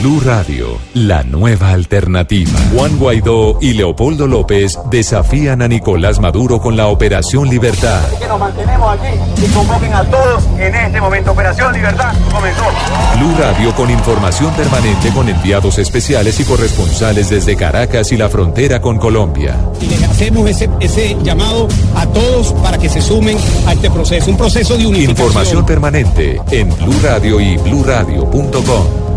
Blue Radio, la nueva alternativa. Juan Guaidó y Leopoldo López desafían a Nicolás Maduro con la Operación Libertad. que nos mantenemos aquí y convoquen a todos en este momento. Operación Libertad comenzó. Blue Radio con información permanente con enviados especiales y corresponsales desde Caracas y la frontera con Colombia. y le hacemos ese, ese llamado a todos para que se sumen a este proceso, un proceso de unificación. Información permanente en Blue Radio y bluradio.com.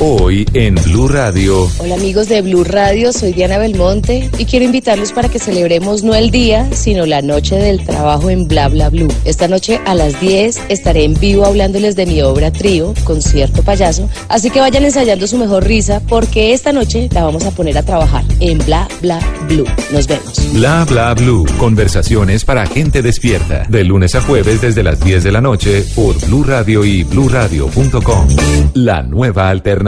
Hoy en Blue Radio. Hola amigos de Blue Radio, soy Diana Belmonte y quiero invitarlos para que celebremos no el día, sino la noche del trabajo en Bla Bla Blue. Esta noche a las 10 estaré en vivo hablándoles de mi obra Trío, concierto payaso, así que vayan ensayando su mejor risa porque esta noche la vamos a poner a trabajar en Bla Bla Blue. Nos vemos. Bla Bla Blue. Conversaciones para gente despierta. De lunes a jueves desde las 10 de la noche por Blue Radio y bluradio.com. La nueva alternativa.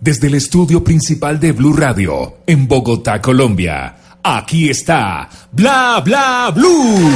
desde el estudio principal de Blue Radio, en Bogotá, Colombia. Aquí está Bla Bla Blue.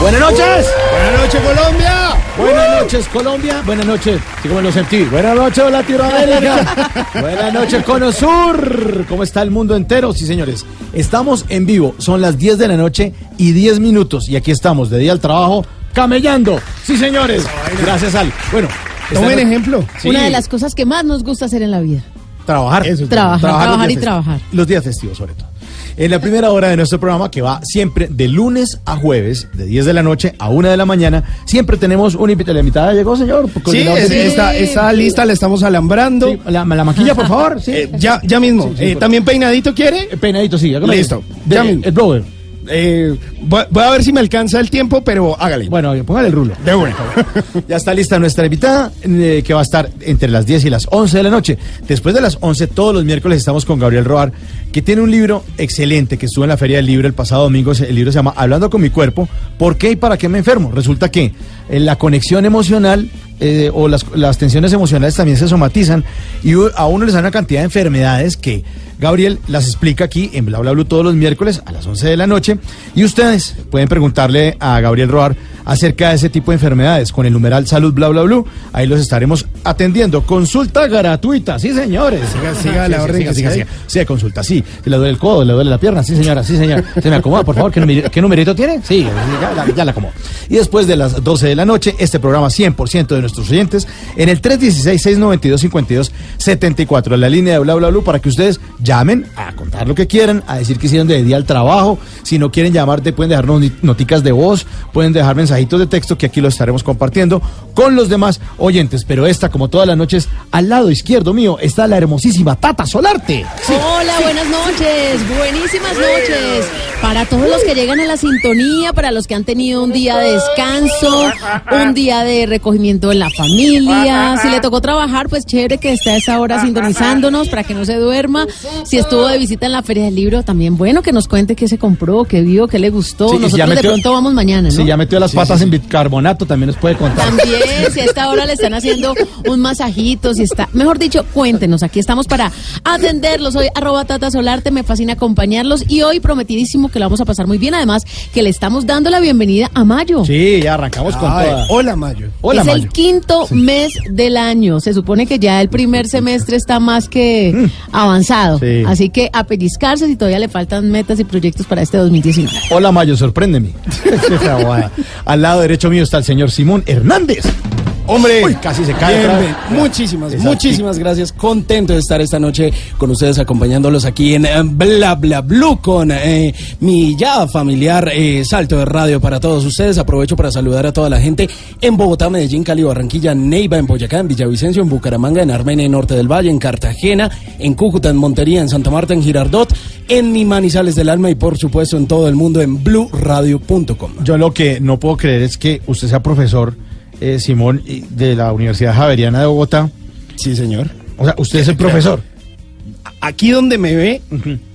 Buenas noches. Buenas noches, Colombia. Buenas noches, Colombia. Buenas noches. Sí, como lo sentí. Buenas noches, Latinoamérica. Buenas noches, Cono Sur. ¿Cómo está el mundo entero? Sí, señores. Estamos en vivo. Son las 10 de la noche y 10 minutos. Y aquí estamos, de día al trabajo, camellando. Sí, señores. Gracias al. Bueno. Tomen esta no- ejemplo. Sí. Una de las cosas que más nos gusta hacer en la vida. Trabajar. Eso es Trabajar, trabajar y festivos. trabajar. Los días festivos, sobre todo. En la primera hora de nuestro programa, que va siempre de lunes a jueves, de 10 de la noche a 1 de la mañana, siempre tenemos un invitado. La mitad llegó, señor. Sí, es- esta, esta lista la estamos alambrando. Sí, la, la maquilla, por favor. Sí. Eh, ya, ya mismo. Sí, sí, Eh, ¿También peinadito quiere? Eh, Peinadito, sí. Listo. De- Ya mismo. El blower. Eh, voy, voy a ver si me alcanza el tiempo, pero hágale. Bueno, póngale el rulo. De una. Ya está lista nuestra invitada, eh, que va a estar entre las 10 y las 11 de la noche. Después de las 11, todos los miércoles estamos con Gabriel Roar, que tiene un libro excelente que estuvo en la Feria del Libro el pasado domingo. El libro se llama Hablando con mi cuerpo, ¿por qué y para qué me enfermo? Resulta que eh, la conexión emocional eh, o las, las tensiones emocionales también se somatizan y a uno les da una cantidad de enfermedades que Gabriel las explica aquí en Bla Bla Blue todos los miércoles a las 11 de la noche. Y ustedes pueden preguntarle a Gabriel Roar acerca de ese tipo de enfermedades con el numeral salud bla bla blue. Ahí los estaremos atendiendo. Consulta gratuita, sí señores. Siga, siga la orden siga, siga, siga. Sí, consulta, sí. Si le duele el codo, le duele la pierna, sí señora, sí señora. Se me acomoda, por favor, ¿qué, numerito, qué numerito tiene? Sí, ya, la- ya la acomodo. Y después de las 12 de la noche, este programa 100% de nuestros oyentes en el 316-692-5274, la línea de bla bla blue, para que ustedes llamen a contar lo que quieran, a decir que hicieron de día al trabajo. Si no quieren llamarte, pueden dejarnos noticas de voz, pueden dejar mensajitos de texto que aquí los estaremos compartiendo con los demás oyentes. Pero esta, como todas las noches, al lado izquierdo mío está la hermosísima Tata Solarte. Sí. Hola, buenas noches, buenísimas noches. Para todos los que llegan a la sintonía, para los que han tenido un día de descanso, un día de recogimiento en la familia. Si le tocó trabajar, pues chévere que esté a esa hora sintonizándonos para que no se duerma. Si estuvo de visita en la Feria del Libro, también bueno que nos cuente qué se compró, qué vio, qué le gustó. Sí, Nosotros ya de metió- pronto vamos mañana, ¿no? Si ya metió las patas en bicarbonato, también nos puede contar. También, si a esta hora le están haciendo un masajito, si está, mejor dicho, cuéntenos, aquí estamos para atenderlos. Hoy arroba Tata Solarte, me fascina acompañarlos y hoy prometidísimo que la vamos a pasar muy bien, además que le estamos dando la bienvenida a Mayo. Sí, ya arrancamos con Ay, toda. hola, Mayo. Hola, es Mayo. el quinto mes del año. Se supone que ya el primer semestre está más que avanzado. Sí. Así que a pellizcarse si todavía le faltan metas y proyectos para este 2019. Hola Mayo, sorpréndeme. Al lado derecho mío está el señor Simón Hernández. Hombre, Uy, casi se cae. bien, bien. Muchísimas, Exacto. muchísimas gracias. Contento de estar esta noche con ustedes, acompañándolos aquí en eh, Bla Bla Blue con eh, mi ya familiar eh, salto de radio para todos ustedes. Aprovecho para saludar a toda la gente en Bogotá, Medellín, Cali, Barranquilla, Neiva, en Boyacá, en Villavicencio, en Bucaramanga, en Armenia, en Norte del Valle, en Cartagena, en Cúcuta, en Montería, en Santa Marta, en Girardot, en mi Manizales del Alma y por supuesto en todo el mundo en blueradio.com. Yo lo que no puedo creer es que usted sea profesor, eh, Simón, de la Universidad Javeriana de Bogotá. Sí, señor. O sea, usted es el profesor. Aquí donde me ve,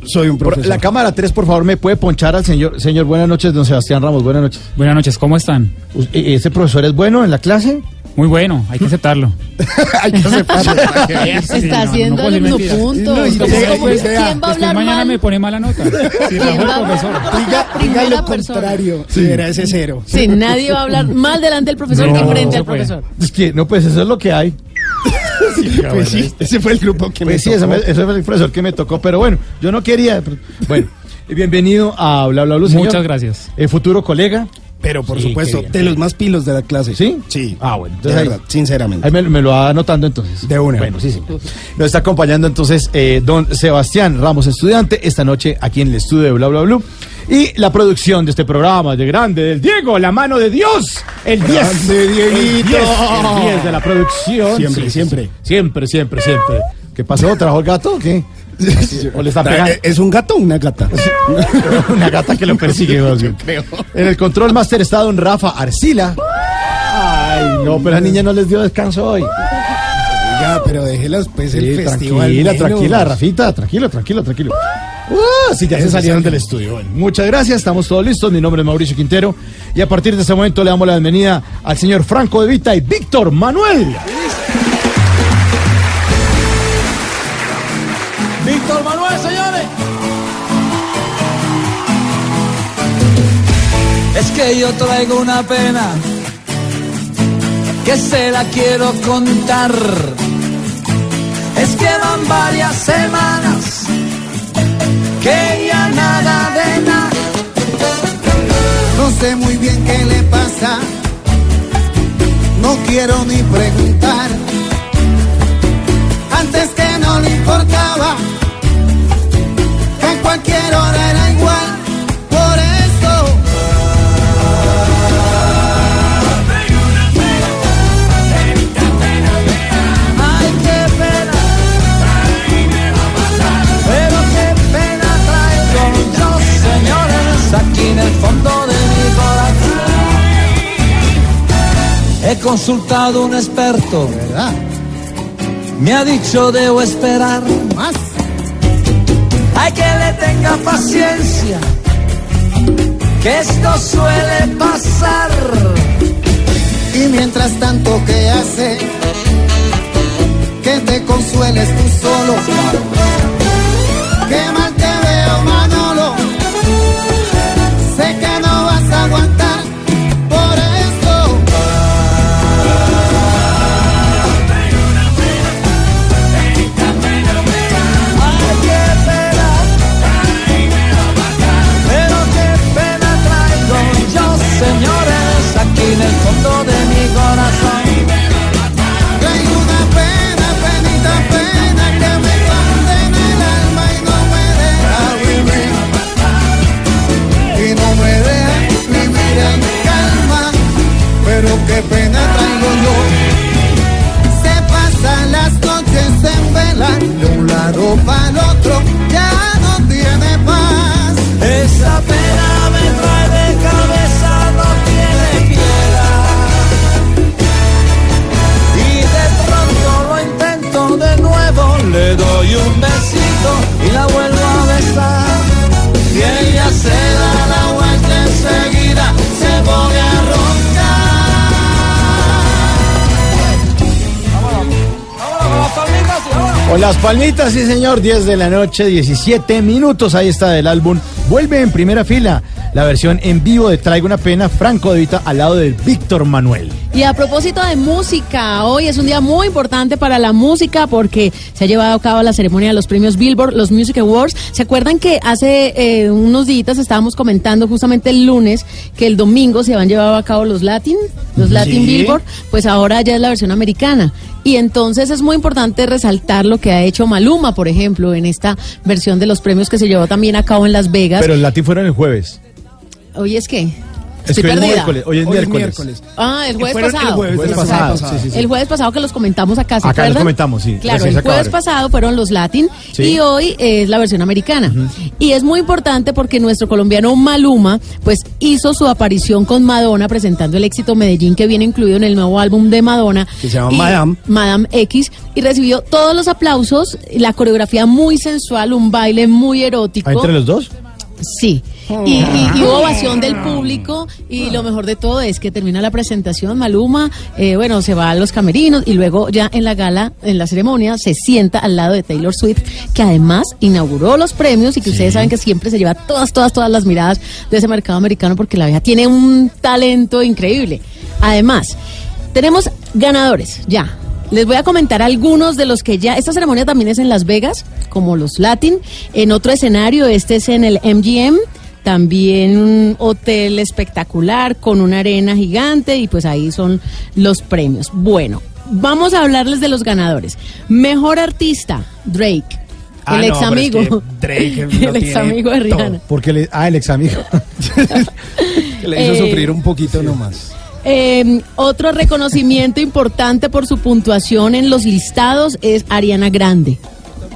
soy un profesor. la cámara 3, por favor, me puede ponchar al señor. Señor, buenas noches, don Sebastián Ramos, buenas noches. Buenas noches, ¿cómo están? Eh, ¿Ese profesor es bueno en la clase? Muy bueno, hay que aceptarlo. Hay que aceptarlo. Se está haciendo puedo decir alumno mentiras. punto. No, y ¿Cómo- después- cómo- después- ¿Quién va a hablar mañana mal? me pone mala nota. Sí, ¿Quién bajó el va a hablar? profesor. Diga, lo persona. contrario. Sí. Era ese cero. Sí, nadie va a hablar mal delante del profesor No, ni frente al profesor. Es que, no, pues eso es lo que hay. Pues sí, ese fue el grupo que me Pues sí, tocó. ese, me- ese fue el profesor que me tocó, pero bueno, yo no quería. pero- bueno, y bienvenido a Bla Bla Bla, señor. Muchas gracias. Eh, futuro colega. Pero por Sí, supuesto, de los más pilos de la clase. ¿Sí? Sí. Ah, bueno, De entonces ahí- verdad, sinceramente. Ahí me, me lo va anotando entonces. De una. Bueno, sí, sí. Nos está acompañando entonces eh, don Sebastián Ramos, estudiante, esta noche aquí en el estudio de Bla Bla Blue. Y la producción de este programa de grande del Diego, la mano de Dios. El 10. Grande, Dieguito. El 10, el 10 de la producción. Siempre, siempre. Siempre, siempre, siempre. ¿Qué pasó? ¿Trajo el gato o qué? ¿O le está pegando? ¿Es un gato o una gata? Una gata que lo persigue, más bien. En el control master está don Rafa Arcila. Ay, no, pero la niña no les dio descanso hoy. Ya, pero déjelas pues el Sí, festival. tranquila, menos. tranquila, Rafita, tranquilo, tranquilo, tranquilo. Uh, sí, ya se salieron salió. del estudio. Bueno, muchas gracias, estamos todos listos. Mi nombre es Mauricio Quintero y a partir de este momento le damos la bienvenida al señor Franco de Vita y Víctor Manuel. Víctor Manuel, señores. Es que yo traigo una pena que se la quiero contar. Es que van varias semanas que ya nada de nada. No sé muy bien qué le pasa, no quiero ni preguntar. Antes que no le importaba, He consultado un experto, ¿verdad? me ha dicho debo esperar. Más. Hay que le tenga paciencia, que esto suele pasar. Y mientras tanto, ¿qué hace? Que te consueles tú solo. Qué mal te veo. De un lado para el otro, Con las palmitas, sí señor, 10 de la noche, 17 minutos, ahí está del álbum. Vuelve en primera fila la versión en vivo de Traigo una pena, Franco de Vita al lado de Víctor Manuel. Y a propósito de música, hoy es un día muy importante para la música porque se ha llevado a cabo la ceremonia de los premios Billboard, los Music Awards. ¿Se acuerdan que hace eh, unos días estábamos comentando justamente el lunes que el domingo se habían llevado a cabo los Latin, los Latin Sí. Billboard? Pues ahora ya es la versión americana. Y entonces es muy importante resaltar lo que ha hecho Maluma, por ejemplo, en esta versión de los premios que se llevó también a cabo en Las Vegas. Pero el latín fueron el jueves. Hoy es que Es Estoy hoy es perdida. miércoles, hoy es Hoy es miércoles. miércoles. Ah, el jueves Fueron el pasado. jueves pasado, sí, sí, sí. El jueves pasado que los comentamos acá, ¿se Acá los comentamos, sí, Claro, el jueves acabaron. pasado fueron los Latin Sí. y hoy es la versión americana. Y es muy importante porque nuestro colombiano Maluma pues hizo su aparición con Madonna presentando el éxito Medellín que viene incluido en el nuevo álbum de Madonna. Que se llama Y- Madame. Madame X y recibió todos los aplausos, la coreografía muy sensual, un baile muy erótico. ¿Ah, ¿Entre los dos? Sí, y, y- y hubo ovación del público y lo mejor de todo es que termina la presentación, Maluma, eh, bueno, se va a los camerinos y luego ya en la gala, en la ceremonia, se sienta al lado de Taylor Swift, que además inauguró los premios y que ustedes saben que siempre se lleva todas, todas, todas las miradas de ese mercado americano porque la vieja tiene un talento increíble. Además, tenemos ganadores, ya. Les voy a comentar algunos de los que ya. Esta ceremonia también es en Las Vegas, como los Latin. En otro escenario, este es en el MGM. También un hotel espectacular con una arena gigante y pues ahí son los premios. Bueno, vamos a hablarles de los ganadores. Mejor artista, Drake. Ah, el no, ex es amigo. que Drake el ex amigo de todo. Rihanna. Porque le, ah, el ex amigo. Que le hizo Eh, sufrir un poquito nomás. Eh, otro reconocimiento importante por su puntuación en los listados es Ariana Grande,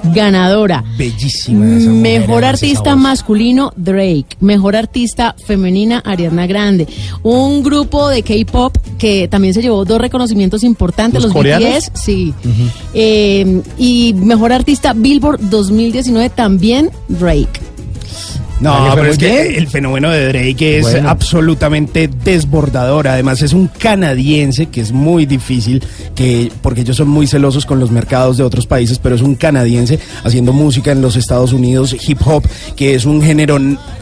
ganadora. Bellísima esa mujer, Mejor artista masculino, Drake. Mejor artista femenina, Ariana Grande. Un grupo de K-pop que también se llevó dos reconocimientos importantes, ¿Los los? BTS, sí. Eh, y mejor artista Billboard 2019 también, Drake. No, pero es que el fenómeno de Drake es Bueno. absolutamente desbordador. Además es un canadiense que es muy difícil, que porque ellos son muy celosos con los mercados de otros países, pero es un canadiense haciendo música en los Estados Unidos, hip hop, que es un género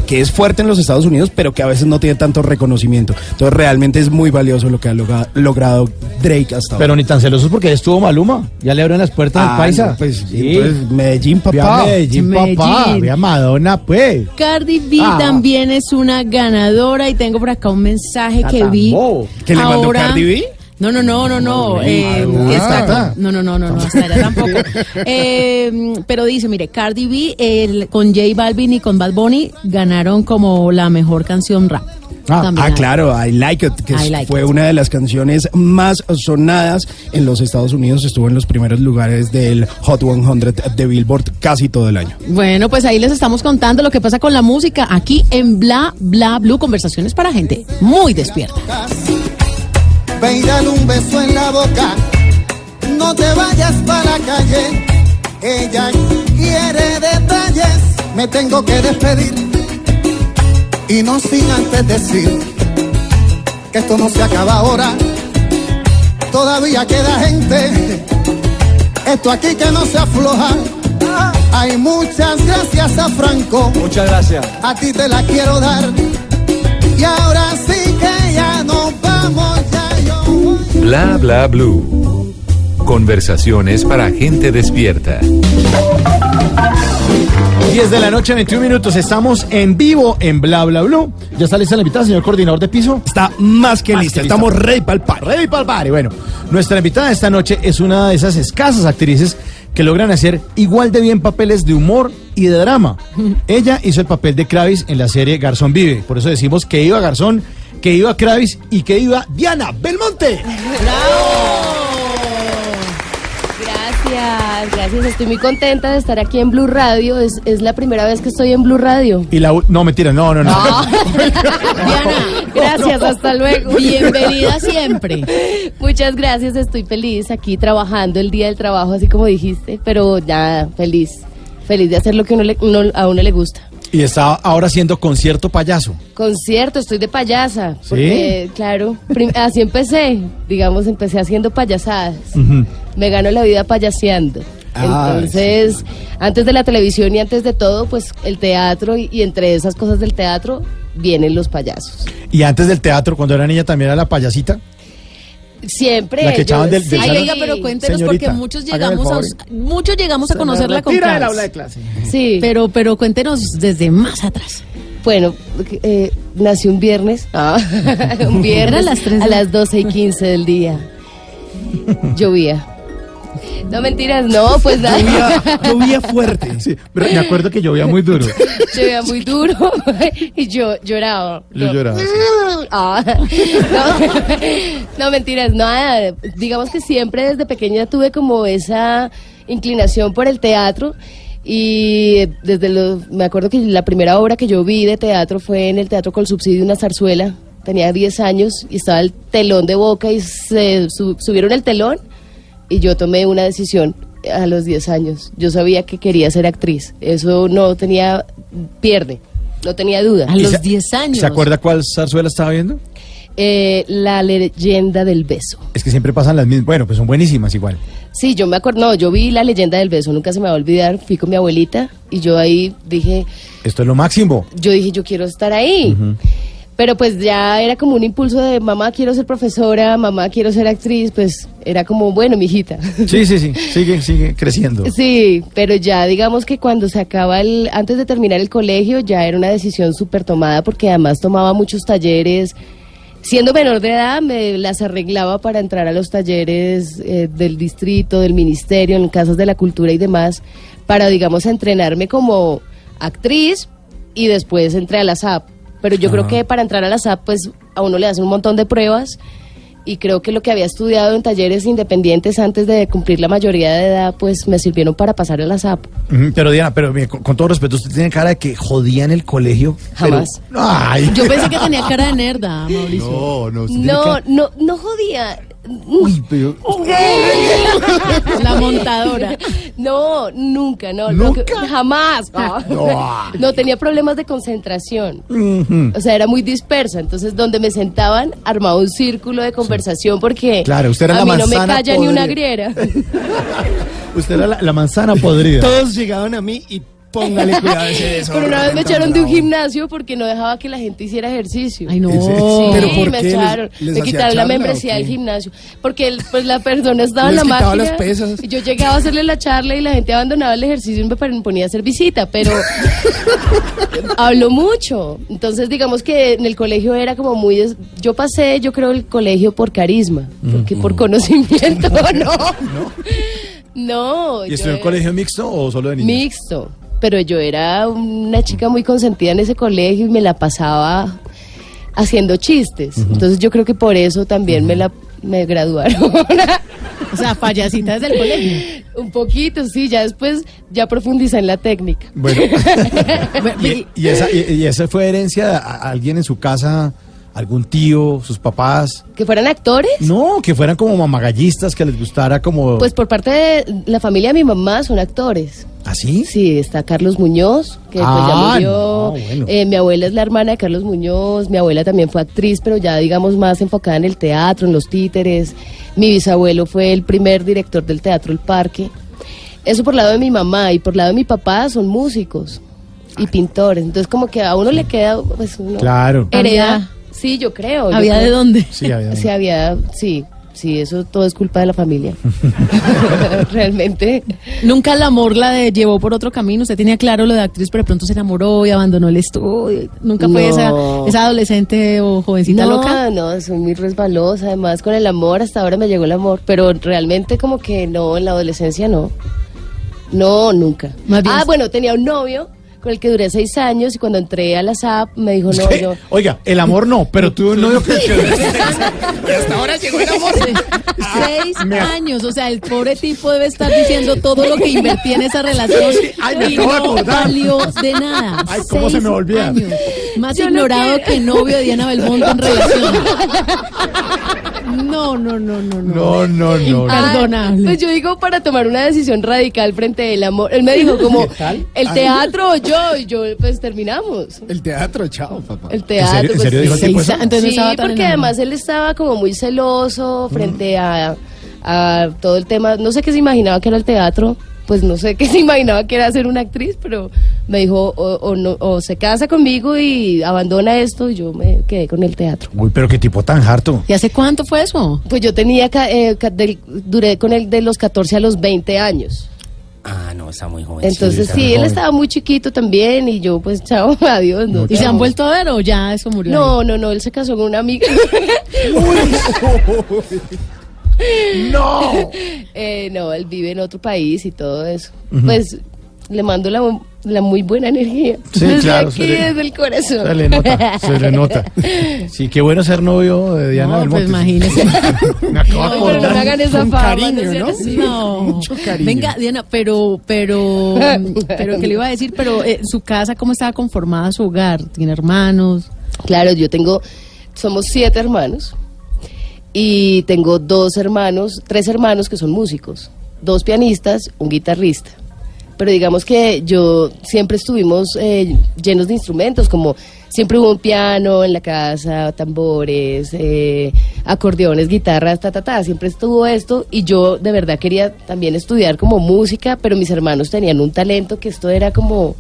que es fuerte en los Estados Unidos, pero que a veces no tiene tanto reconocimiento. Entonces realmente es muy valioso lo que ha logra- logrado Drake hasta Pero ahora. ni tan celosos porque ya estuvo Maluma. Ya le abren las puertas Ah, al paisa. no, pues, Sí. entonces, Medellín, papá. Medellín, papá. Medellín. Ve a Madonna, pues. Cardi B Ah. también es una ganadora y tengo por acá un mensaje que vi. ¿Que le mandó Cardi B? No, no, no, no, no. No, eh, no, está- no. no, no, no, no, no, hasta allá tampoco. Eh, pero dice, mire, Cardi B el- con J Balvin y con Bad Bunny ganaron como la mejor canción rap. Ah, hay. claro, I Like It, que Like fue It. una de las canciones más sonadas en los Estados Unidos. Estuvo en los primeros lugares del Hot 100 de Billboard casi todo el año. Bueno, pues ahí les estamos contando lo que pasa con la música aquí en Bla Bla Blue, conversaciones para gente muy despierta. Ve y dale un beso en la boca. No te vayas para la calle. Ella quiere detalles. Me tengo que despedir. Y no sin antes decir que esto no se acaba ahora. Todavía queda gente. Esto aquí que no se afloja. Hay muchas gracias a Franco. Muchas gracias. A ti te la quiero dar. Y ahora sí que ya nos vamos. Ya yo voy. Bla bla blue. Conversaciones para gente despierta. 10 de la noche, 21 minutos. Estamos en vivo en Bla Bla Blue. ¿Ya está lista la invitada, señor coordinador de piso? Está más que Más lista. que lista. Estamos ready para el par. Ready para el party. Bueno, nuestra invitada esta noche es una de esas escasas actrices que logran hacer igual de bien papeles de humor y de drama. Ella hizo el papel de Kravis en la serie Garzón Vive. Por eso decimos que iba Garzón, que iba Kravis y que iba Diana Belmonte. Gracias, gracias. Estoy muy contenta de estar aquí en Blue Radio. Es, es la primera vez que estoy en Blue Radio. Y la u- no, mentira, no, no, no. Diana, Gracias, hasta luego. bienvenida siempre. Muchas gracias, estoy feliz aquí trabajando el día del trabajo, así como dijiste, pero ya feliz. Feliz de hacer lo que uno le- uno- a uno le gusta. Y está ahora haciendo concierto payaso. Concierto, estoy de payasa. Porque, claro, así empecé. Digamos, empecé haciendo payasadas. Me gano la vida payaseando. Ah, Entonces, antes de la televisión y antes de todo, pues el teatro y, y entre esas cosas del teatro vienen los payasos. Y antes del teatro, cuando era niña, también era la payasita. Siempre. La que echaban del- del Ay, salón. oiga, pero cuéntenos Señorita, porque muchos llegamos a, muchos llegamos a conocerla con Retira del aula de clase. Sí. Pero, pero cuéntenos desde más atrás. Bueno, eh, nací un viernes. Ah, un viernes Eran las tres de a la- las 12 y 15 del día. Llovía. No mentiras, no, pues nada. Llovía, llovía fuerte. Sí, pero me acuerdo que llovía muy duro. Llovía muy duro y yo lloraba. Yo No. lloraba, sí. Ah, no, no, mentiras, nada. Digamos que siempre desde pequeña tuve como esa inclinación por el teatro. Y desde lo, me acuerdo que la primera obra que yo vi de teatro fue en el Teatro Col Subsidio, una zarzuela. Tenía 10 años y estaba el telón de boca y se su- subieron el telón y yo tomé una decisión a los 10 años. Yo sabía que quería ser actriz. Eso no tenía pierde, no tenía duda. A ¿Y los se- 10 años. ¿Se acuerda cuál zarzuela estaba viendo? Eh, la leyenda del beso. Es que siempre pasan las mismas. Bueno, pues son buenísimas igual. Sí, yo me acuerdo, no, yo vi la leyenda del beso, nunca se me va a olvidar, fui con mi abuelita y yo ahí dije, Esto es lo máximo. yo dije, yo quiero estar ahí. Pero pues ya era como un impulso de mamá quiero ser profesora, mamá quiero ser actriz, pues era como, bueno, mijita. Sí, sí, sí. Sigue, sigue creciendo. Sí, pero ya digamos que cuando se acaba el, antes de terminar el colegio ya era una decisión súper tomada porque además tomaba muchos talleres. Siendo menor de edad me las arreglaba para entrar a los talleres eh, del distrito, del ministerio, en casas de la cultura y demás, para digamos entrenarme como actriz y después entré a la SAP. Pero yo creo que para entrar a la SAP pues a uno le hacen un montón de pruebas y creo que lo que había estudiado en talleres independientes antes de cumplir la mayoría de edad, pues me sirvieron para pasar a la SAP. Pero Diana, pero mire, con, con todo respeto, usted tiene cara de que jodía en el colegio. pero- Jamás. Ay. Yo pensé que tenía cara de nerda, Mauricio. No, no. usted tiene No, cara- no, no jodía. Uy, pero... La montadora. No, nunca, no. ¿Nunca? no, jamás. Ah. No. No, tenía problemas de concentración. O sea, era muy dispersa. Entonces, donde me sentaban, armaba un círculo de conversación porque Claro, usted era a la mí no me calla ni una griera. Usted era la, la manzana podrida. Todos llegaban a mí y póngale cuidado a ese Pero una vez me echaron de un gimnasio porque no dejaba que la gente hiciera ejercicio. Ay, no. Sí, ¿Pero por me echaron. les me quitaron la membresía del gimnasio. Porque el- pues la persona estaba en la máquina. las pesas. Y yo llegaba a hacerle la charla y la gente abandonaba el ejercicio y me pon- ponía a hacer visita. Pero habló mucho. Entonces, digamos que en el colegio era como muy. des- Yo pasé, yo creo, el colegio por carisma. Porque por conocimiento, no. No. ¿Y yo estudió en colegio mixto o solo de niños? Mixto. Pero yo era una chica muy consentida en ese colegio y me la pasaba haciendo chistes. Entonces yo creo que por eso también me la me graduaron. O sea, payasita desde el colegio. Un poquito, sí, ya después ya profundicé en la técnica. Bueno, y, y esa, y, y esa fue herencia a alguien en su casa, algún tío, sus papás. ¿Que fueran actores? No, que fueran como mamagallistas, que les gustara como... Pues por parte de la familia de mi mamá son actores. ¿Así? Sí, está Carlos Muñoz, que pues ya Ah, murió. no, bueno. Eh, mi abuela es la hermana de Carlos Muñoz. Mi abuela también fue actriz, pero ya digamos más enfocada en el teatro, en los títeres. Mi bisabuelo fue el primer director del Teatro El Parque. Eso por lado de mi mamá y por lado de mi papá son músicos y pintores. Entonces como que a uno le queda pues uno Claro. hereda. Sí, yo creo. yo ¿Había creo. de dónde? Sí, había- Sí, había, sí, sí, eso todo es culpa de la familia. Realmente. Nunca el amor la de llevó por otro camino. Usted tenía claro lo de actriz, pero de pronto se enamoró y abandonó el estudio. Nunca fue No. esa, esa adolescente o jovencita no, loca. No, soy muy resbalosa. Además, con el amor, hasta ahora me llegó el amor. Pero realmente, como que no, en la adolescencia no. No, nunca. Más bien- Ah, bueno, tenía un novio con el que duré seis años y cuando entré a la SAP me dijo, no, ¿Qué? yo. Oiga, el amor no, pero tuve un novio que... hasta ahora llegó el amor. Seis años, o sea, el pobre tipo debe estar diciendo todo lo que invertí en esa relación Ay, me y de no acordar. valió de nada. Ay, ¿cómo se me va a olvidar? años. Más Yo no ignorado quiero. que novio de Diana Belmonte en relación. No, no, no, no, no. No, no, no. no. Ah, Perdonable. pues yo digo para tomar una decisión radical frente del amor. Él me dijo como, ¿Qué tal? el teatro o yo, y yo pues terminamos. El teatro, chao, papá. El teatro. serio- en pues, serio sí. Entonces porque además él estaba como muy celoso frente a, a todo el tema. No sé qué se imaginaba que era el teatro, pues no sé qué se imaginaba que era ser una actriz, pero me dijo, o, o no, o se casa conmigo y abandona esto, y yo me quedé con el teatro. Uy, pero qué tipo tan harto. ¿Y hace cuánto fue eso? Pues yo tenía, eh, del- duré con él de los 14 a los 20 años. Ah, no, está muy joven. Entonces sí, él estaba muy chiquito también y yo pues chao, adiós. No, ¿Y se han vuelto a ver o ya eso murió? No, no, no, él se casó con una amiga. ¡No! Eh, no, él vive en otro país y todo eso. Pues le mando la, la muy buena energía. Sí, desde claro, aquí, se le- desde el corazón. Se le nota, se le nota. Sí, qué bueno ser novio de Diana No, Belmonte. pues imagínese. Me acabo No, pero no acordar. hagan esa fama, cariño, no ¿no? No. cariño. Venga, Diana, pero, pero, pero, ¿qué le iba a decir? Pero, eh, ¿su casa cómo estaba conformada su hogar? ¿Tiene hermanos? Claro, yo tengo, somos siete hermanos y tengo dos hermanos, tres hermanos que son músicos, dos pianistas, un guitarrista. Pero digamos que yo siempre estuvimos eh, llenos de instrumentos, como siempre hubo un piano en la casa, tambores, eh, acordeones, guitarras, ta, ta, ta, siempre estuvo esto y yo de verdad quería también estudiar como música, pero mis hermanos tenían un talento que esto era como...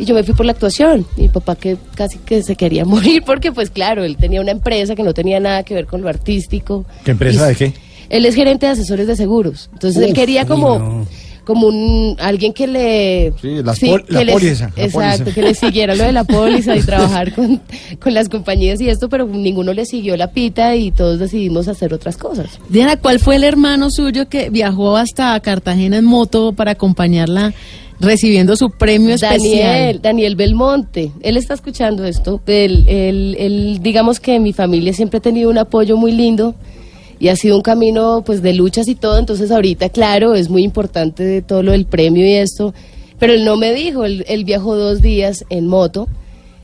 Y yo me fui por la actuación. Mi papá que casi que se quería morir porque pues claro, él tenía una empresa que no tenía nada que ver con lo artístico. ¿Qué empresa Y- de qué? Él es gerente de asesores de seguros. Entonces él quería como no. como un alguien que le Sí, las pol- la póliza, exacto, póliza. que le siguiera lo de la póliza y trabajar con, con las compañías y esto, pero ninguno le siguió la pita y todos decidimos hacer otras cosas. Diana, ¿cuál fue el hermano suyo que viajó hasta Cartagena en moto para acompañarla recibiendo su premio especial? Daniel, Daniel Belmonte, él está escuchando esto. Él, él- él, digamos que mi familia siempre ha tenido un apoyo muy lindo y ha sido un camino pues de luchas y todo. Entonces ahorita, claro, es muy importante de todo lo del premio y esto. Pero él no me dijo, él, él viajó dos días en moto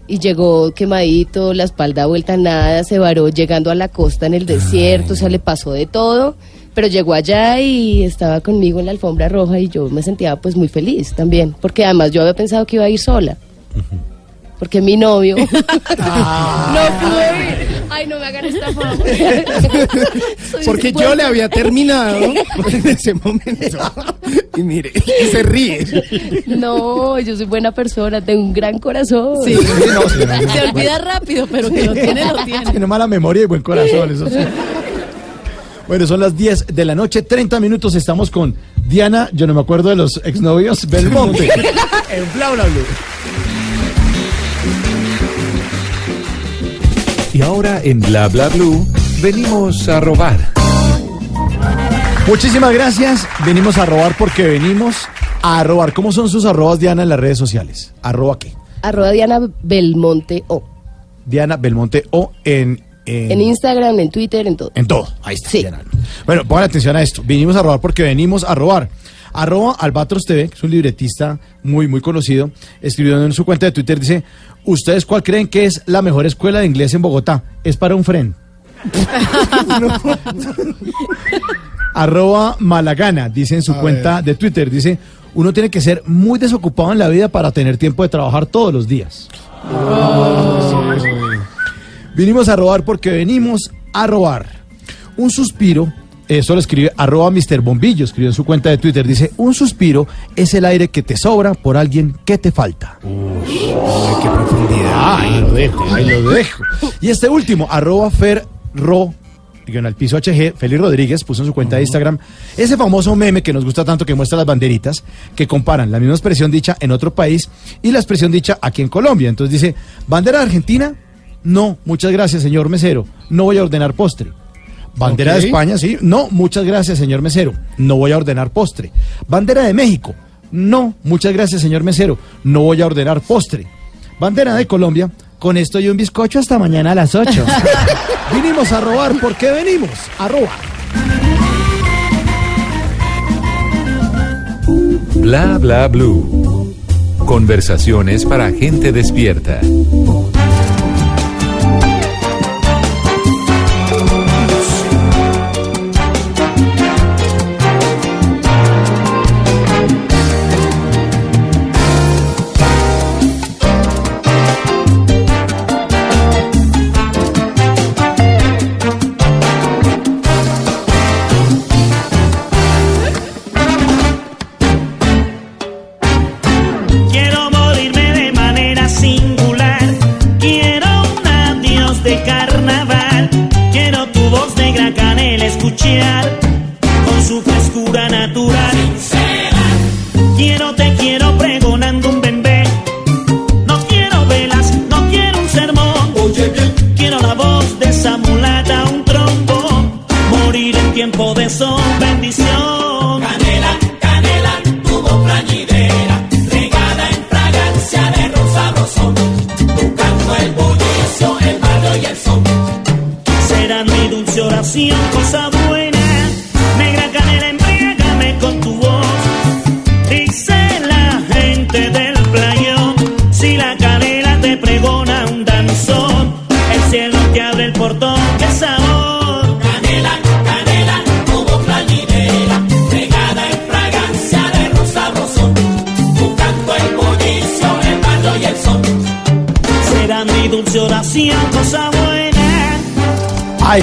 y llegó quemadito, la espalda vuelta a nada, se varó llegando a la costa en el desierto, o sea, le pasó de todo. Pero llegó allá y estaba conmigo en la alfombra roja y yo me sentía pues muy feliz también, porque además yo había pensado que iba a ir sola. Porque mi novio no pudo ir. Ay, no me hagan esta. Soy Porque yo le había terminado en ese momento. Y mire, y se ríe. No, yo soy buena persona, tengo un gran corazón. Sí. sí, no. Se olvida rápido, pero que lo tiene, lo tiene. Tiene mala memoria y buen corazón, eso sí. Bueno, son las 10 de la noche, 30 minutos. Estamos con Diana, yo no me acuerdo de los exnovios, Belmonte. en Bla Bla Blue. Y ahora en Bla Bla Blue venimos a robar. Muchísimas gracias. Venimos a robar porque venimos a robar. ¿Cómo son sus arrobas, Diana, en las redes sociales? ¿Arroba qué? Arroba Diana Belmonte O. Diana Belmonte o en... En, En Instagram, en Twitter, en todo. en todo. Ahí está, Diana. Bueno, pongan atención a esto. Vinimos a robar porque venimos a robar. Arroba Albatros TV, que es un libretista muy, muy conocido, escribió en su cuenta de Twitter, dice, ¿ustedes cuál creen que es la mejor escuela de inglés en Bogotá? Es para un friend. Arroba Malagana, dice en su A cuenta de Twitter, dice, uno tiene que ser muy desocupado en la vida para tener tiempo de trabajar todos los días. Vinimos a robar porque venimos a robar. Un suspiro, eso lo escribe arroba Mr. Bombillo, escribió en su cuenta de Twitter, dice, un suspiro es el aire que te sobra por alguien que te falta. qué profundidad. Ahí lo dejo, ahí lo dejo. Y este último, arroba Ferro, en el piso HG, Félix Rodríguez puso en su cuenta de Instagram ese famoso meme que nos gusta tanto que muestra las banderitas, que comparan la misma expresión dicha en otro país y la expresión dicha aquí en Colombia. Entonces dice, bandera de Argentina, no, muchas gracias, señor mesero, no voy a ordenar postre. Bandera de España, sí, no, muchas gracias, señor mesero, no voy a ordenar postre. Bandera de México, no, muchas gracias, señor mesero, no voy a ordenar postre. Bandera de Colombia, con esto y un bizcocho hasta mañana a las 8. Vinimos a robar porque venimos a robar. Bla Bla Blue. Conversaciones para gente despierta.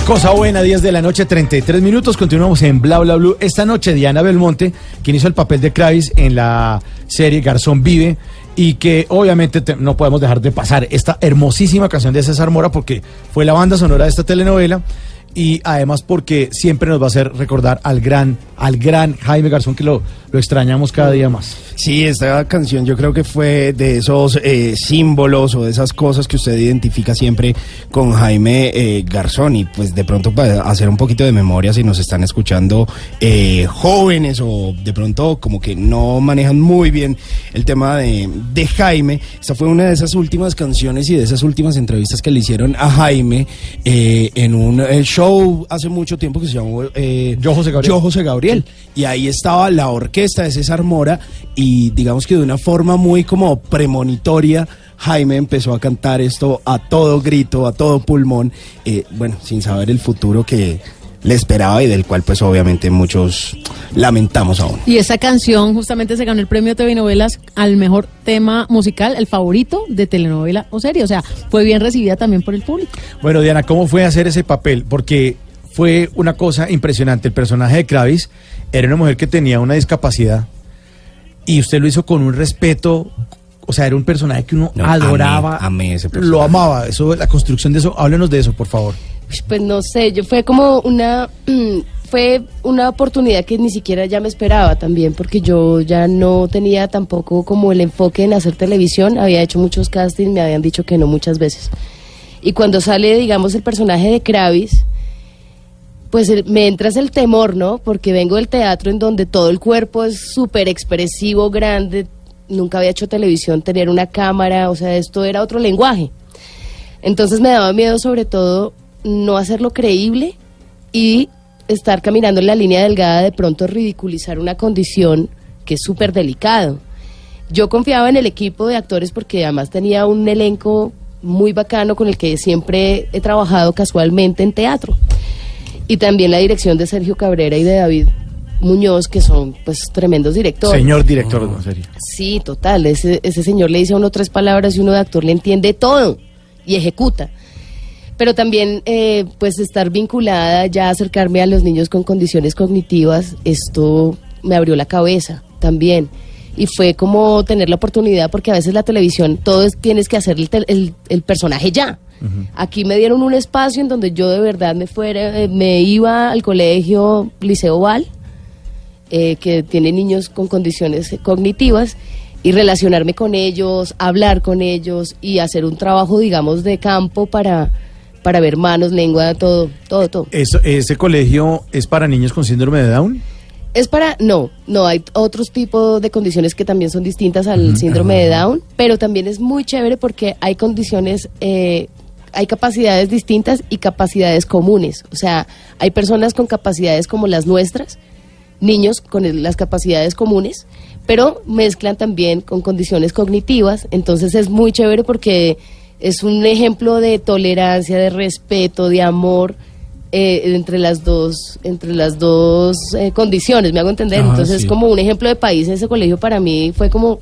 Cosa buena, 10 de la noche, 33 minutos. Continuamos en Bla Bla Blue. Esta noche, Diana Belmonte, quien hizo el papel de Kravis en la serie Garzón Vive, y que obviamente te- no podemos dejar de pasar esta hermosísima canción de César Mora, porque fue la banda sonora de esta telenovela, y además porque siempre nos va a hacer recordar al gran, al gran Jaime Garzón, que lo, lo extrañamos cada día más. Sí, esta canción yo creo que fue de esos eh, símbolos o de esas cosas que usted identifica siempre con Jaime eh, Garzón y pues de pronto para hacer un poquito de memoria si nos están escuchando eh, jóvenes o de pronto como que no manejan muy bien el tema de, de Jaime. Esta fue una de esas últimas canciones y de esas últimas entrevistas que le hicieron a Jaime eh, en un eh, show hace mucho tiempo que se llamó eh, Yo José Gabriel. Yo José Gabriel. Y ahí estaba la orquesta de César Mora y digamos que de una forma muy como premonitoria. Jaime empezó a cantar esto a todo grito, a todo pulmón, eh, bueno, sin saber el futuro que le esperaba y del cual pues obviamente muchos lamentamos aún. Y esa canción justamente se ganó el premio TV Novelas al mejor tema musical, el favorito de telenovela o serie. O sea, fue bien recibida también por el público. Bueno, Diana, ¿cómo fue hacer ese papel? Porque fue una cosa impresionante. El personaje de Kravis era una mujer que tenía una discapacidad y usted lo hizo con un respeto. O sea, era un personaje que uno No, adoraba, amé- amé ese personaje. lo amaba. Eso, la construcción de eso, háblenos de eso, por favor. Pues no sé, yo fue como una fue una oportunidad que ni siquiera ya me esperaba también, porque yo ya no tenía tampoco como el enfoque en hacer televisión, había hecho muchos castings, me habían dicho que no muchas veces. Y cuando sale, digamos, el personaje de Kravis, pues el- me entras el temor, ¿no? Porque vengo del teatro en donde todo el cuerpo es súper expresivo, grande, nunca había hecho televisión, tener una cámara, o sea, esto era otro lenguaje. Entonces me daba miedo sobre todo no hacerlo creíble y estar caminando en la línea delgada de pronto ridiculizar una condición que es súper delicado. Yo confiaba en el equipo de actores porque además tenía un elenco muy bacano con el que siempre he trabajado casualmente en teatro. Y también la dirección de Sergio Cabrera y de David Muñoz, que son pues tremendos directores. Señor director de la serie. Sí, total. Ese, ese señor le dice a uno tres palabras y uno de actor le entiende todo y ejecuta. Pero también, eh, pues, estar vinculada ya a acercarme a los niños con condiciones cognitivas, esto me abrió la cabeza también. Y fue como tener la oportunidad, porque a veces la televisión, todo es, tienes que hacer el, el- el personaje ya. Aquí me dieron un espacio en donde yo de verdad me fuera, eh, me iba al colegio Liceo Val, eh, que tiene niños con condiciones cognitivas, y relacionarme con ellos, hablar con ellos y hacer un trabajo, digamos, de campo para, para ver manos, lengua, todo, todo, todo. Eso, ¿Ese colegio es para niños con síndrome de Down? Es para, no, no, hay otros tipos de condiciones que también son distintas al síndrome de Down, pero también es muy chévere porque hay condiciones, eh, hay capacidades distintas y capacidades comunes. O sea, hay personas con capacidades como las nuestras, niños con las capacidades comunes, pero mezclan también con condiciones cognitivas, entonces es muy chévere porque es un ejemplo de tolerancia, de respeto, de amor eh, entre las dos, entre las dos eh, condiciones, me hago entender. Ah, entonces sí. es como un ejemplo de país. Ese colegio para mí fue como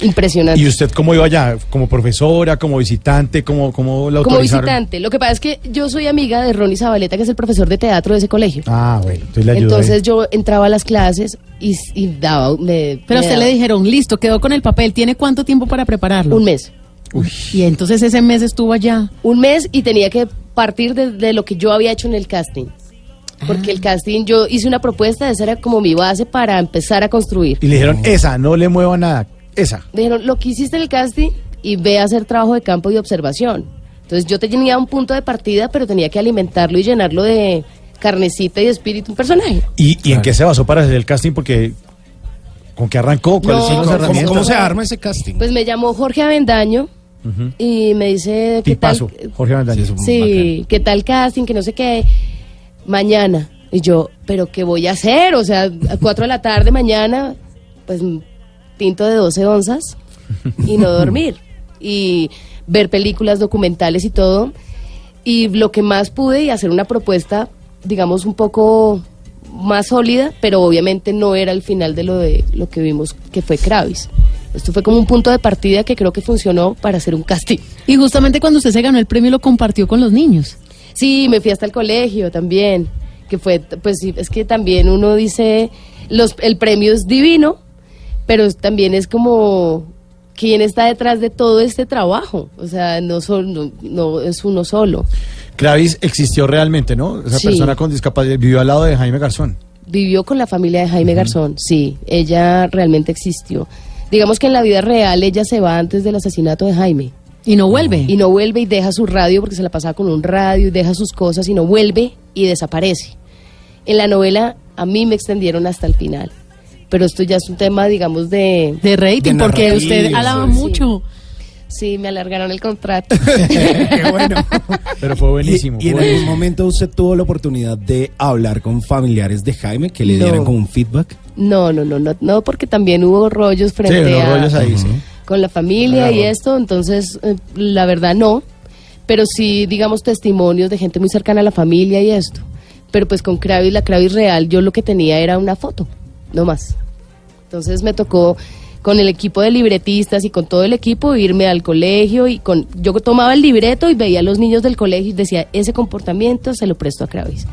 impresionante. ¿Y usted cómo iba allá? ¿Como profesora, como visitante? ¿Cómo, cómo la como visitante. Lo que pasa es que yo soy amiga de Ronnie Zabaleta, que es el profesor de teatro de ese colegio. Ah, bueno, entonces le ayudó. Entonces ahí. yo entraba a las clases y, y daba... me- Pero me usted le dijeron, listo, quedó con el papel. ¿Tiene cuánto tiempo para prepararlo? Un mes. Y entonces ese mes estuvo allá. Un mes y tenía que partir de, de lo que yo había hecho en el casting. Porque el casting, yo hice una propuesta, esa era como mi base para empezar a construir. Y le dijeron, esa, no le mueva nada, esa. Dijeron, lo que hiciste en el casting y ve a hacer trabajo de campo y observación. Entonces yo tenía un punto de partida, pero tenía que alimentarlo y llenarlo de carnecita y espíritu, un personaje. ¿Y, y en qué se basó para hacer el casting? Porque, ¿con qué arrancó? ¿Cuáles No, son ¿cómo- herramientas? ¿Cómo se arma ese casting? Pues me llamó Jorge Avendaño y me dice, ¿qué Tipazo, tal? Jorge Avendaño. Sí, ¿qué tal casting? Que no sé qué. Mañana. Y yo, ¿pero qué voy a hacer? O sea, a 4 de la tarde mañana, pues tinto de 12 onzas y no dormir. Y ver películas documentales y todo. Y lo que más pude y hacer una propuesta, digamos, un poco más sólida, pero obviamente no era el final de lo de lo que vimos que fue Kravis. Esto fue como un punto de partida que creo que funcionó para hacer un casting. Y justamente cuando usted se ganó el premio lo compartió con los niños. Sí, me fui hasta el colegio también, que fue, pues sí, es que también uno dice, los, el premio es divino, pero también es como quién está detrás de todo este trabajo, o sea, no, son, no, no es uno solo. Clavis existió realmente, ¿no? Esa Sí. persona con discapacidad vivió al lado de Jaime Garzón. Vivió con la familia de Jaime Garzón, sí, ella realmente existió. Digamos que en la vida real ella se va antes del asesinato de Jaime. Y no vuelve. Y no vuelve y deja su radio porque se la pasaba con un radio y deja sus cosas y no vuelve y desaparece. En la novela a mí me extendieron hasta el final. Pero esto ya es un tema, digamos, de... De rating, porque usted alaba mucho. Sí, me alargaron el contrato. Qué bueno. Pero fue buenísimo. Y, y en algún momento usted tuvo la oportunidad de hablar con familiares de Jaime que le No. dieran como un feedback. No, no, no, no, no, porque también hubo rollos frente unos a... rollos ahí, sí. Con la familia y esto, entonces, eh, la verdad no. Pero sí, digamos, testimonios de gente muy cercana a la familia y esto. Pero pues con Kravis, la Kravis real, yo lo que tenía era una foto, no más. Entonces me tocó con el equipo de libretistas y con todo el equipo irme al colegio y con yo tomaba el libreto y veía a los niños del colegio y decía, ese comportamiento se lo presto a Kravis.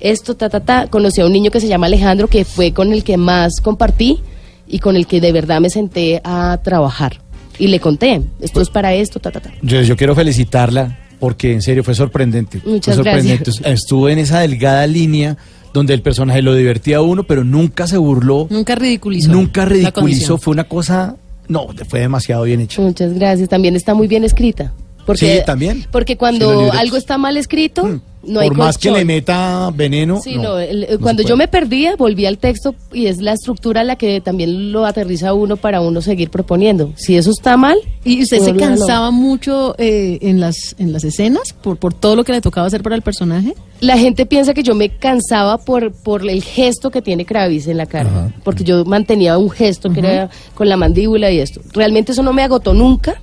Esto, ta, ta, ta. Conocí a un niño que se llama Alejandro, que fue con el que más compartí y con el que de verdad me senté a trabajar. Y le conté, esto es para esto, ta, ta, ta. Yo, yo quiero felicitarla porque en serio fue sorprendente. Muchas fue sorprendente. gracias. Estuvo en esa delgada línea donde el personaje lo divertía a uno, pero nunca se burló, Nunca ridiculizó. nunca ridiculizó. Fue una cosa, no, fue demasiado bien hecho. Muchas gracias. También está muy bien escrita. Porque, Sí, también. Porque cuando algo está mal escrito, no hay Por más que le meta veneno. Sí, no, no, el- no se cuando yo me perdía, volví al texto y es la estructura la que también lo aterriza a uno para uno seguir proponiendo. Si eso está mal... ¿Y usted se cansaba mucho eh, en, las, en las escenas por, por todo lo que le tocaba hacer para el personaje? La gente piensa que yo me cansaba por, por el gesto que tiene Kravis en la cara, porque yo mantenía un gesto que era con la mandíbula y esto. Realmente eso no me agotó nunca.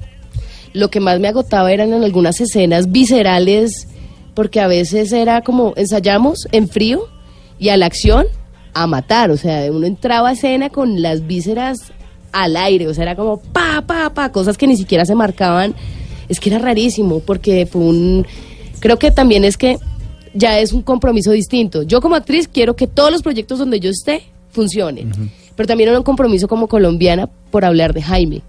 Lo que más me agotaba eran en algunas escenas viscerales, porque a veces era como ensayamos en frío y a la acción a matar. O sea, uno entraba a escena con las vísceras al aire, o sea, era como pa, pa, pa, cosas que ni siquiera se marcaban. Es que era rarísimo, porque fue un. Creo que también es que ya es un compromiso distinto. Yo como actriz quiero que todos los proyectos donde yo esté funcionen, pero también era un compromiso como colombiana por hablar de Jaime.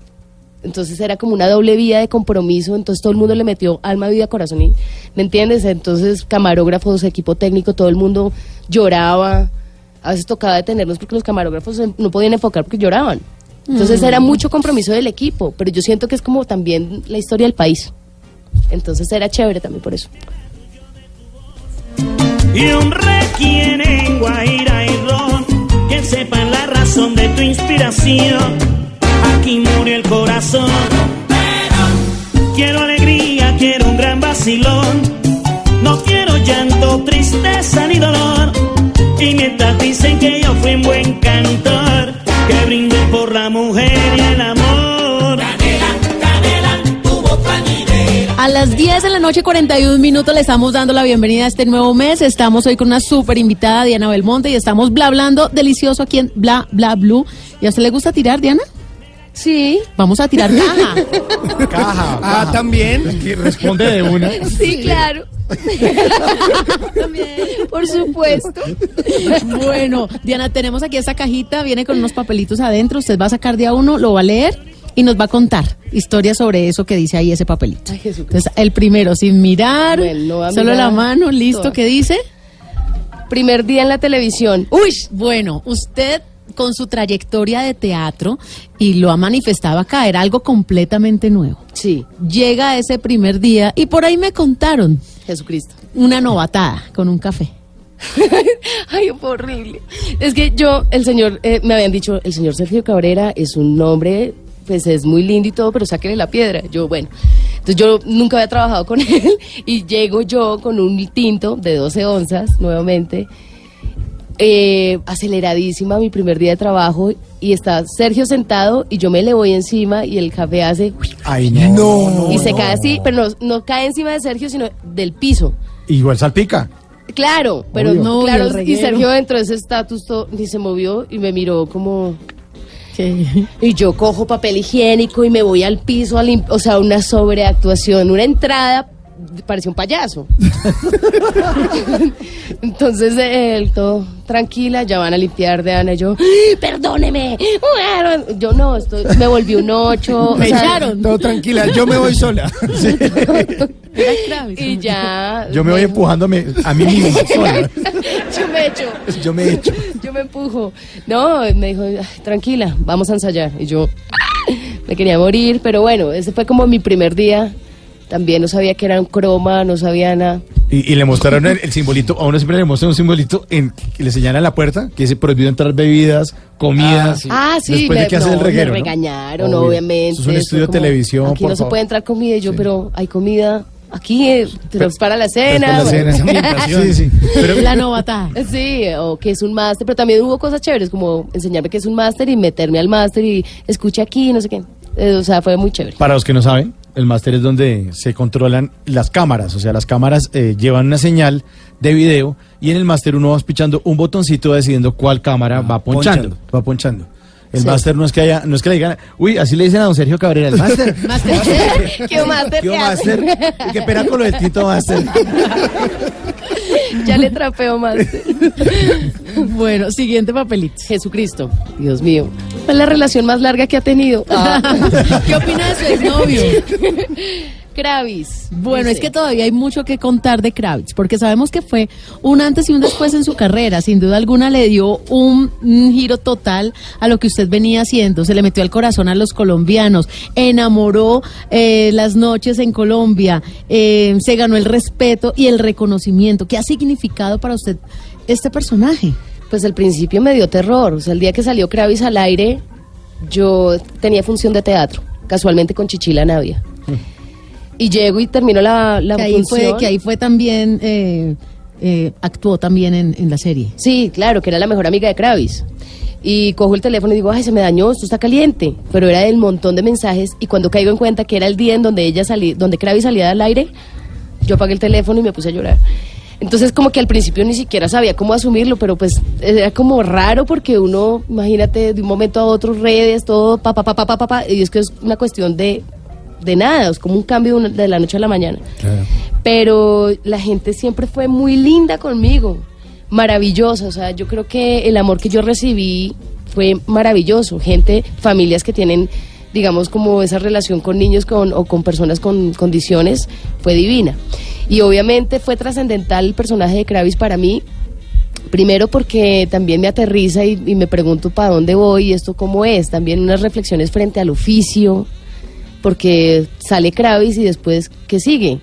Entonces era como una doble vía de compromiso, entonces todo el mundo le metió alma, vida, corazón, y, ¿me entiendes? Entonces camarógrafos, equipo técnico, todo el mundo lloraba, a veces tocaba detenernos porque los camarógrafos eh, no podían enfocar porque lloraban. Entonces Mm. era mucho compromiso del equipo, pero yo siento que es como también la historia del país. Entonces era chévere también por eso. y un requiem en Guaira y Ron, que sepan la razón de tu inspiración. Aquí murió el corazón, pero quiero alegría, quiero un gran vacilón. No quiero llanto, tristeza ni dolor. Y mientras dicen que yo fui un buen cantor, que brindé por la mujer y el amor. A las 10 de la noche, 41 minutos, le estamos dando la bienvenida a este nuevo mes. Estamos hoy con una súper invitada, Diana Belmonte, y estamos bla hablando delicioso aquí en Bla Bla Blue. ¿Y a usted le gusta tirar, Diana? Sí. Vamos a tirar caja. Caja. Ah, también. responde de una. Sí, claro. Por supuesto. Bueno, Diana, tenemos aquí esta cajita, viene con unos papelitos adentro. Usted va a sacar de a uno, lo va a leer y nos va a contar historias sobre eso que dice ahí ese papelito. Ay, Jesús. Entonces, el primero, sin mirar, Bueno, solo mirar la mano, listo. ¿qué dice? Primer día en la televisión. Uy, bueno, usted con su trayectoria de teatro y lo ha manifestado acá, era algo completamente nuevo. Sí. Llega ese primer día y por ahí me contaron Jesucristo. una novatada con un café. Ay, horrible. Es que yo, el señor, eh, me habían dicho, el señor Sergio Cabrera es un nombre, pues es muy lindo y todo, pero sáquele la piedra. Yo, bueno. Entonces yo nunca había trabajado con él y llego yo con un tinto de 12 onzas, nuevamente, eh, aceleradísima mi primer día de trabajo y está Sergio sentado y yo me le voy encima y el café hace Ay, no. y se cae así, pero no, no cae encima de Sergio, sino del piso. Igual salpica. Claro, pero Obvio. no, No, y claro, y. Sergio dentro de ese estatus y se movió y me miró como y yo cojo papel higiénico y me voy al piso a o sea, una sobreactuación, una entrada parecía un payaso. Entonces él todo tranquila, ya van a limpiar de Ana y yo, "Ay, perdóneme. Yo no, estoy, me volví un ocho. Me echaron. Todo tranquila, yo me voy sola. Y ya. Yo me voy empujándome a mí mismo. sola. yo me echo. Yo me echo. Yo me empujo. No, me dijo, "Ay, tranquila, vamos a ensayar. Y yo me quería morir, pero bueno, ese fue como mi primer día. También no sabía que era un croma, no sabía nada. Y, y le mostraron el, el simbolito, a uno siempre le muestran un simbolito en, que le señalan la puerta, que dice prohibido entrar bebidas, comidas. Ah, sí, Después de me, que hace no, el reguero. me regañaron, obviamente. Eso es un estudio de televisión, Aquí por no se puede entrar comida. Y yo, pero hay comida aquí, eh, pero para la cena. Después de la bueno. cena. Sí, sí. Pero- La novatada. Sí, o que es un máster, pero también hubo cosas chéveres, como enseñarme que es un máster y meterme al máster y escuche aquí, no sé qué. Eh, o sea, fue muy chévere. Para los que no saben, el máster es donde se controlan las cámaras. O sea, las cámaras eh, llevan una señal de video y en el máster uno va pichando un botoncito decidiendo cuál cámara va ponchando. ponchando, Va ponchando. El Sí. máster no es que haya, no es que le digan, uy, así le dicen a don Sergio Cabrera, el máster. ¿Qué máster? ¿Qué ¿Qué máster? qué pena con lo del Tito Máster. ya le trapeo máster. Bueno, siguiente papelito. Jesucristo, Dios mío. ¿Cuál es la relación más larga que ha tenido? Ah. ¿Qué opina de su exnovio? Kravis. Bueno, dice. es que todavía hay mucho que contar de Kravitz, porque sabemos que fue un antes y un después en su carrera. Sin duda alguna le dio un, un giro total a lo que usted venía haciendo. Se le metió al corazón a los colombianos, enamoró eh, las noches en Colombia, eh, se ganó el respeto y el reconocimiento. ¿Qué ha significado para usted este personaje? Pues al principio me dio terror. O sea, el día que salió Kravis al aire, yo tenía función de teatro, casualmente con Chichila Navia. Y llego y termino la, la Que ahí, función. fue, que ahí fue también, eh, eh, actuó también en, en la serie. Sí, claro, que era la mejor amiga de Kravis. Y cojo el teléfono y digo, ay, se me dañó, esto está caliente. Pero era del montón de mensajes y cuando caigo en cuenta que era el día en donde ella salí, donde Kravis salía al aire, yo apagué el teléfono y me puse a llorar. Entonces como que al principio ni siquiera sabía cómo asumirlo, pero pues era como raro porque uno, imagínate, de un momento a otro redes, todo, pa, pa, pa, pa, pa, pa, pa, y es que es una cuestión de, de nada, es como un cambio de, la noche a la mañana pero la gente siempre fue muy linda conmigo, maravillosa, o sea, yo creo que el amor que yo recibí fue maravilloso, gente, familias que tienen, digamos, como esa relación con niños con, o con personas con condiciones, fue divina. Y obviamente fue trascendental el personaje de Kravis para mí, Primero porque también me aterriza y, y me pregunto para dónde voy y esto cómo es. También unas reflexiones frente al oficio, porque sale Kravis y después, ¿qué sigue?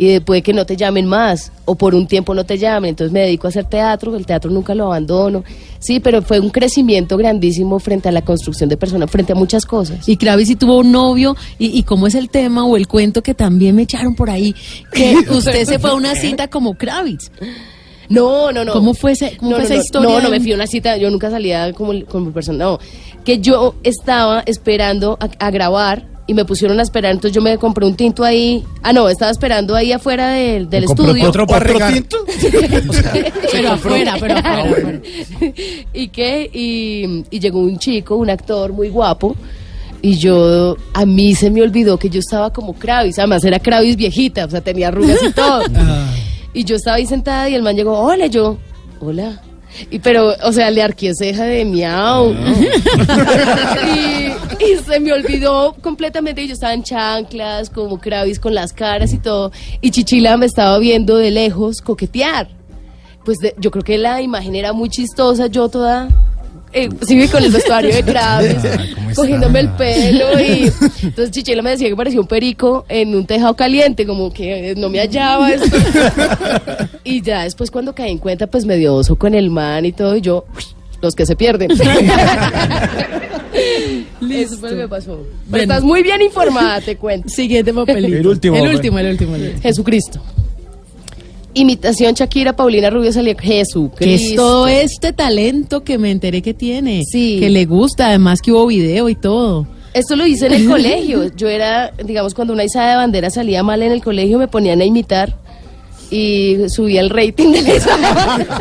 Y después que no te llamen más, o por un tiempo no te llamen, entonces me dedico a hacer teatro, el teatro nunca lo abandono. Sí, pero fue un crecimiento grandísimo frente a la construcción de personas, frente a muchas cosas. Y Kravis sí tuvo un novio, y, y cómo es el tema o el cuento que también me echaron por ahí, que usted se fue a una cita como Kravitz. No, no, no. ¿Cómo fue, ese- cómo no, fue no, esa no, historia? No, no me fui a una cita, yo nunca salía como, como persona, no. Que yo estaba esperando a, a grabar y me pusieron a esperar, entonces yo me compré un tinto ahí. Ah, no, estaba esperando ahí afuera del, del estudio. otro para regar. Pero afuera, pero afuera. afuera. ¿Y qué? Y, y llegó un chico, un actor muy guapo. Y yo, a mí se me olvidó que yo estaba como Kravis. Además, era Kravis viejita, o sea, tenía arrugas y todo. Y yo estaba ahí sentada y el man llegó, hola, yo, hola. Y pero, o sea, le arqué ceja de miau. y, y se me olvidó completamente. Y yo estaba en chanclas, como Kravis con las caras y todo. Y Chichila me estaba viendo de lejos coquetear. pues de- yo creo que la imagen era muy chistosa, yo toda... Eh, sí, con el vestuario de Kravis, cogiéndome el pelo y entonces Chichela me decía que parecía un perico en un tejado caliente, como que no me hallaba esto. Y ya después cuando caí en cuenta, pues me dio oso con el man y todo, y yo, uy, los que se pierden. Eso fue lo que pasó. Pero estás muy bien informada, te cuento. Siguiente papelito. El último, El último, el último. el último. Jesucristo. Imitación Shakira, Paulina Rubio salía Jesucristo. Que es todo este talento que me enteré que tiene. Sí. Que le gusta, además que hubo video y todo. Esto lo hice en el colegio. Yo era, digamos, cuando una izada de bandera salía mal en el colegio, me ponían a imitar y subía el rating de la izada.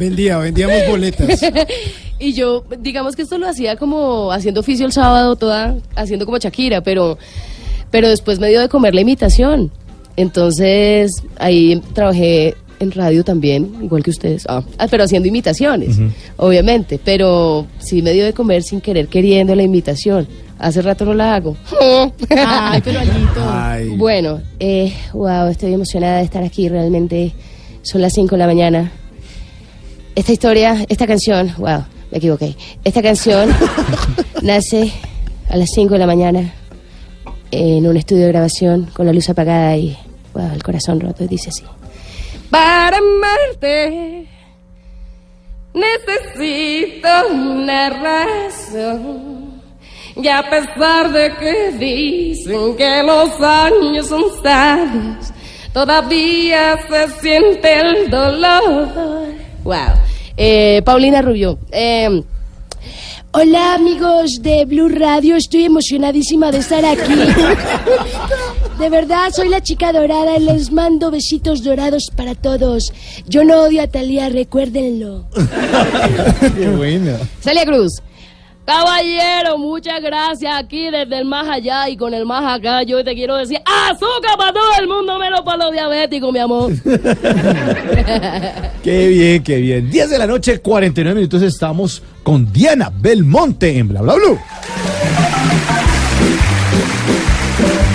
Vendía, vendíamos boletas. y yo, digamos que esto lo hacía como haciendo oficio el sábado, toda haciendo como Shakira, pero, pero después me dio de comer la imitación. Entonces ahí trabajé en radio también, igual que ustedes, Ah, ah, pero haciendo imitaciones, obviamente. Pero sí me dio de comer sin querer queriendo la imitación. Hace rato no la hago. Ay, pero Alito. Bueno, eh, wow, estoy emocionada de estar aquí realmente. Son las 5 de la mañana. Esta historia, esta canción, wow, me equivoqué. Esta canción nace a las 5 de la mañana en un estudio de grabación con la luz apagada y, el corazón roto. Y dice así. Para amarte necesito una razón. Y a pesar de que dicen que los años son sabios, todavía se siente el dolor. Wow. Eh, Paulina Rubio. eh, Hola amigos de Blue Radio, estoy emocionadísima de estar aquí. De verdad, soy la chica dorada y les mando besitos dorados para todos. Yo no odio a Talía, recuérdenlo. Qué buena. Celia Cruz. Caballero, muchas gracias aquí desde el más allá y con el más acá. Yo te quiero decir azúcar para todo el mundo, menos para los diabéticos, mi amor. Qué bien, qué bien. 10 de la noche, 49 minutos. Estamos con Diana Belmonte en Bla Bla Blue.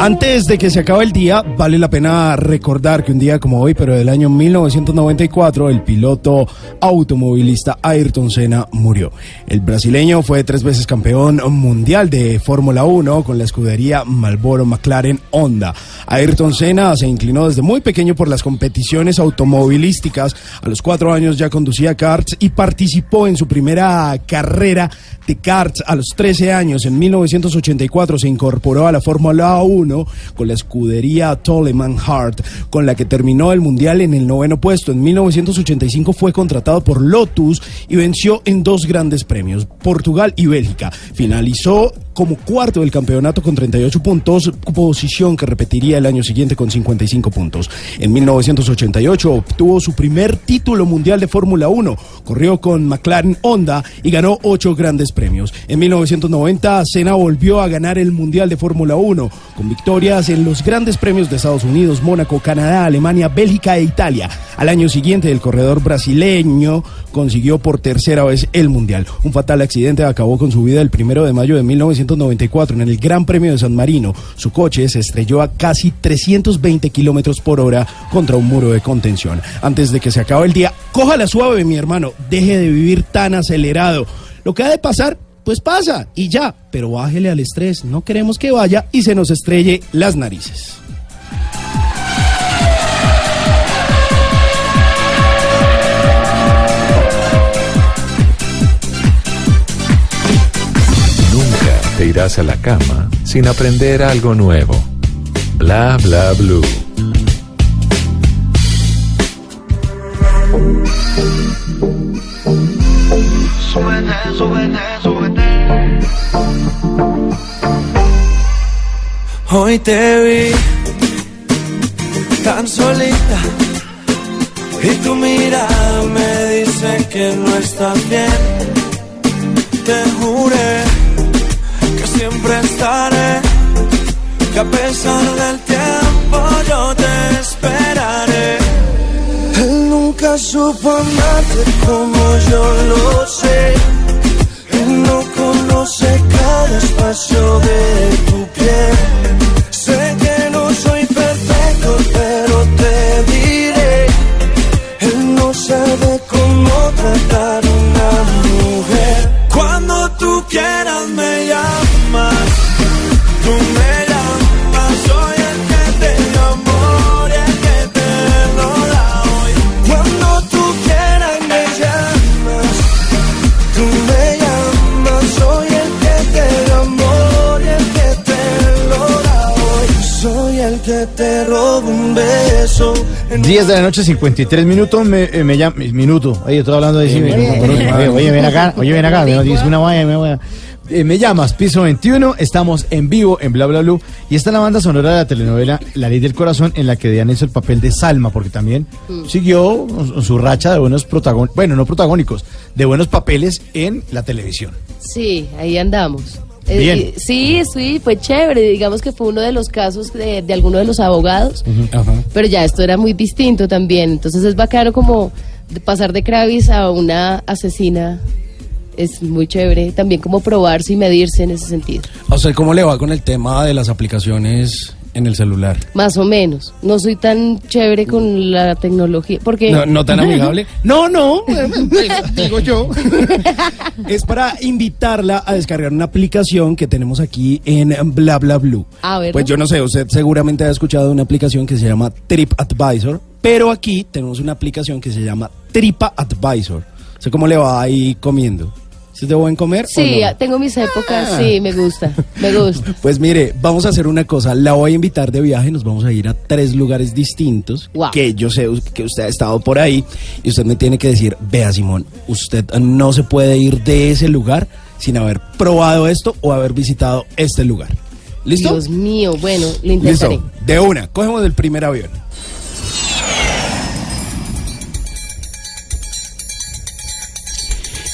Antes de que se acabe el día, vale la pena recordar que un día como hoy, pero del año 1994, el piloto automovilista Ayrton Senna murió. El brasileño fue tres veces campeón mundial de Fórmula 1 con la escudería Marlboro McLaren Honda. Ayrton Senna se inclinó desde muy pequeño por las competiciones automovilísticas. A los cuatro años ya conducía karts y participó en su primera carrera de karts a los 13 años. En 1984 se incorporó a la Fórmula 1 con la escudería Toleman Hart, con la que terminó el mundial en el noveno puesto. En 1985 fue contratado por Lotus y venció en dos grandes premios, Portugal y Bélgica. Finalizó como cuarto del campeonato con 38 puntos, posición que repetiría el año siguiente con 55 puntos. En 1988 obtuvo su primer título mundial de Fórmula 1, corrió con McLaren Honda y ganó ocho grandes premios. En 1990 Senna volvió a ganar el mundial de Fórmula 1 con victorias en los grandes premios de Estados Unidos, Mónaco, Canadá, Alemania, Bélgica e Italia. Al año siguiente el corredor brasileño consiguió por tercera vez el mundial. Un fatal accidente acabó con su vida el primero de mayo de 1994 en el Gran Premio de San Marino. Su coche se estrelló a casi 320 kilómetros por hora contra un muro de contención. Antes de que se acabe el día, cójala suave, mi hermano. Deje de vivir tan acelerado. Lo que ha de pasar, pues pasa y ya. Pero bájele al estrés. No queremos que vaya y se nos estrelle las narices. Te irás a la cama sin aprender algo nuevo. Bla bla blue. Hoy te vi tan solita y tu mirada me dice que no estás bien. Te juré siempre estaré. Que a pesar del tiempo yo te esperaré. Él nunca supo amarte como yo lo sé. Él no conoce cada espacio de tu piel. Que te roba un beso. 10 de la noche, 53 minutos, me, eh, me llama, minuto, oye, estoy hablando de sí, oye, oye, ven acá, oye, ven acá, me dice una vaya, me voy a- Eh, me llamas, piso 21, estamos en vivo en Bla Bla Blue y esta es la banda sonora de la telenovela La Ley del Corazón en la que Diana hizo el papel de Salma porque también siguió su- su racha de buenos protagónicos, bueno, no protagónicos, de buenos papeles en la televisión. Sí, ahí andamos. Eh, Bien. eh, sí, sí, fue chévere. Digamos que fue uno de los casos de, de alguno de los abogados. Pero ya esto era muy distinto también. Entonces es bacano como pasar de Kravis a una asesina. Es muy chévere. También como probarse y medirse en ese sentido. ¿A usted cómo le va con el tema de las aplicaciones en el celular? Más o menos. No soy tan chévere con la tecnología. Porque... No, no tan amigable. No, no, digo yo. es para invitarla a descargar una aplicación que tenemos aquí en Bla Bla Blue. A ver. Pues yo no sé, usted seguramente ha escuchado de una aplicación que se llama TripAdvisor, pero aquí tenemos una aplicación que se llama Tripa Advisor. ¿Sé cómo le va ahí comiendo? ¿Sí es de buen comer? o Sí, no? tengo mis épocas. Ah. Sí, me gusta. Me gusta. Pues mire, vamos a hacer una cosa. La voy a invitar de viaje. Nos vamos a ir a tres lugares distintos. Guau. Que yo sé que usted ha estado por ahí. Y usted me tiene que decir, vea Simón, usted no se puede ir de ese lugar sin haber probado esto o haber visitado este lugar. ¿Listo? Dios mío, bueno, lo intentaré. Listo. De una. Cogemos del primer avión.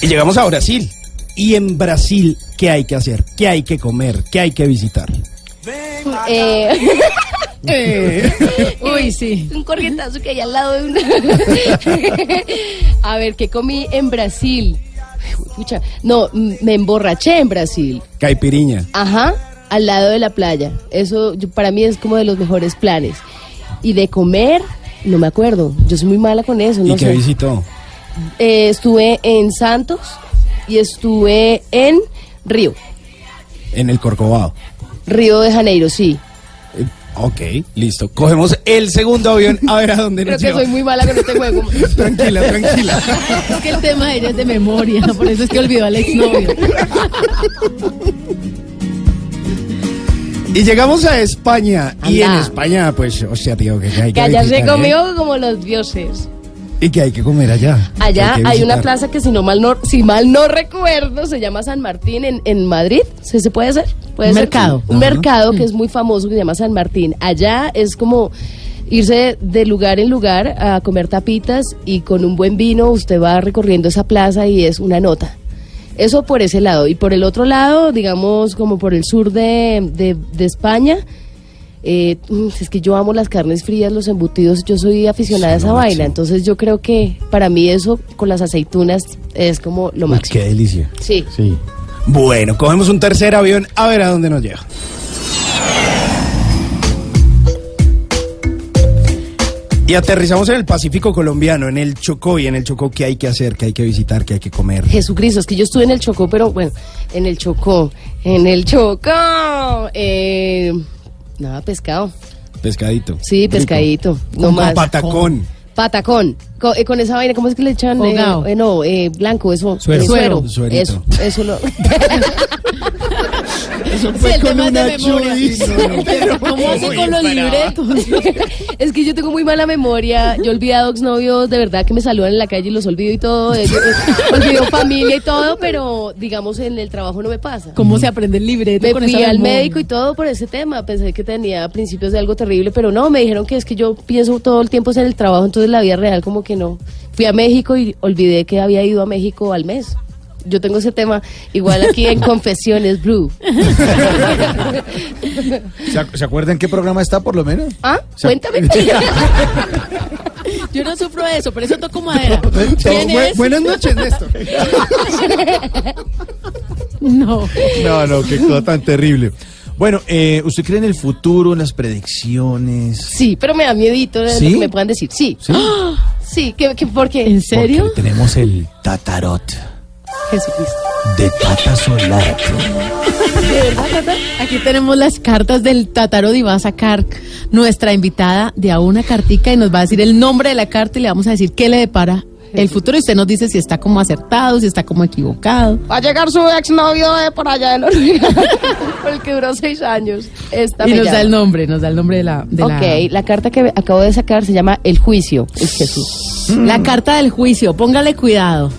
Y llegamos a Brasil. Y en Brasil, ¿qué hay que hacer? ¿Qué hay que comer? ¿Qué hay que visitar? Eh, Uy, sí. un corrientazo que hay al lado de una. A ver, ¿qué comí en Brasil? Pucha, no, me emborraché en Brasil. Caipiriña. Ajá, al lado de la playa. Eso yo- para mí es como de los mejores planes. Y de comer, no me acuerdo. Yo soy muy mala con eso. ¿Y No qué sé. visitó? Eh, estuve en Santos y estuve en Río. En el Corcovado. Río de Janeiro, sí. Eh, Ok, listo. Cogemos el segundo avión a ver a dónde Creo nos que lleva. soy muy mala con este juego. Tranquila, tranquila. Es que el tema de ella es de memoria, por eso es que olvidó al exnovio. Y llegamos a España. Y en. España, pues, o sea, tío, que hay que Que allá se visitar, ¿eh? comió como los dioses. Y que hay que comer allá. Allá hay una plaza que si no mal no, si mal no recuerdo, se llama San Martín en, en Madrid. ¿Se, se puede hacer? ¿Puede Un ser? mercado. Un mercado que es muy famoso que se llama San Martín. Allá es como irse de lugar en lugar a comer tapitas y con un buen vino usted va recorriendo esa plaza y es una nota. Eso por ese lado. Y por el otro lado, digamos, como por el sur de, de- de España, eh, mm, es que yo amo las carnes frías, los embutidos, yo soy aficionada a esa vaina. Entonces yo creo que para mí eso con las aceitunas es como lo máximo. qué delicia. Sí. Sí. Bueno, cogemos un tercer avión a ver a dónde nos lleva. Y aterrizamos en el Pacífico colombiano, en el Chocó. Y en el Chocó, ¿qué hay que hacer? ¿Qué hay que visitar? ¿Qué hay que comer? Jesucristo, es que yo estuve en el Chocó, pero bueno, en el Chocó, en el Chocó, eh, nada, pescado. Pescadito. Sí, pescadito, no más. Patacón. Patacón, eh, con, esa vaina, ¿cómo es que le echan? Eh, eh, no, eh, blanco, eso. Suero. eh, Suero. Suerito. Eso, eso lo. Eso fue el con de. Pero ¿Cómo hace con los libretos? es que yo tengo muy mala memoria. Yo he olvidado exnovios de verdad que me saludan en la calle y los olvido y todo. eh, yo, eh, olvido familia y todo, pero digamos en el trabajo no me pasa. ¿Cómo se aprende el libreto Me con fui esa al memoria? médico y todo por ese tema. Pensé que tenía principios de algo terrible, pero no, me dijeron que es que yo pienso todo el tiempo en el trabajo, entonces la vida real como que no. Fui a México y olvidé que había ido a México al mes. Yo tengo ese tema igual aquí en Confesiones Blue. ¿Se, ac- ¿Se acuerdan qué programa está por lo menos? ¿Ah? Cuéntame. Yo no sufro de eso, por eso toco madera. Bu- ¿Quién es? buenas noches, Néstor. No. No, no, qué cosa tan terrible. Bueno, eh, ¿usted cree en el futuro, en las predicciones? Sí, pero me da miedito de ¿Sí? lo que me puedan decir. Sí. ¿Sí? Sí, ¿qué, qué, por qué? ¿En serio? Porque tenemos el tatarot Jesucristo. de Tata Solar. ¿De verdad, Tata? Aquí tenemos las cartas del Tatarot y va a sacar nuestra invitada de a una cartica y nos va a decir el nombre de la carta y le vamos a decir qué le depara el futuro y usted nos dice si está como acertado, si está como equivocado. Va a llegar su exnovio de por allá de Noruega, por el que duró seis años. Esta y nos da el nombre, nos da el nombre de la... De la- ok, la... carta que acabo de sacar se llama El Juicio. Es Jesús. La carta del juicio, póngale cuidado.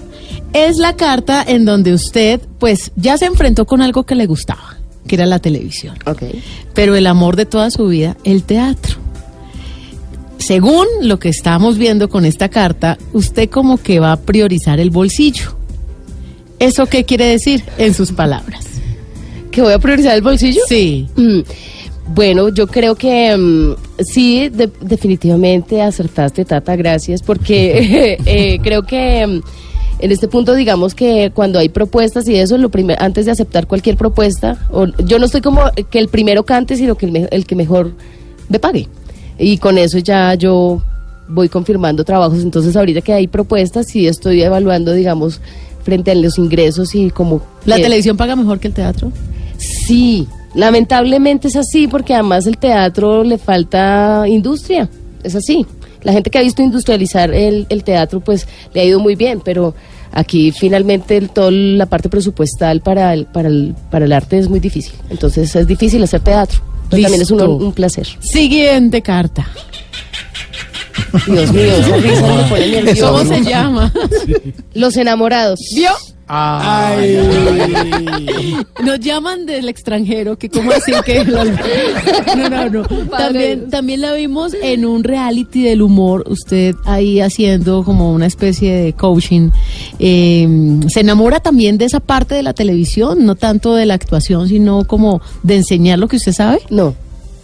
Es la carta en donde usted, pues, ya se enfrentó con algo que le gustaba, que era la televisión. Ok. Pero el amor de toda su vida, el teatro. Según lo que estamos viendo con esta carta, usted como que va a priorizar el bolsillo. ¿Eso qué quiere decir? En sus palabras. ¿Que voy a priorizar el bolsillo? Sí. Mm, Bueno, yo creo que mm, sí, de- definitivamente acertaste, Tata, gracias, porque eh, creo que mm, en este punto, digamos que cuando hay propuestas y eso, lo primer- antes de aceptar cualquier propuesta, o- yo no estoy como que el primero cante, sino que el, me- el que mejor me pague. Y con eso ya yo voy confirmando trabajos. Entonces, ahorita que hay propuestas, sí estoy evaluando, digamos, frente a los ingresos y como... ¿La que- televisión paga mejor que el teatro? Sí, lamentablemente es así porque además el teatro le falta industria, es así. La gente que ha visto industrializar el, el teatro pues le ha ido muy bien, pero aquí finalmente el- toda la parte presupuestal para el, para, el, para el arte es muy difícil. Entonces es difícil hacer teatro. Pero también es un, un placer. Siguiente carta. Dios mío. ¿Cómo se llama? Los enamorados. ¿Vio? Ay. Nos llaman del extranjero, que cómo así que los- no, no, no. También, también la vimos en un reality del humor, usted ahí haciendo como una especie de coaching. Eh, se enamora también de esa parte de la televisión, no tanto de la actuación, sino como de enseñar lo que usted sabe. No.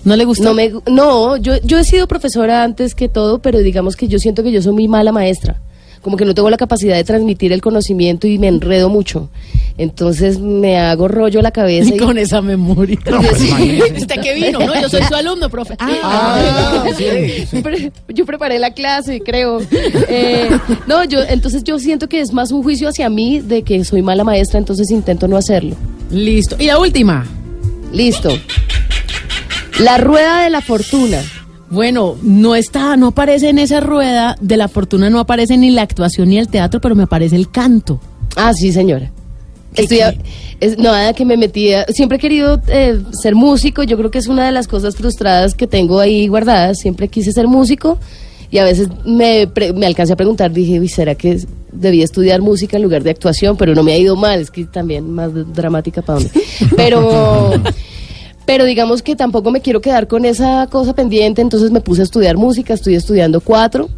¿No le gusta? No, me, no yo, yo he sido profesora antes que todo, pero digamos que yo siento que yo soy muy mala maestra. Como que no tengo la capacidad de transmitir el conocimiento y me enredo mucho. Entonces me hago rollo la cabeza. Y con esa memoria. Sí. ¿Usted qué vino? No, yo soy su alumno, profe. Ah, Pre- yo preparé la clase, creo. Eh, no, yo, entonces yo siento que es más un juicio hacia mí de que soy mala maestra, entonces intento no hacerlo. Listo. Y la última. Listo. La rueda de la fortuna. Bueno, no está, no aparece en esa rueda de la fortuna, no aparece ni la actuación ni el teatro, pero me aparece el canto. Ah, sí, señora. ¿Qué Estoy a- es, nada que me metía. Siempre he querido eh, ser músico. Yo creo que es una de las cosas frustradas que tengo ahí guardadas. Siempre quise ser músico y a veces me, pre- me alcancé a preguntar. Dije, "Uy, ¿será que debía estudiar música en lugar de actuación? Pero no me ha ido mal. Es que también más dramática para dónde. Pero. Pero digamos que tampoco me quiero quedar con esa cosa pendiente, entonces me puse a estudiar música, estoy estudiando cuatro.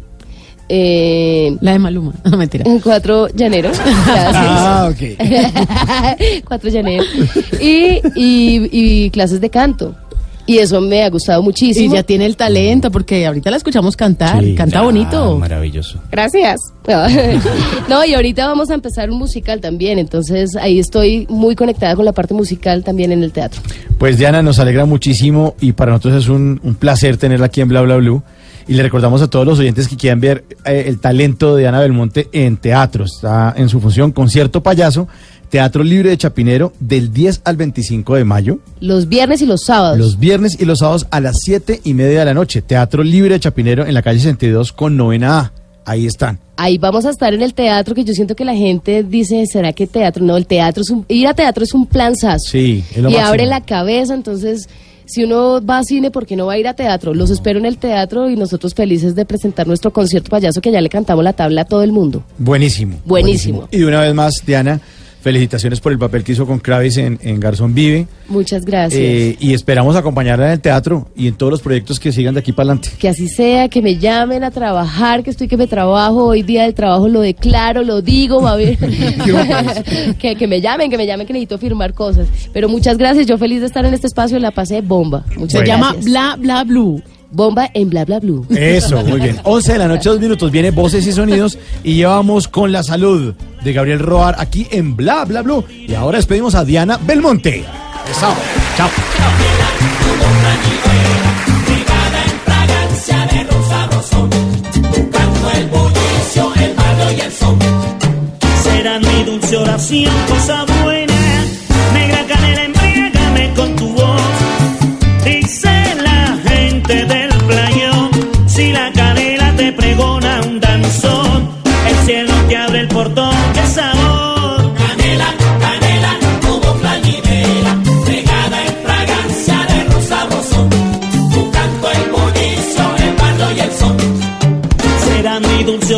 Eh, La de Maluma, no mentira. Cuatro llaneros. Ah, Cuatro llaneros. Y, y, y clases de canto. Y eso me ha gustado muchísimo. Y ya tiene el talento, porque ahorita la escuchamos cantar, canta bonito. Maravilloso. Gracias. No, y ahorita vamos a empezar un musical también, entonces ahí estoy muy conectada con la parte musical también en el teatro. Pues Diana, nos alegra muchísimo y para nosotros es un, un placer tenerla aquí en Bla Bla Blue. Y le recordamos a todos los oyentes que quieran ver eh, el talento de Diana Belmonte en teatro. Está en su función Concierto Payaso, Teatro Libre de Chapinero, del 10 al 25 de mayo. Los viernes y los sábados. Los viernes y los sábados a las 7 y media de la noche. Teatro Libre de Chapinero en la calle 62 con novena A. Ahí están. Ahí vamos a estar en el teatro, que yo siento que la gente dice, ¿será que teatro? No, el teatro es un, ir a teatro es un planzazo. Sí, es lo y máximo. abre la cabeza, entonces si uno va a cine, ¿por qué no va a ir a teatro? Los espero en el teatro y nosotros felices de presentar nuestro concierto payaso que ya le cantamos la tabla a todo el mundo. Buenísimo. Buenísimo. Y de una vez más, Diana, Felicitaciones por el papel que hizo con Kravis en, en Garzón Vive. Muchas gracias. Eh, y esperamos acompañarla en el teatro y en todos los proyectos que sigan de aquí para adelante. Que así sea, que me llamen a trabajar, que estoy que me trabajo, hoy día del trabajo lo declaro, lo digo, va a ver. que, que me llamen, que me llamen, que necesito firmar cosas. Pero muchas gracias, yo feliz de estar en este espacio, la pasé bomba. Muchas Se llama gracias. Bla Bla Blue. Bomba en Bla Bla Blue. Eso, muy bien. 11 de la noche, dos minutos. Viene Voces y Sonidos y llevamos con la salud de Gabriel Roar aquí en Bla Bla Blue. Y ahora despedimos a Diana Belmonte. Chao. fragancia de rosa rosón, buscando el bullicio, el barrio y el son. Será mi dulce oración, cosa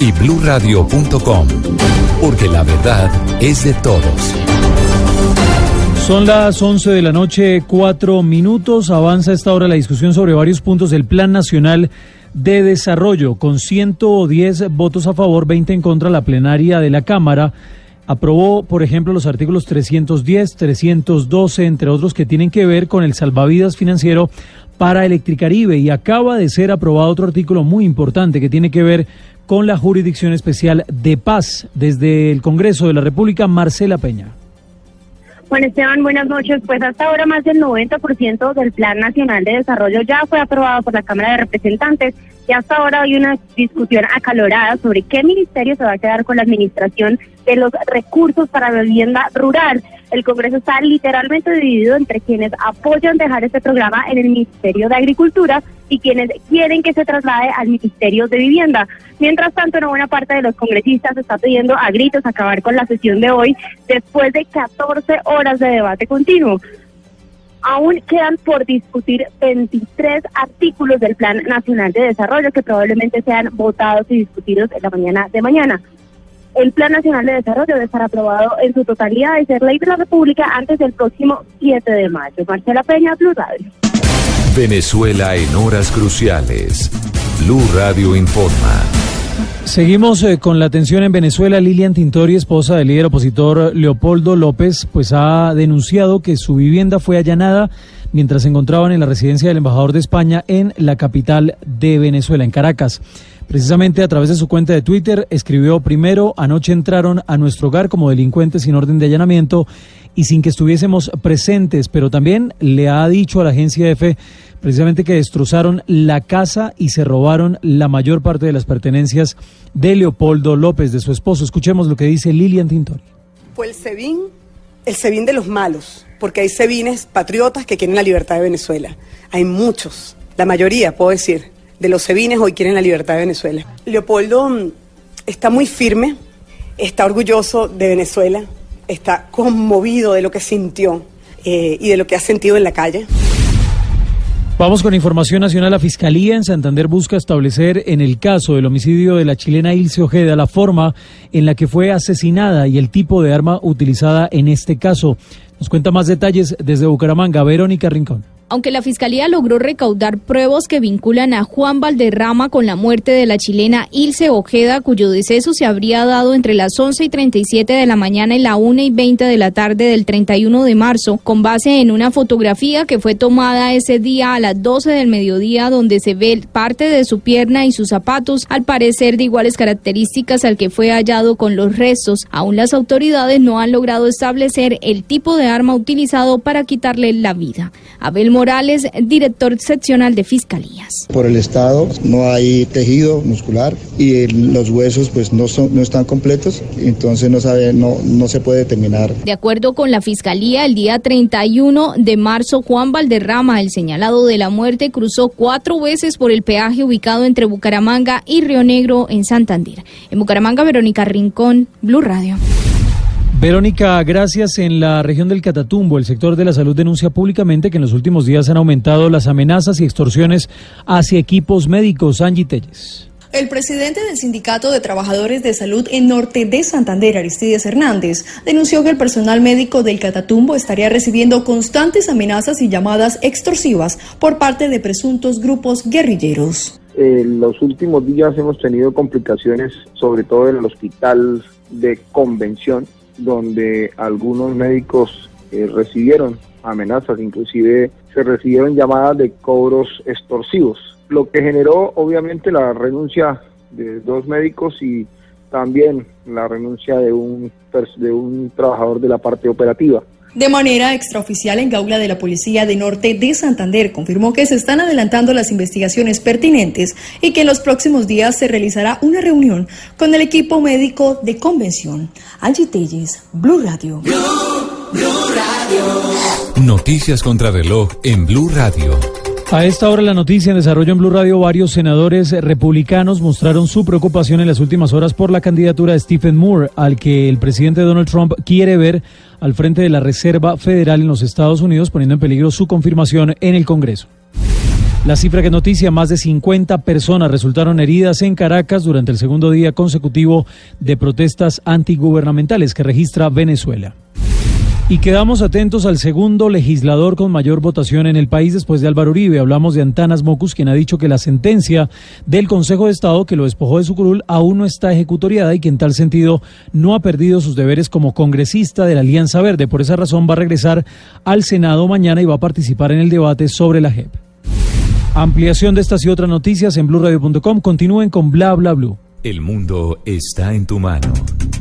y bluradio.com, porque la verdad es de todos. Son las 11 de la noche, cuatro minutos. Avanza a esta hora la discusión sobre varios puntos del Plan Nacional de Desarrollo. Con 110 votos a favor, 20 en contra, la plenaria de la Cámara aprobó, por ejemplo, los artículos 310, 312, entre otros, que tienen que ver con el salvavidas financiero para Electricaribe. Y acaba de ser aprobado otro artículo muy importante que tiene que ver con la Jurisdicción Especial de Paz. Desde el Congreso de la República, Marcela Peña. Juan Esteban, buenas noches. Pues hasta ahora más del 90% del Plan Nacional de Desarrollo ya fue aprobado por la Cámara de Representantes y hasta ahora hay una discusión acalorada sobre qué ministerio se va a quedar con la administración de los recursos para la vivienda rural. El Congreso está literalmente dividido entre quienes apoyan dejar este programa en el Ministerio de Agricultura y quienes quieren que se traslade al Ministerio de Vivienda. Mientras tanto, una buena parte de los congresistas está pidiendo a gritos acabar con la sesión de hoy después de 14 horas de debate continuo. Aún quedan por discutir 23 artículos del Plan Nacional de Desarrollo que probablemente sean votados y discutidos en la mañana de mañana. El Plan Nacional de Desarrollo debe estar aprobado en su totalidad y ser ley de la República antes del próximo 7 de mayo. Marcela Peña, Blue Radio. Venezuela en horas cruciales. Blue Radio informa. Seguimos eh, con la atención en Venezuela. Lilian Tintori, esposa del líder opositor Leopoldo López, pues ha denunciado que su vivienda fue allanada mientras se encontraban en la residencia del embajador de España en la capital de Venezuela, en Caracas. Precisamente a través de su cuenta de Twitter escribió primero, anoche entraron a nuestro hogar como delincuentes sin orden de allanamiento y sin que estuviésemos presentes, pero también le ha dicho a la agencia EFE precisamente que destrozaron la casa y se robaron la mayor parte de las pertenencias de Leopoldo López, de su esposo. Escuchemos lo que dice Lilian Tintori. Fue el SEBIN, el SEBIN de los malos, porque hay SEBINes patriotas que quieren la libertad de Venezuela. Hay muchos, la mayoría, puedo decir, de los SEBINes hoy quieren la libertad de Venezuela. Leopoldo mm, está muy firme, está orgulloso de Venezuela, está conmovido de lo que sintió eh, y de lo que ha sentido en la calle. Vamos con información nacional. La Fiscalía en Santander busca establecer en el caso del homicidio de la chilena Ilse Ojeda la forma en la que fue asesinada y el tipo de arma utilizada en este caso. Nos cuenta más detalles desde Bucaramanga, Verónica Rincón. Aunque la fiscalía logró recaudar pruebas que vinculan a Juan Valderrama con la muerte de la chilena Ilse Ojeda, cuyo deceso se habría dado entre las 11 y 37 de la mañana y la 1 y 20 de la tarde del 31 de marzo, con base en una fotografía que fue tomada ese día a las 12 del mediodía, donde se ve parte de su pierna y sus zapatos, al parecer de iguales características al que fue hallado con los restos. Aún las autoridades no han logrado establecer el tipo de arma utilizado para quitarle la vida. Abel Morales, director seccional de Fiscalías. Por el estado no hay tejido muscular y los huesos pues no, son, no están completos, entonces no, sabe, no, no se puede determinar. De acuerdo con la Fiscalía, el día 31 de marzo, Juan Valderrama, el señalado de la muerte, cruzó cuatro veces por el peaje ubicado entre Bucaramanga y Río Negro en Santander. En Bucaramanga, Verónica Rincón, Blue Radio. Verónica, gracias. En la región del Catatumbo, el sector de la salud denuncia públicamente que en los últimos días han aumentado las amenazas y extorsiones hacia equipos médicos. Angie Telles. El presidente del Sindicato de Trabajadores de Salud en Norte de Santander, Aristides Hernández, denunció que el personal médico del Catatumbo estaría recibiendo constantes amenazas y llamadas extorsivas por parte de presuntos grupos guerrilleros. En los últimos días hemos tenido complicaciones, sobre todo en el hospital de convención, donde algunos médicos eh, recibieron amenazas, inclusive se recibieron llamadas de cobros extorsivos, lo que generó obviamente la renuncia de dos médicos y también la renuncia de un, de un trabajador de la parte operativa. De manera extraoficial, en Gaula de la Policía de Norte de Santander confirmó que se están adelantando las investigaciones pertinentes y que en los próximos días se realizará una reunión con el equipo médico de convención. Angie Telles, Blue Radio. Noticias contra reloj en Blue Radio. A esta hora la noticia en desarrollo en Blue Radio, varios senadores republicanos mostraron su preocupación en las últimas horas por la candidatura de Stephen Moore, al que el presidente Donald Trump quiere ver al frente de la Reserva Federal en los Estados Unidos, poniendo en peligro su confirmación en el Congreso. La cifra que noticia, más de 50 personas resultaron heridas en Caracas durante el segundo día consecutivo de protestas antigubernamentales que registra Venezuela. Y quedamos atentos al segundo legislador con mayor votación en el país después de Álvaro Uribe. Hablamos de Antanas Mocus, quien ha dicho que la sentencia del Consejo de Estado que lo despojó de su curul aún no está ejecutoriada y que en tal sentido no ha perdido sus deberes como congresista de la Alianza Verde. Por esa razón va a regresar al Senado mañana y va a participar en el debate sobre la JEP. Ampliación de estas y otras noticias en blurradio.com. Continúen con Bla Bla Blue. El mundo está en tu mano.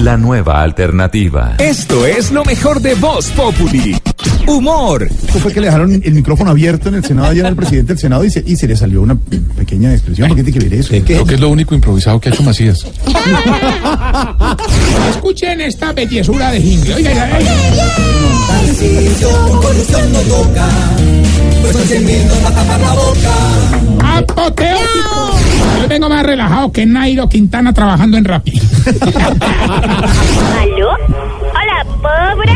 la nueva alternativa. Esto es lo mejor de Voz Populi. Humor. Esto fue que le dejaron el micrófono abierto en el Senado ayer al presidente del Senado y se, y se le salió una pequeña expresión. ¿Por qué tiene que ver eso? Creo que es lo único improvisado que ha hecho Macías. Escuchen esta bellezura de jingle. Oiga, oiga, oiga. corrupción no toca, pues encendiendo para tapar la boca. Yo vengo más relajado que Nairo Quintana trabajando en Rappi. ¿Aló? Hola, pobre.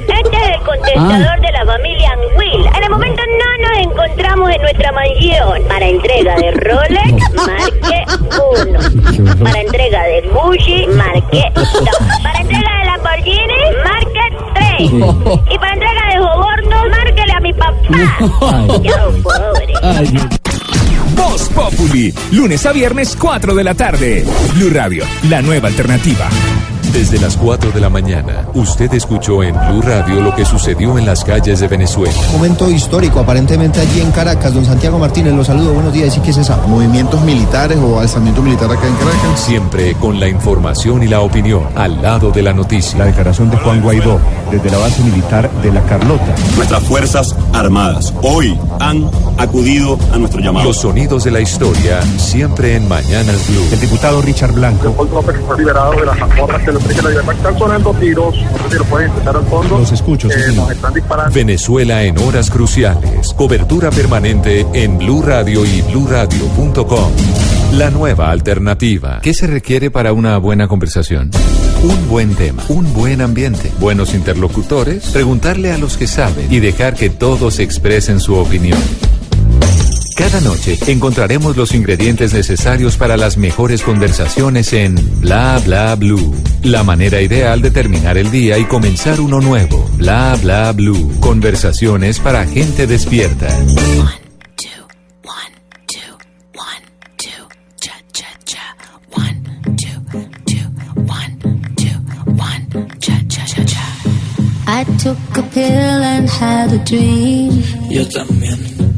Este es el contestador de la familia Will. En el momento no nos encontramos en nuestra mansión. Para entrega de Rolex, marque 1. Para entrega de Gucci, marque 2. Para entrega de Lamborghini, marque 3. Y para entrega de Joborno, márquele a mi papá. Yo, pobre. Voz Populi, lunes a viernes 4 de la tarde. Blue Radio, la nueva alternativa. Desde las 4 de la mañana, usted escuchó en Blue Radio lo que sucedió en las calles de Venezuela. Momento histórico, aparentemente allí en Caracas. Don Santiago Martínez, los saludo. Buenos días. ¿Y qué es esa? Movimientos militares o alzamiento militar acá en Caracas. Siempre con la información y la opinión al lado de la noticia. La declaración de Juan Guaidó desde la base militar de La Carlota. Nuestras Fuerzas Armadas hoy han acudido a nuestro llamado. Los sonidos de la historia siempre en Mañanas Blue. El diputado Richard Blanco. López fue liberado de las mazmorras de Presa de la Libertad. Están sonando tiros, no sé si lo pueden escuchar al fondo. Los escucho, sí, Eh, señor. nos están disparando. Venezuela en horas cruciales. Cobertura permanente en Blue Radio y BlueRadio.com. La nueva alternativa. ¿Qué se requiere para una buena conversación? Un buen tema, un buen ambiente, buenos interlocutores, preguntarle a los que saben y dejar que todos expresen su opinión. Cada noche encontraremos los ingredientes necesarios para las mejores conversaciones en Bla Bla Blue. La manera ideal de terminar el día y comenzar uno nuevo. Bla Bla Blue. Conversaciones para gente despierta. I took a pill and had a dream. Yo también.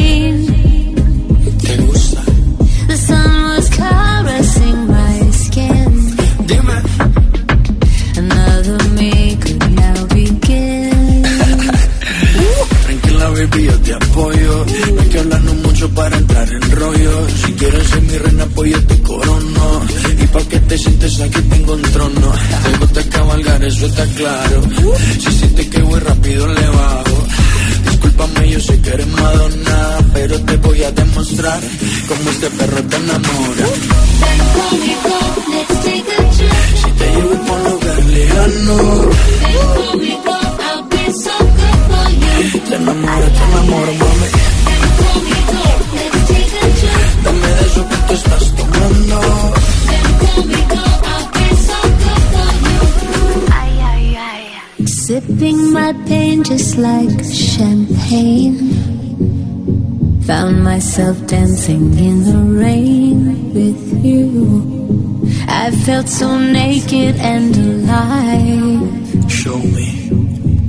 Para entrar en rollo. Si quieres ser mi reina, pues yo te corono. Y pa' que te sientes aquí tengo un trono. Te gusta cabalgar, eso está claro. Si sientes que voy rápido, le bajo. Discúlpame, yo sé que eres Madonna. Pero te voy a demostrar cómo este perro te enamora. Si te llevo por un lugar lejano. Te enamoro, te enamoro, mami. De eso que tú estás tomando. Sipping my pain just like champagne. Found myself dancing in the rain with you. I felt so naked and alive. Show me.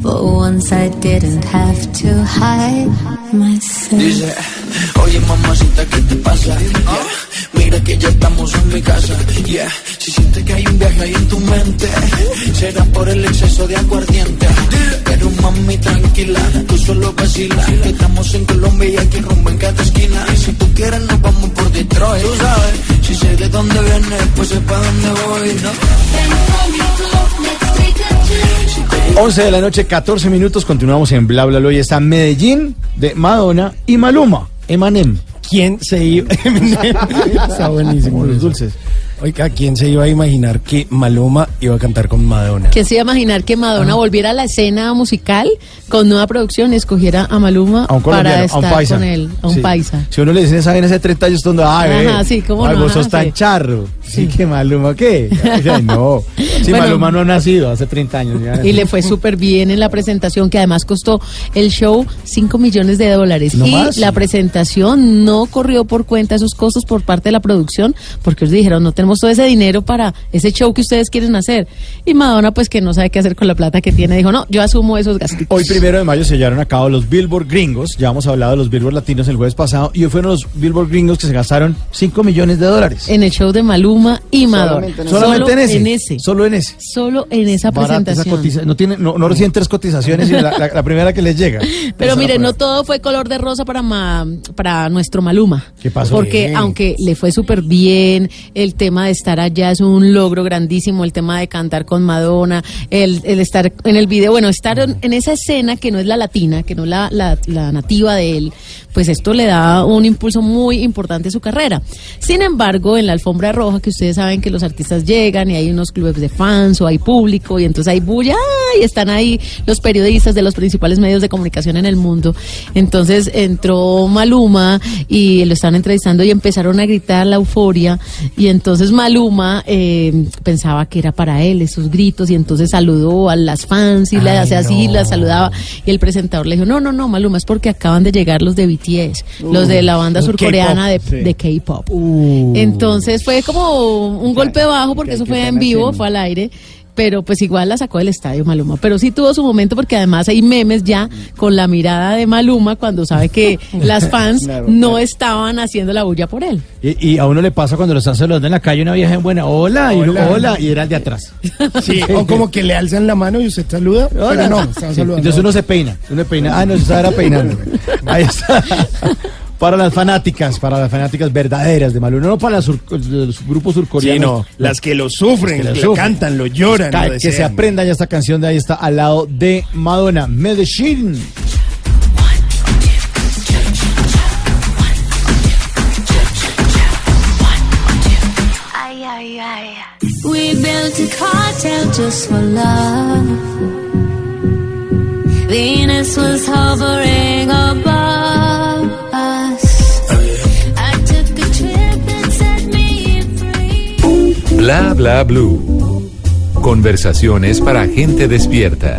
For once I didn't have to hide myself. Oye mamacita, ¿qué te pasa? Yeah. Mira que ya estamos en mi casa. Yeah. Si sientes que hay un viaje ahí en tu mente, será por el exceso de aguardiente. Pero mami, tranquila, tú solo vacila. Que estamos en Colombia y aquí rumbo en cada esquina. Y si tú quieres, nos vamos por Detroit. Tú sabes, si sé de dónde vienes, pues sé para dónde voy, ¿no? 11 de la noche, 14 minutos. Continuamos en Bla Bla Bla. Y está Medellín de Madonna y Maluma. Emanem. ¿Quién se iba? Está buenísimo. Los eso. dulces. Oiga, ¿quién se iba a imaginar que Maluma iba a cantar con Madonna? ¿Quién se iba a imaginar que Madonna volviera a la escena musical con nueva producción y escogiera a Maluma A un para a estar un paisa. con él? A un Sí. paisa. Si uno le dice esa vaina hace 30 años, donde, ay, Ajá, sí, ¿cómo ay, no? vos Ajá, sos tan sí. charro. Sí, que Maluma, ¿qué? Ay, no. Sí, Bueno. Maluma no ha nacido hace 30 años. ya. Y le fue súper bien en la presentación, que además costó el show 5 millones de dólares. ¿No y más? la presentación no corrió por cuenta esos costos por parte de la producción, porque ellos dijeron, no tenemos todo ese dinero para ese show que ustedes quieren hacer. Y Madonna, pues que no sabe qué hacer con la plata que tiene, dijo, no, yo asumo esos gastos. Hoy, primero de mayo, se llevaron a cabo los Billboard gringos. Ya hemos hablado de los Billboard latinos el jueves pasado. Y hoy fueron los Billboard gringos que se gastaron 5 millones de dólares. En el show de Maluma y Madonna. Solamente en ese. En ese. Solo en ese. Solo en esa Barata esa presentación. cotiza- no, tiene, no, no reciben tres cotizaciones y la, la- la primera que les llega. Pero mire, no todo fue color de rosa para ma- para nuestro Maluma. ¿Qué pasó? Porque aunque le fue súper bien, el tema de estar allá es un logro grandísimo, el tema de cantar con Madonna, el, estar en el video, bueno, estar en, esa escena que no es la latina, que no es la, la, la nativa de él, pues esto le da un impulso muy importante a su carrera. Sin embargo, en la alfombra roja, que ustedes saben que los artistas llegan y hay unos clubes de fans o hay público y entonces hay bulla y están ahí los periodistas de los principales medios de comunicación en el mundo. Entonces entró Maluma y lo estaban entrevistando y empezaron a gritar la euforia y entonces Maluma eh, pensaba que era para él esos gritos y entonces saludó a las fans y le hacía así, las saludaba y el presentador le dijo, no, no, no, Maluma, es porque acaban de llegar los de BTS, los de la banda surcoreana de, K-pop, sí. de K-pop. Entonces fue como un golpe bajo porque eso fue en vivo, fue al aire. Pero pues igual la sacó del estadio Maluma. Pero sí tuvo su momento porque además hay memes ya con la mirada de Maluma cuando sabe que las fans Claro, no claro. estaban haciendo la bulla por él. Y, y a uno le pasa cuando lo están saludando en la calle una vieja en buena, hola, y uno, Hola. hola, y era el de atrás. Sí, o como que le alzan la mano y usted saluda, Hola. pero no, están Sí, saludando. Entonces uno se peina, uno se peina. Ah, no, se estaba peinando. Ahí está. Para las fanáticas, para las fanáticas verdaderas de Maluma, no para las sur- los grupos surcoreanos. Sí, no, las que lo sufren, Las que que lo cantan, lo lloran, Ca- lo que se desean. aprendan ya esta canción de ahí está al lado de Madonna, Medellín. Ay, ay, ay. We built a cartel just for love. Venus was hovering above Bla bla blue. Conversaciones para gente despierta.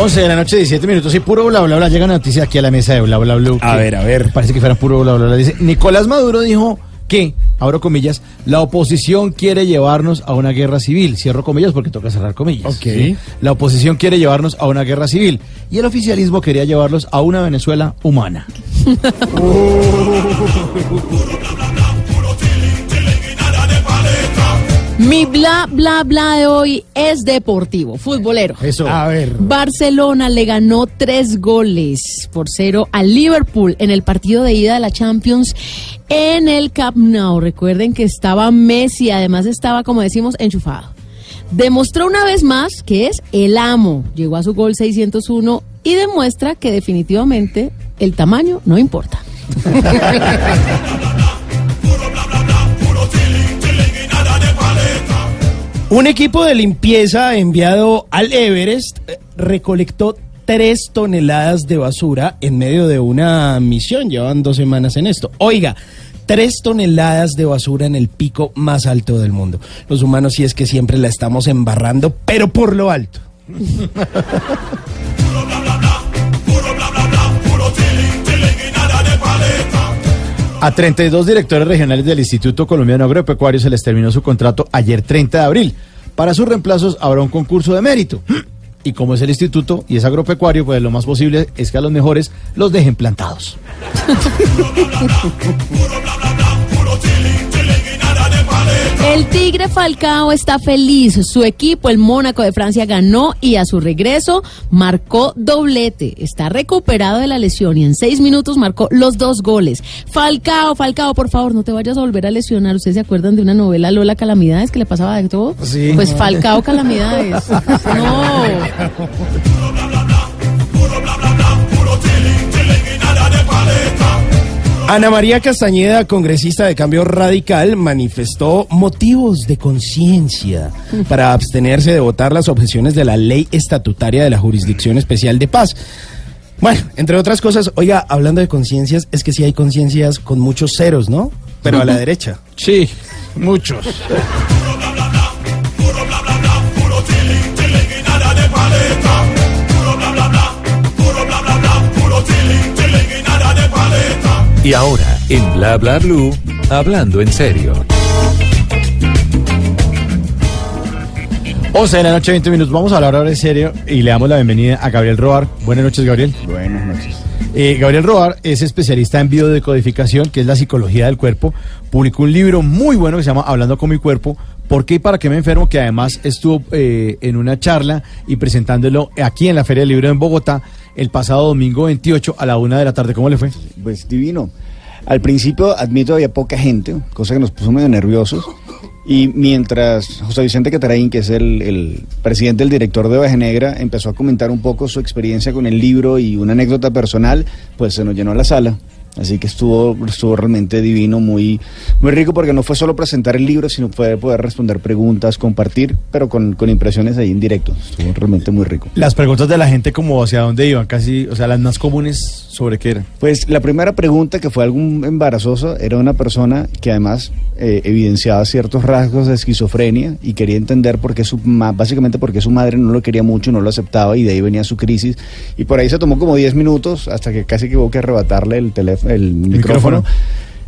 11 de la noche, 17 minutos y puro bla bla bla. Llega una noticia aquí a la mesa de bla bla bla. A ver, a ver. Parece que fuera puro bla bla bla. Dice, Nicolás Maduro dijo que, abro comillas, la oposición quiere llevarnos a una guerra civil. Cierro comillas porque toca cerrar comillas. Ok. ¿sí? La oposición quiere llevarnos a una guerra civil. Y el oficialismo quería llevarlos a una Venezuela humana. Mi bla bla bla de hoy es deportivo, futbolero. Eso. A ver. Barcelona le ganó tres goles por cero al Liverpool en el partido de ida de la Champions en el Camp Nou. Recuerden que estaba Messi, además estaba, como decimos, enchufado. Demostró una vez más que es el amo. Llegó a su gol 601 y demuestra que definitivamente el tamaño no importa. Un equipo de limpieza enviado al Everest eh, recolectó tres toneladas de basura en medio de una misión. Llevan dos semanas en esto. Oiga, tres toneladas de basura en el pico más alto del mundo. Los humanos sí es que siempre la estamos embarrando, pero por lo alto. A 32 directores regionales del Instituto Colombiano Agropecuario se les terminó su contrato ayer 30 de abril. Para sus reemplazos habrá un concurso de mérito. Y como es el instituto y es agropecuario, pues lo más posible es que a los mejores los dejen plantados. El Tigre Falcao está feliz. Su equipo, el Mónaco de Francia, ganó y a su regreso marcó doblete. Está recuperado de la lesión y en seis minutos marcó los dos goles. Falcao, Falcao, por favor, no te vayas a volver a lesionar. ¿Ustedes se acuerdan de una novela Lola Calamidades que le pasaba de todo? Sí. Pues Falcao Calamidades. No. Ana María Castañeda, congresista de Cambio Radical, manifestó motivos de conciencia para abstenerse de votar las objeciones de la ley estatutaria de la Jurisdicción Especial de Paz. Bueno, entre otras cosas, oiga, hablando de conciencias, es que sí hay conciencias con muchos ceros, ¿no? Pero a la derecha. Sí, muchos. Y ahora, en Bla Bla Blue, hablando en serio. 11 de la noche, 20 minutos. Vamos a hablar ahora en serio y le damos la bienvenida a Gabriel Roar. Buenas noches, Gabriel. Buenas noches. Eh, Gabriel Roar es especialista en biodecodificación, que es la psicología del cuerpo. Publicó un libro muy bueno que se llama Hablando con mi cuerpo. ¿Por qué y para qué me enfermo? Que además estuvo eh, en una charla y presentándolo aquí en la Feria del Libro en Bogotá el pasado domingo 28 a la una de la tarde. ¿Cómo le fue? Pues divino. Al principio, admito, había poca gente, cosa que nos puso medio nerviosos. Y mientras José Vicente Cataraín, que es el, el presidente, el director de Oveja Negra, empezó a comentar un poco su experiencia con el libro y una anécdota personal, pues se nos llenó la sala. Así que estuvo, estuvo realmente divino, muy, muy rico, porque no fue solo presentar el libro, sino fue poder responder preguntas, compartir, pero con, con impresiones ahí en directo. Estuvo realmente muy rico. Las preguntas de la gente como hacia dónde iban, casi, o sea, las más comunes sobre qué eran. Pues la primera pregunta, que fue algo embarazoso, era una persona que además eh, evidenciaba ciertos rasgos de esquizofrenia y quería entender por qué su básicamente porque su madre no lo quería mucho, no lo aceptaba y de ahí venía su crisis. Y por ahí se tomó como 10 minutos hasta que casi que hubo que arrebatarle el, teléfono, el micrófono. Micrófono.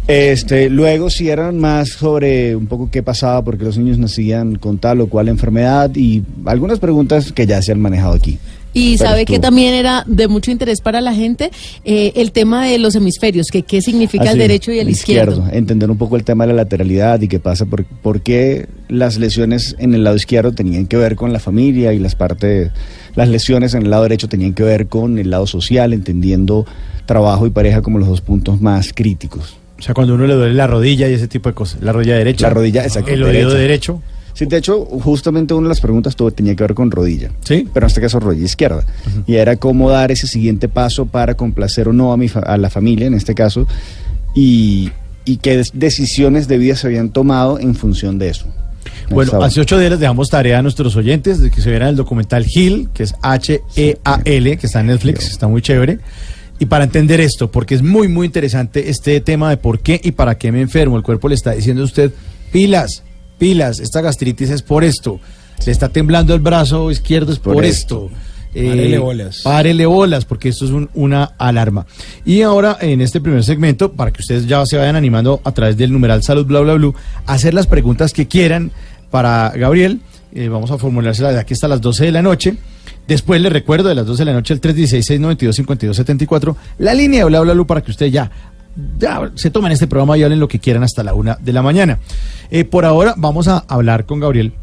Este, luego sí eran más sobre un poco qué pasaba porque los niños nacían con tal o cual enfermedad y algunas preguntas que ya se han manejado aquí. Y Pero sabe que también era de mucho interés para la gente eh, el tema de los hemisferios, que qué significa Ah, el sí, derecho y el izquierdo. Entender un poco el tema de la lateralidad y qué pasa, por, por qué las lesiones en el lado izquierdo tenían que ver con la familia y las partes, las lesiones en el lado derecho tenían que ver con el lado social, entendiendo trabajo y pareja como los dos puntos más críticos. O sea, cuando uno le duele la rodilla y ese tipo de cosas. La rodilla derecha. La rodilla, exacto. El oído derecho. Sí, de hecho, justamente una de las preguntas tuvo, tenía que ver con rodilla. Sí. Pero en este caso rodilla izquierda. Y era cómo dar ese siguiente paso para complacer o no a, mi fa- a la familia, en este caso, y, y qué decisiones de vida se habían tomado en función de eso. Bueno, Estaba- hace ocho días les dejamos tarea a nuestros oyentes de que se vieran el documental Hill, que es H-E-A-L, que está en Netflix, está muy chévere. Y para entender esto, porque es muy, muy interesante este tema de por qué y para qué me enfermo. El cuerpo le está diciendo a usted, pilas, pilas, esta gastritis es por esto. Le está temblando el brazo izquierdo es por, Por esto. Eh, Párele bolas. Párele bolas, porque esto es un- una alarma. Y ahora, en este primer segmento, para que ustedes ya se vayan animando a través del numeral salud, bla, bla, bla, a hacer las preguntas que quieran para Gabriel. Eh, vamos a formulárselas de aquí hasta las 12 de la noche. Después les recuerdo de las 12 de la noche el 316-692-5274, la línea de bla, para que usted ya, ya se tomen este programa y hablen lo que quieran hasta la una de la mañana. Eh, por ahora vamos a hablar con Gabriel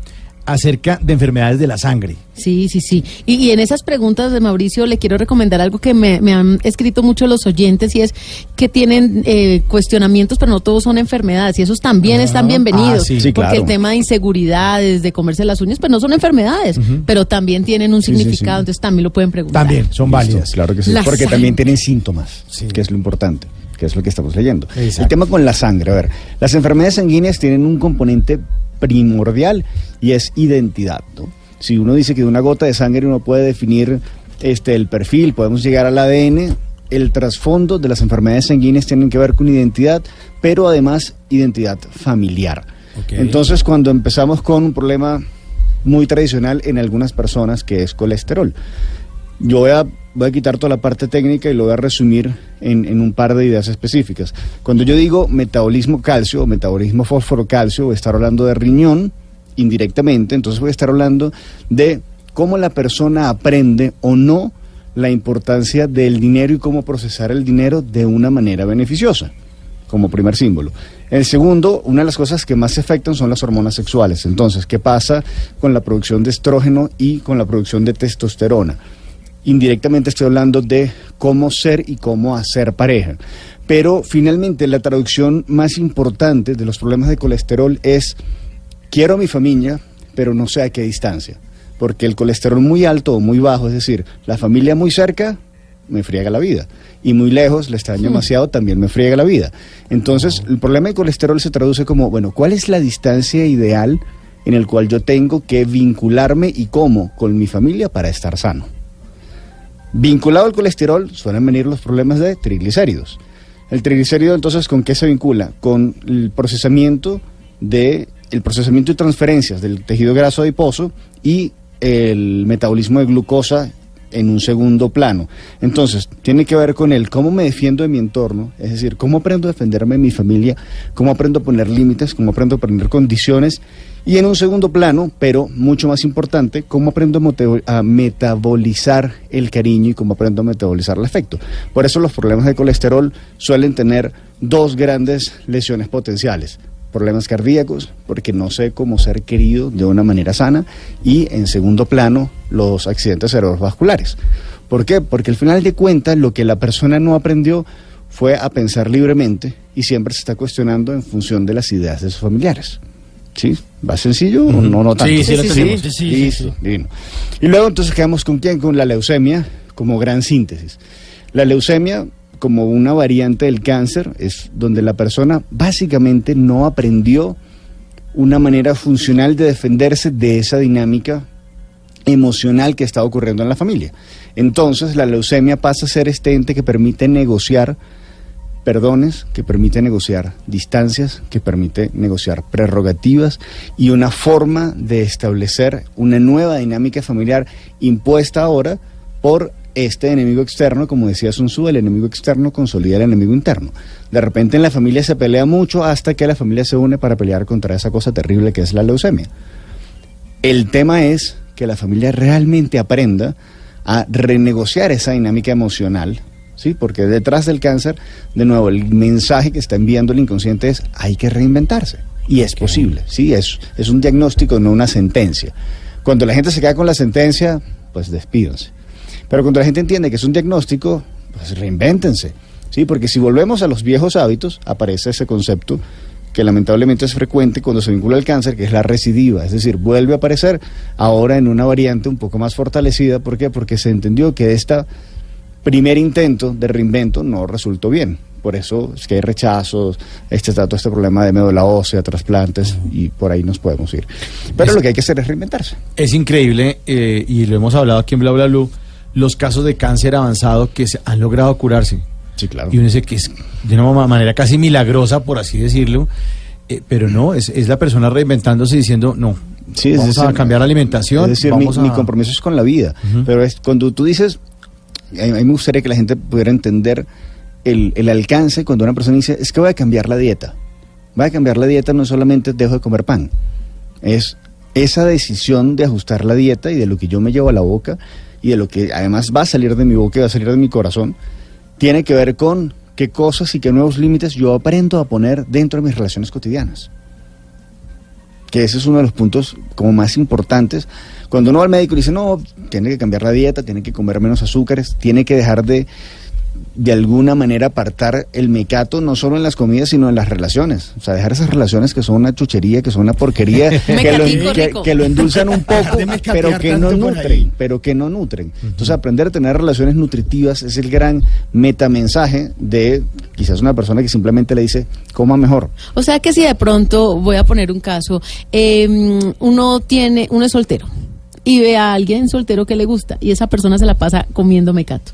acerca de enfermedades de la sangre. Sí, sí, sí. Y, y en esas preguntas de Mauricio le quiero recomendar algo que me, me han escrito mucho los oyentes y es que tienen eh, cuestionamientos, pero no todos son enfermedades y esos también están bienvenidos. ah, sí. Sí, porque claro. el tema de inseguridades, de comerse las uñas, pues no son enfermedades, pero también tienen un Sí, significado, sí. entonces también lo pueden preguntar. son válidas. Claro que sí, La porque sangre. también tienen síntomas, que es lo importante, que es lo que estamos leyendo. El tema con la sangre, a ver, las enfermedades sanguíneas tienen un componente primordial y es identidad, ¿no? Si uno dice que de una gota de sangre uno puede definir este el perfil, podemos llegar al ADN, el trasfondo de las enfermedades sanguíneas tienen que ver con identidad, pero además identidad familiar. Entonces, cuando empezamos con un problema muy tradicional en algunas personas que es colesterol. Yo voy a, voy a quitar toda la parte técnica y lo voy a resumir en, un par de ideas específicas. Cuando yo digo metabolismo calcio o metabolismo fósforo calcio, voy a estar hablando de riñón indirectamente, entonces voy a estar hablando de cómo la persona aprende o no la importancia del dinero y cómo procesar el dinero de una manera beneficiosa como primer símbolo. El segundo, una de las cosas que más afectan son las hormonas sexuales. Entonces, ¿qué pasa con la producción de estrógeno y con la producción de testosterona? Indirectamente estoy hablando de cómo ser y cómo hacer pareja. Pero finalmente la traducción más importante de los problemas de colesterol es quiero a mi familia, pero no sé a qué distancia. Porque el colesterol muy alto o muy bajo, es decir, la familia muy cerca, me friega la vida. Y muy lejos, le extraño demasiado, también me friega la vida. Entonces, el problema de colesterol se traduce como, bueno, ¿cuál es la distancia ideal en el cual yo tengo que vincularme y cómo con mi familia para estar sano? Vinculado al colesterol suelen venir los problemas de triglicéridos. El triglicérido entonces con qué se vincula? Con el procesamiento de el procesamiento y transferencias del tejido graso adiposo y el metabolismo de glucosa en un segundo plano. Entonces, tiene que ver con el cómo me defiendo de mi entorno, es decir, cómo aprendo a defenderme de mi familia, cómo aprendo a poner límites, cómo aprendo a poner condiciones y en un segundo plano, pero mucho más importante, cómo aprendo a metabolizar el cariño y cómo aprendo a metabolizar el afecto. Por eso los problemas de colesterol suelen tener dos grandes lesiones potenciales. Problemas cardíacos, porque no sé cómo ser querido de una manera sana. Y en segundo plano, los accidentes cerebrovasculares. ¿Por qué? Porque al final de cuentas, lo que la persona no aprendió fue a pensar libremente y siempre se está cuestionando en función de las ideas de sus familiares. ¿Sí? ¿Va sencillo o no, no tanto? Sí, sí. Sí, sí, sí, Listo, divino. Y luego entonces quedamos con quién? Con la leucemia como gran síntesis. La leucemia como una variante del cáncer es donde la persona básicamente no aprendió una manera funcional de defenderse de esa dinámica emocional que está ocurriendo en la familia. Entonces la leucemia pasa a ser este ente que permite negociar perdones, que permite negociar distancias, que permite negociar prerrogativas y una forma de establecer una nueva dinámica familiar impuesta ahora por este enemigo externo, como decía Sun Tzu, el enemigo externo consolida el enemigo interno. De repente en la familia se pelea mucho hasta que la familia se une para pelear contra esa cosa terrible que es la leucemia. El tema es que la familia realmente aprenda a renegociar esa dinámica emocional, ¿sí? Porque detrás del cáncer, de nuevo, el mensaje que está enviando el inconsciente es hay que reinventarse. Y es posible, ¿sí? Es, es un diagnóstico, no una sentencia. Cuando la gente se queda con la sentencia, pues despídanse. Pero cuando la gente entiende que es un diagnóstico, pues reinvéntense, ¿sí? Porque si volvemos a los viejos hábitos, aparece ese concepto que lamentablemente es frecuente cuando se vincula al cáncer, que es la recidiva, es decir, vuelve a aparecer ahora en una variante un poco más fortalecida. ¿Por qué? Porque se entendió que este primer intento de reinvento no resultó bien. Por eso es que hay rechazos, este todo este problema de médula ósea, trasplantes, y por ahí nos podemos ir. Pero lo que hay que hacer es reinventarse. Es increíble, eh, y lo hemos hablado aquí en Bla Bla Blue, los casos de cáncer avanzado que se han logrado curarse. Sí, claro. Y uno dice que es de una ma- manera casi milagrosa, por así decirlo, eh, pero no, es, es la persona reinventándose diciendo, no, Sí, es vamos a decir, cambiar la alimentación, Es decir, mi, a... mi compromiso es con la vida. Pero es cuando tú dices, a mí me gustaría que la gente pudiera entender el, el alcance cuando una persona dice, es que voy a cambiar la dieta. Voy a cambiar la dieta, no solamente dejo de comer pan. Es esa decisión de ajustar la dieta y de lo que yo me llevo a la boca y de lo que además va a salir de mi boca y va a salir de mi corazón, tiene que ver con qué cosas y qué nuevos límites yo aprendo a poner dentro de mis relaciones cotidianas que ese es uno de los puntos como más importantes. Cuando uno va al médico y dice, no, tiene que cambiar la dieta, tiene que comer menos azúcares, tiene que dejar de, de alguna manera apartar el mecato, no solo en las comidas, sino en las relaciones. O sea, dejar esas relaciones que son una chuchería, que son una porquería, que, lo, que- rico. que lo endulzan un poco, pero que no nutren, pero que no nutren. Entonces, aprender a tener relaciones nutritivas es el gran metamensaje de quizás una persona que simplemente le dice, coma mejor. O sea que si de pronto, voy a poner un caso, eh, uno tiene, uno es soltero y ve a alguien soltero que le gusta y esa persona se la pasa comiendo mecato.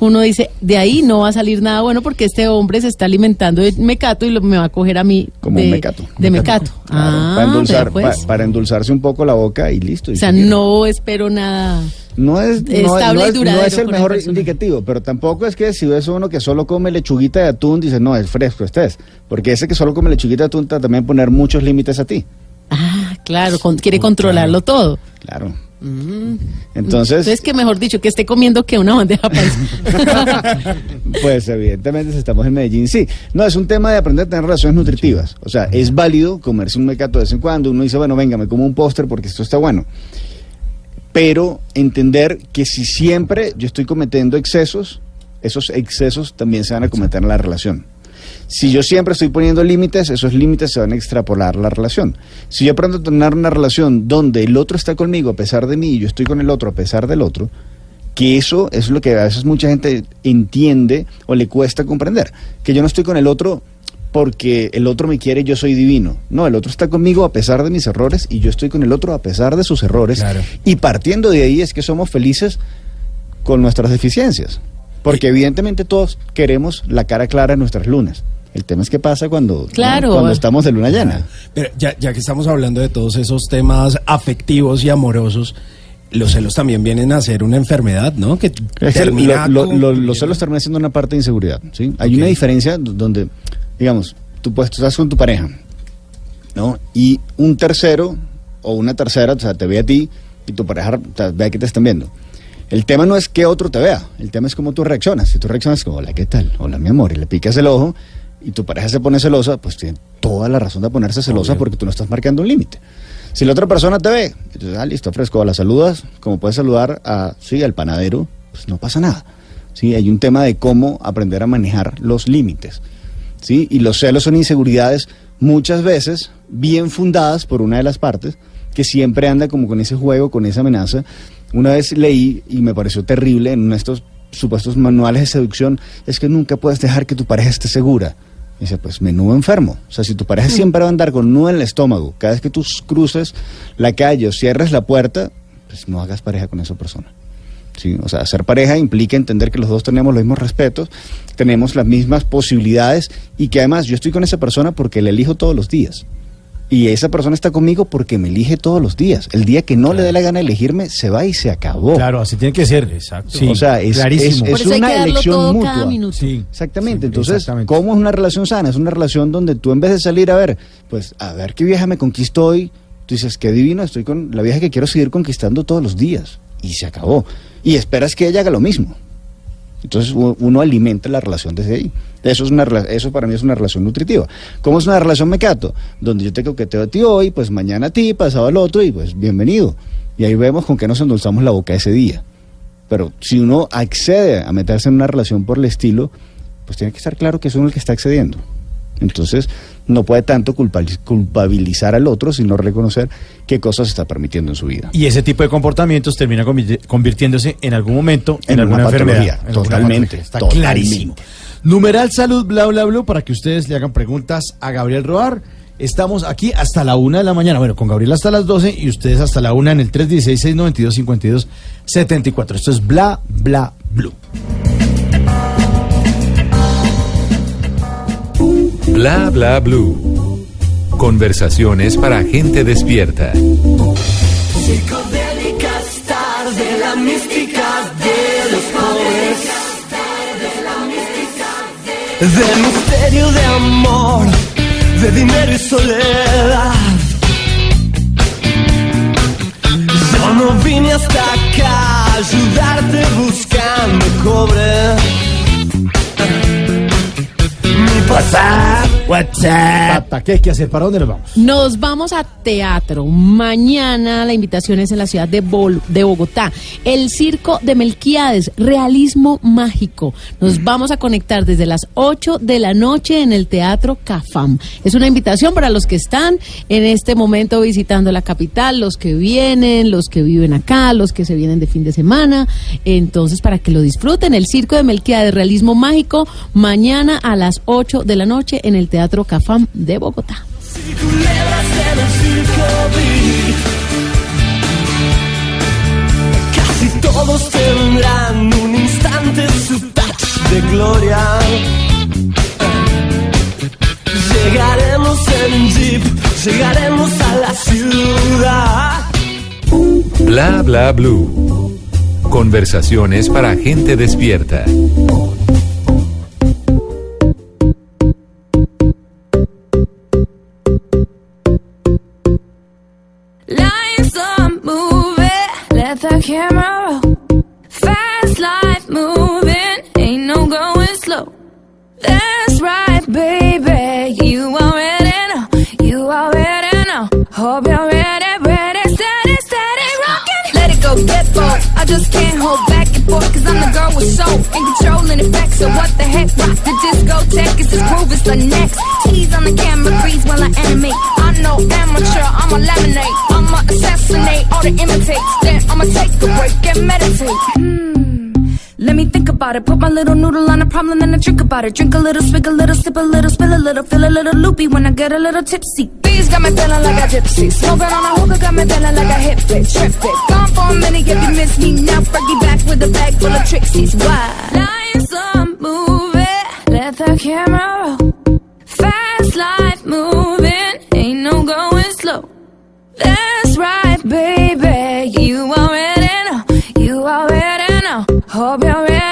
Uno dice, de ahí no va a salir nada bueno porque este hombre se está alimentando de mecato y lo, me va a coger a mí Como de, un mecato. De mecato. Ah, para, endulzar, vea, pues. pa- para endulzarse un poco la boca y listo. y O sea, no espero nada. No es, no, Estable no y es, no duradero es el mejor indicativo, pero tampoco es que si ves uno que solo come lechuguita de atún, dices, no, es fresco, este es. Porque ese que solo come lechuguita de atún te va a también poner muchos límites a ti. Ah, claro, con- quiere controlarlo todo. Claro. Mm. Entonces, Entonces que mejor dicho, que esté comiendo que una bandeja paisa. pues evidentemente si estamos en Medellín, sí. No, es un tema de aprender a tener relaciones nutritivas. O sea, es válido comerse un mecato de vez en cuando. Uno dice, bueno, venga, me como un póster porque esto está bueno. Pero entender que si siempre yo estoy cometiendo excesos, esos excesos también se van a cometer en la relación. Si yo siempre estoy poniendo límites, esos límites se van a extrapolar la relación. Si yo aprendo a tener una relación donde el otro está conmigo a pesar de mí y yo estoy con el otro a pesar del otro, que eso es lo que a veces mucha gente entiende o le cuesta comprender. Que yo no estoy con el otro porque el otro me quiere y yo soy divino. No, el otro está conmigo a pesar de mis errores y yo estoy con el otro a pesar de sus errores. Y partiendo de ahí es que somos felices con nuestras deficiencias. Porque evidentemente todos queremos la cara clara en nuestras lunas. El tema es qué pasa cuando, Claro. cuando estamos de luna llena. Pero ya, ya que estamos hablando de todos esos temas afectivos y amorosos, los celos también vienen a ser una enfermedad, ¿no? Que termina lo- lo- con- lo- los celos terminan siendo una parte de inseguridad. ¿sí? Hay una diferencia donde, digamos, tú, pues, tú estás con tu pareja, ¿no? Y un tercero o una tercera, o sea, te ve a ti y tu pareja o sea, ve que te están viendo. El tema no es que otro te vea, el tema es cómo tú reaccionas. Si tú reaccionas como, hola, ¿qué tal? Hola, mi amor, y le picas el ojo y tu pareja se pone celosa, pues tiene toda la razón de ponerse celosa porque tú no estás marcando un límite. Si la otra persona te ve, entonces, ah, listo, fresco, la saludas, como puedes saludar a, sí, al panadero, pues no pasa nada. Sí, hay un tema de cómo aprender a manejar los límites. ¿sí? Y los celos son inseguridades muchas veces bien fundadas por una de las partes que siempre anda como con ese juego, con esa amenaza. Una vez leí y me pareció terrible en uno de estos supuestos manuales de seducción, es que nunca puedes dejar que tu pareja esté segura. Dice, pues menudo enfermo. O sea, si tu pareja siempre va a andar con nudo en el estómago, cada vez que tú cruces la calle o cierres la puerta, pues no hagas pareja con esa persona. ¿sí? O sea, ser pareja implica entender que los dos tenemos los mismos respetos, tenemos las mismas posibilidades y que además yo estoy con esa persona porque la elijo todos los días. Y esa persona está conmigo porque me elige todos los días. El día que no le dé la gana de elegirme, se va y se acabó. Claro, así tiene que ser. Exacto. o sea, es, clarísimo. es- una elección todo mutua. cada minuto. Sí. Exactamente. Sí, Entonces, exactamente. ¿cómo es una relación sana? Es una relación donde tú en vez de salir a ver, pues a ver qué vieja me conquistó hoy, tú dices, qué divino, estoy con la vieja que quiero seguir conquistando todos los días. Y se acabó. Y esperas que ella haga lo mismo. Entonces uno alimenta la relación desde ahí. Eso, es una, eso para mí es una relación nutritiva. ¿Cómo es una relación mecato? Donde yo te coqueteo a ti hoy, pues mañana a ti, pasado al otro y pues bienvenido. Y ahí vemos con qué nos endulzamos la boca ese día. Pero si uno accede a meterse en una relación por el estilo, pues tiene que estar claro que es uno el que está accediendo. Entonces, no puede tanto culpabiliz- culpabilizar al otro, sino reconocer qué cosas está permitiendo en su vida. Y ese tipo de comportamientos termina convirti- convirtiéndose en algún momento en, En alguna una enfermedad. patología, en alguna totalmente. Está totalmente. clarísimo. Numeral salud, bla, bla, bla, para que ustedes le hagan preguntas a Gabriel Roar. Estamos aquí hasta la una de la mañana. Bueno, con Gabriel hasta las 12 y ustedes hasta la una en el 316-692-5274. Esto es bla, bla, blue. Bla bla blue. Conversaciones para gente despierta. Psicodélicas tarde, la mística de los pobres. De misterio de amor, de dinero y soledad. Yo no vine hasta acá a ayudarte buscando cobre. Pasado. WhatsApp. ¿Qué hay que hacer? ¿Para dónde nos vamos? Nos vamos a teatro. Mañana la invitación es en la ciudad de, Bol- de Bogotá. El Circo de Melquiades, realismo mágico. Nos vamos a conectar desde las 8 de la noche en el Teatro Cafam. Es una invitación para los que están en este momento visitando la capital, los que vienen, los que viven acá, los que se vienen de fin de semana. Entonces, para que lo disfruten, el Circo de Melquiades, realismo mágico, mañana a las 8 de la noche en el Teatro Cafam de Bogotá. Culebras en el circo vi. Casi todos tendrán un instante su touch de gloria. Llegaremos en jeep, llegaremos a la ciudad. Bla bla blue. Conversaciones para gente despierta. Let the camera roll. Fast life moving, ain't no going slow. That's right, baby. You already know, you already know. Hope you're ready, ready, steady, steady, rocking. Let it go, get bold. I just can't hold back forth, cause I'm the girl with soul. And controlling back, so what the heck? Rock the discotheque, it's this groove, it's the next. Tease on the camera, freeze while I animate. I'm know amateur, I'ma laminate. I'ma assassinate all the imitates. Then I'ma take a break and meditate. Hmm. Let me think about it. Put my little noodle on a problem, then I drink about it. Drink a little, swig a little, sip a little, spill a little, feel a little loopy when I get a little tipsy. These got me feeling like a gypsy. Smoking on a hookah got me feeling like a hip hippie. Trip it. Gone for a minute if you miss me now. Fergie back with a bag full of tricksies. Why? Lines are moving. Let the camera roll. Fast life moving. Ain't no going slow. That's right, baby. You already hope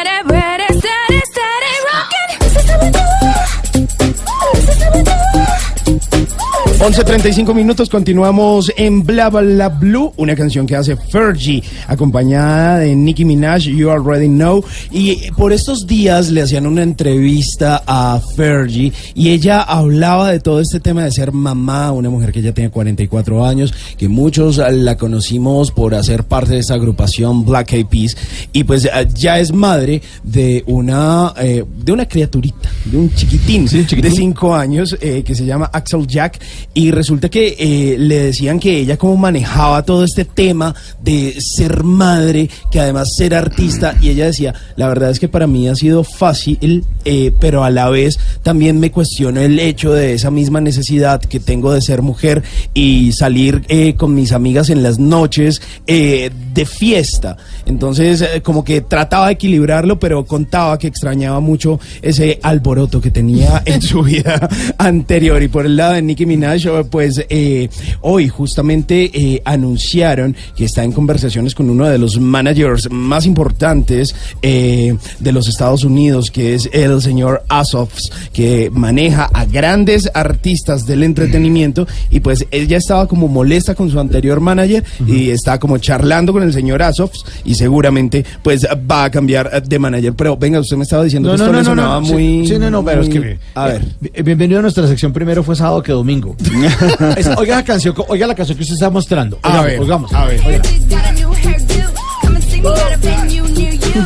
11.35 minutos, continuamos en Bla Bla Blue, una canción que hace Fergie, acompañada de Nicki Minaj, You Already Know. Y por estos días le hacían una entrevista a Fergie y ella hablaba de todo este tema de ser mamá, una mujer que ya tiene 44 años, que muchos la conocimos por hacer parte de esa agrupación Black Eyed Peas. Y pues eh, ya es madre de una, eh, de una criaturita, de un chiquitín, de 5 años eh, que se llama Axel Jack y resulta que eh, le decían que ella cómo manejaba todo este tema de ser madre, que además ser artista, y ella decía, la verdad es que para mí ha sido fácil, eh, pero a la vez también me cuestiono el hecho de esa misma necesidad que tengo de ser mujer y salir eh, con mis amigas en las noches eh, de fiesta. Entonces, como que trataba de equilibrarlo, pero contaba que extrañaba mucho ese alboroto que tenía en su vida anterior. Y por el lado de Nicki Minaj, pues eh, hoy justamente eh, anunciaron que está en conversaciones con uno de los managers más importantes eh, de los Estados Unidos, que es el señor Asofs, que maneja a grandes artistas del entretenimiento. Y pues ella estaba como molesta con su anterior manager y está como charlando con el señor Asofs y seguramente pues va a cambiar de manager. Pero venga, usted me estaba diciendo que esto le sonaba muy... Sí, no, no, pero es que. A ver. eh, Bienvenido a nuestra sección. Primero fue sábado que domingo. Es- oiga la canción, oiga la canción que usted está mostrando. A Oigamos, ver, oigamos. a ver.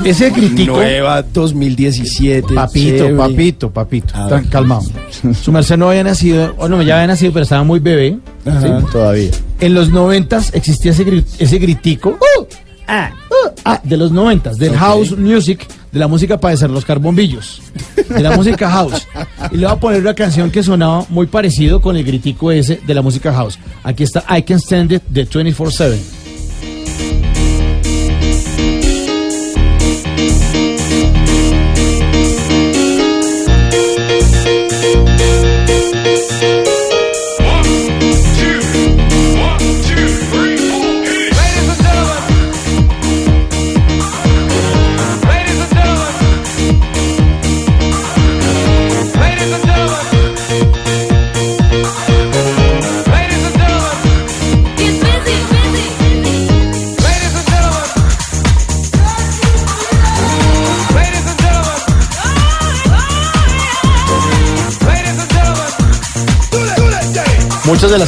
Ese critico. Nueva 2017. Papito, chévere. papito, papito. A Tan calmado. Su merced no había nacido, o no, ya había nacido, pero estaba muy bebé. Ajá. ¿sí? Todavía. En los noventas existía ese, ese gritico. ¡Uh! ah, uh, ah, de los noventas, del house music, de la música para hacer los carbombillos. De la música house. Y le voy a poner una canción que sonaba muy parecido con el gritico ese de la música house. Aquí está I Can Stand It de 24-7.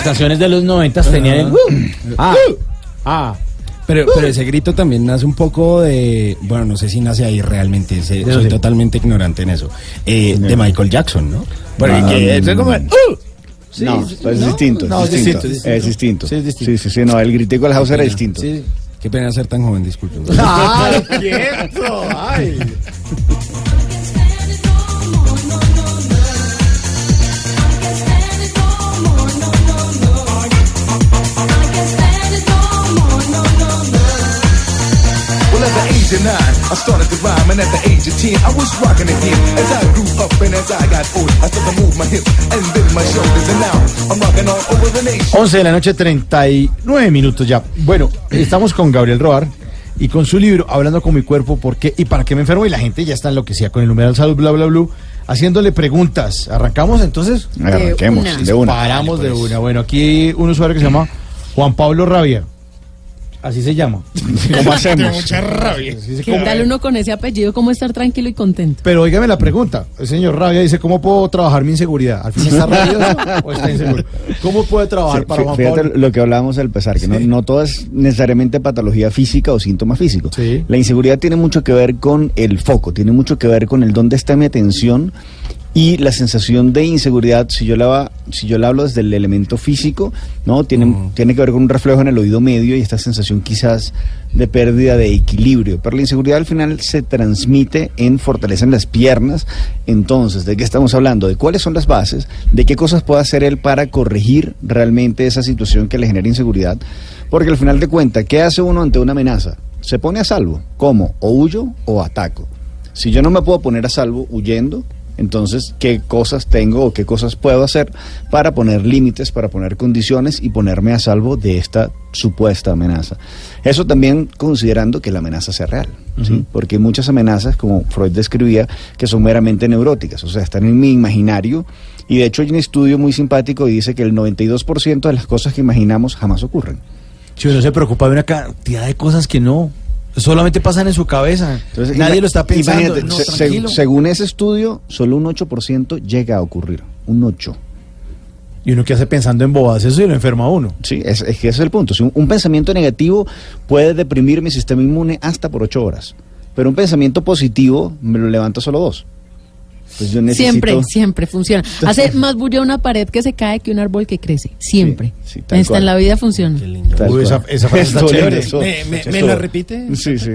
Las canciones de los noventas tenían el... "Uh". Ah, ah. Pero, pero ese grito también nace un poco de. Bueno, no sé si nace ahí realmente. se- ¿De soy totalmente ignorante en eso. Eh, de Michael Jackson, ¿no? Porque que es como. ¡Uh! Sí, no, sí, pero es no, distinto. no, es es distinto. distinto, Es distinto. Sí, es distinto. Sí, sí, sí, no, el gritico del house era distinto. Sí. Qué pena ser tan joven, disculpe. ¡Ay, quieto! ¡Ay! Age of nine, I started to rhyme, and at the age of ten, I was rocking again. As I grew up and as I got old, I started to move my hips and then my shoulders, and now I'm rocking all over the nation. 11 de la noche, 39 minutos ya. Bueno, estamos con Gabriel Roar y con su libro Hablando con mi cuerpo, ¿por qué y para qué me enfermo? Y la gente ya está enloquecida con el numeral salud, bla, bla, bla, haciéndole preguntas. ¿Arrancamos entonces? Arranquemos, una. de una. Paramos de una. Bueno, aquí un usuario que se llama Juan Pablo Rabia. Así se llama. ¿Cómo hacemos? Así se ¿Qué tal uno con ese apellido? ¿Cómo estar tranquilo y contento? Pero oígame la pregunta. El señor Rabia dice, ¿cómo puedo trabajar mi inseguridad? ¿Al fin está rabioso o está inseguro? ¿Cómo puede trabajar Sí, para Juan fíjate Pablo? lo que hablábamos al empezar, que no, no todo es necesariamente patología física o síntoma físico. Sí. La inseguridad tiene mucho que ver con el foco, tiene mucho que ver con el dónde está mi atención y la sensación de inseguridad, si yo la, va- si yo la hablo desde el elemento físico, ¿no? Tiene, tiene que ver con un reflejo en el oído medio y esta sensación quizás de pérdida de equilibrio. Pero la inseguridad al final se transmite en fortaleza en las piernas. Entonces, ¿de qué estamos hablando? De cuáles son las bases, de qué cosas puede hacer él para corregir realmente esa situación que le genera inseguridad. Porque al final de cuentas, ¿qué hace uno ante una amenaza? Se pone a salvo. ¿Cómo? O huyo o ataco. Si yo no me puedo poner a salvo huyendo, entonces, ¿qué cosas tengo o qué cosas puedo hacer para poner límites, para poner condiciones y ponerme a salvo de esta supuesta amenaza? Eso también considerando que la amenaza sea real, ¿sí? Porque hay muchas amenazas, como Freud describía, que son meramente neuróticas, o sea, están en mi imaginario. Y de hecho hay un estudio muy simpático y dice que el 92% de las cosas que imaginamos jamás ocurren. Si uno se preocupa de una cantidad de cosas que no, solamente pasan en su cabeza. Entonces, Nadie lo está pensando. imagínate, No, se- se- tranquilo. según ese estudio, solo un 8% llega a ocurrir. Un 8%. Y uno que hace pensando en bobadas, eso y lo enferma a uno. Sí, es, es que ese es el punto. Si un, un pensamiento negativo puede deprimir mi sistema inmune hasta por 8 horas. Pero un pensamiento positivo me lo levanta solo dos. Pues yo necesito... Siempre, siempre funciona. Hace más bulla una pared que se cae que un árbol que crece. Siempre. Sí, sí, cual. en la vida funciona. Uy, esa- esa frase está chévere. eso, ¿Me, me- me la repite? Sí, sí.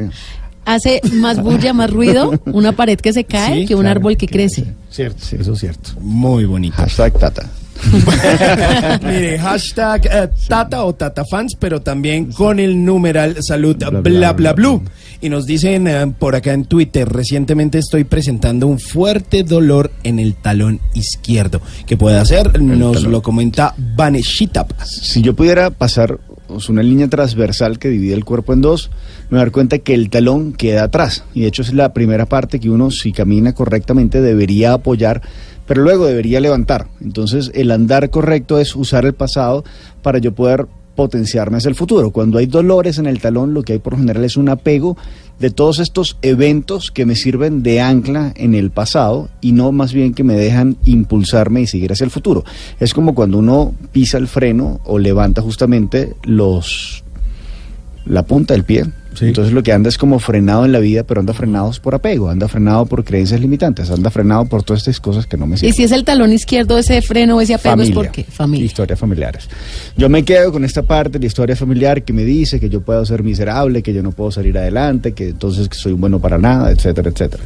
Hace más bulla, más ruido una pared que se cae Sí, que un claro, árbol que crece. Cierto, eso es cierto. Muy bonito. Hashtag tata. Mire, hashtag eh, Tata o Tata Fans, pero también con el numeral salud bla bla, blue. Y nos dicen eh, por acá en Twitter, recientemente estoy presentando un fuerte dolor en el talón izquierdo. ¿Qué puede hacer? Nos lo comenta Vaneshita Paz. Si yo pudiera pasar pues, una línea transversal que divide el cuerpo en dos, me voy a dar cuenta que el talón queda atrás. Y de hecho es la primera parte que uno, si camina correctamente, debería apoyar, pero luego debería levantar. Entonces el andar correcto es usar el pasado para yo poder potenciarme hacia el futuro. Cuando hay dolores en el talón, lo que hay por lo general es un apego de todos estos eventos que me sirven de ancla en el pasado y no más bien que me dejan impulsarme y seguir hacia el futuro. Es como cuando uno pisa el freno o levanta justamente los la punta del pie. Entonces lo que anda es como frenado en la vida, pero anda frenado por apego, anda frenado por creencias limitantes, anda frenado por todas estas cosas que no me Y sirven. si es el talón izquierdo, ese freno, ese apego es porque familia. Historias familiares. Yo me quedo con esta parte de la historia familiar que me dice que yo puedo ser miserable, que yo no puedo salir adelante, que entonces que soy bueno para nada, etcétera, etcétera.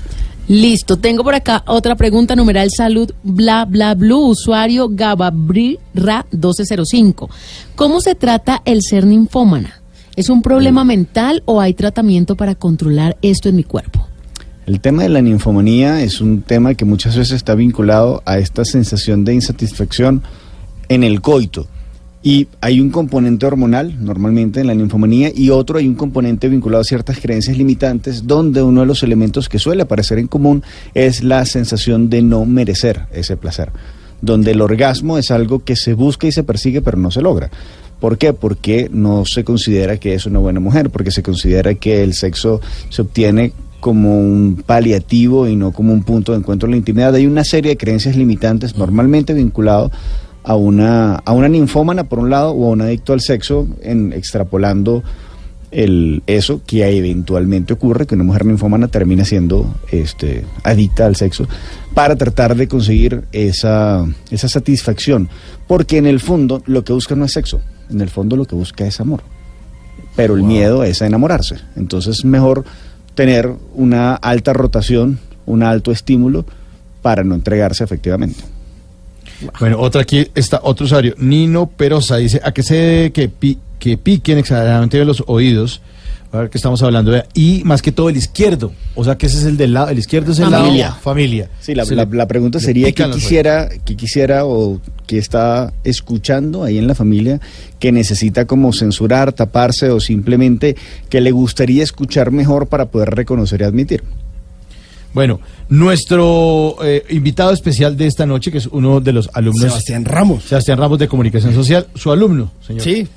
Listo, tengo por acá otra pregunta, numeral salud, bla, bla, blue, usuario Gababrira 1205. ¿Cómo se trata el ser ninfómana? ¿Es un problema mental o hay tratamiento para controlar esto en mi cuerpo? El tema de la ninfomanía es un tema que muchas veces está vinculado a esta sensación de insatisfacción en el coito. Y hay un componente hormonal, normalmente en la ninfomanía, y otro hay un componente vinculado a ciertas creencias limitantes, donde uno de los elementos que suele aparecer en común es la sensación de no merecer ese placer, donde el orgasmo es algo que se busca y se persigue, pero no se logra. ¿Por qué? Porque no se considera que es una buena mujer, porque se considera que el sexo se obtiene como un paliativo y no como un punto de encuentro en la intimidad. Hay una serie de creencias limitantes normalmente vinculado a una, a una ninfómana por un lado o a un adicto al sexo en extrapolando el, eso que eventualmente ocurre, que una mujer ninfómana termina siendo este, adicta al sexo, para tratar de conseguir esa, esa satisfacción. Porque en el fondo lo que busca no es sexo, en el fondo lo que busca es amor. Pero el miedo es a enamorarse. Entonces es mejor tener una alta rotación, un alto estímulo para no entregarse efectivamente. Bueno, otra aquí está otro usuario, Nino Perosa, dice, ¿a qué se debe que, pi- que piquen exageradamente los oídos? A ver qué estamos hablando. de- Y más que todo el izquierdo. O sea que ese es el del lado, el izquierdo es el Familia. lado familia. Sí, la, la- la pregunta sería los quisiera, qué quisiera o qué está escuchando ahí en la familia que necesita como censurar, taparse o simplemente que le gustaría escuchar mejor para poder reconocer y admitir. Bueno, nuestro eh, invitado especial de esta noche, que es uno de los alumnos. Sebastián Ramos. Sebastián Ramos de Comunicación Social, su alumno, señor. Sí,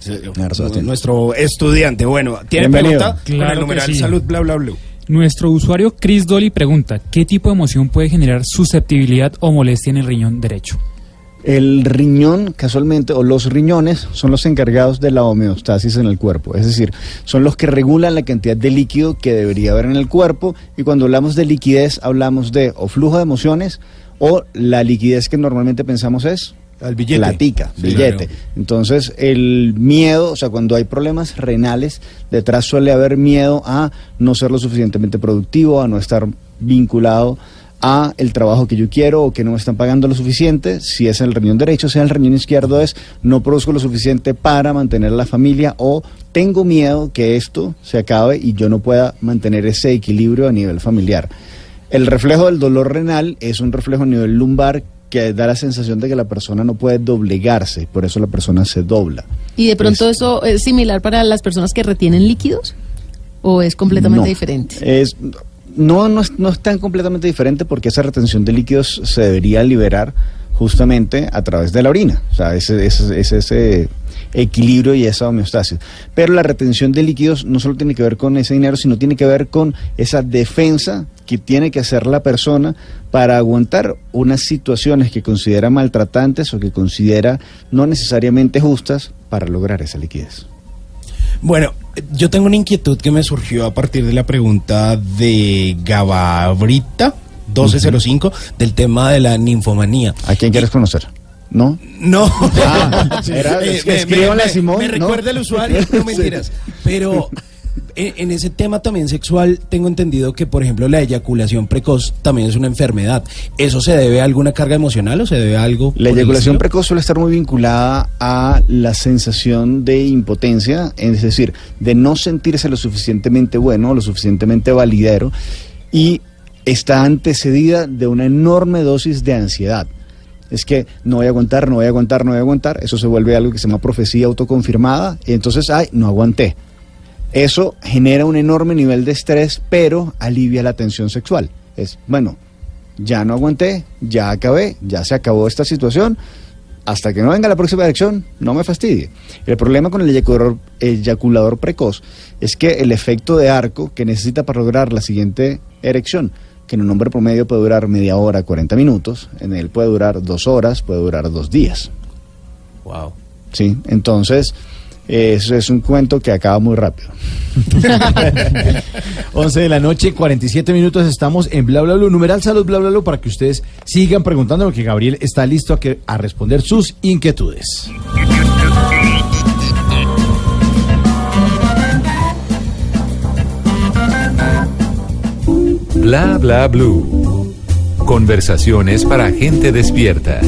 nuestro estudiante. Bueno, ¿tiene Bienvenido. pregunta? Con Claro el que numeral sí. salud, bla, bla, bla. Nuestro usuario Chris Dolly pregunta, ¿qué tipo de emoción puede generar susceptibilidad o molestia en el riñón derecho? El riñón, casualmente, o los riñones, son los encargados de la homeostasis en el cuerpo. Es decir, son los que regulan la cantidad de líquido que debería haber en el cuerpo. Y cuando hablamos de liquidez, hablamos de o flujo de emociones o la liquidez que normalmente pensamos es el billete. platica, Sí, billete. claro. Entonces, el miedo, o sea, cuando hay problemas renales, detrás suele haber miedo a no ser lo suficientemente productivo, a no estar vinculado a el trabajo que yo quiero o que no me están pagando lo suficiente, si es el riñón derecho, sea el riñón izquierdo es no produzco lo suficiente para mantener la familia o tengo miedo que esto se acabe y yo no pueda mantener ese equilibrio a nivel familiar. El reflejo del dolor renal es un reflejo a nivel lumbar que da la sensación de que la persona no puede doblegarse, por eso la persona se dobla. ¿Y de pronto eso es similar para las personas que retienen líquidos? ¿O es completamente No. diferente? Es, no, no, es, no es tan completamente diferente porque esa retención de líquidos se debería liberar justamente a través de la orina. O sea, ese, ese equilibrio y esa homeostasis. Pero la retención de líquidos no solo tiene que ver con ese dinero, sino tiene que ver con esa defensa que tiene que hacer la persona para aguantar unas situaciones que considera maltratantes o que considera no necesariamente justas para lograr esa liquidez. Bueno, yo tengo una inquietud que me surgió a partir de la pregunta de Gababrita 1205 del tema de la ninfomanía. ¿A quién quieres conocer? ¿No? No. Ah, era- que me, escríbanle me- Simón, me ¿no? recuerda el usuario, no mentiras. Pero en, en ese tema también sexual, tengo entendido que, por ejemplo, la eyaculación precoz también es una enfermedad. ¿Eso se debe a alguna carga emocional o se debe a algo? La eyaculación precoz suele estar muy vinculada a la sensación de impotencia, es decir, de no sentirse lo suficientemente bueno, lo suficientemente validero, y está antecedida de una enorme dosis de ansiedad. Es que no voy a aguantar, no voy a aguantar, no voy a aguantar. Eso se vuelve algo que se llama profecía autoconfirmada. Y entonces, ay, no aguanté. Eso genera un enorme nivel de estrés, pero alivia la tensión sexual. Es, bueno, ya no aguanté, ya acabé, ya se acabó esta situación. Hasta que no venga la próxima elección, no me fastidie. El problema con el eyaculador, eyaculador precoz es que el efecto de arco que necesita para lograr la siguiente erección, que en un hombre promedio puede durar media hora, 40 minutos, en él puede durar dos horas, puede durar dos días. Wow. Sí, entonces, eso es un cuento que acaba muy rápido. 11 de la noche, 47 minutos, estamos en Bla Bla Blue. Numeral Salud Bla Bla Blue para que ustedes sigan preguntando porque Gabriel está listo a, que, a responder sus inquietudes. Bla bla blue. Conversaciones para gente despierta.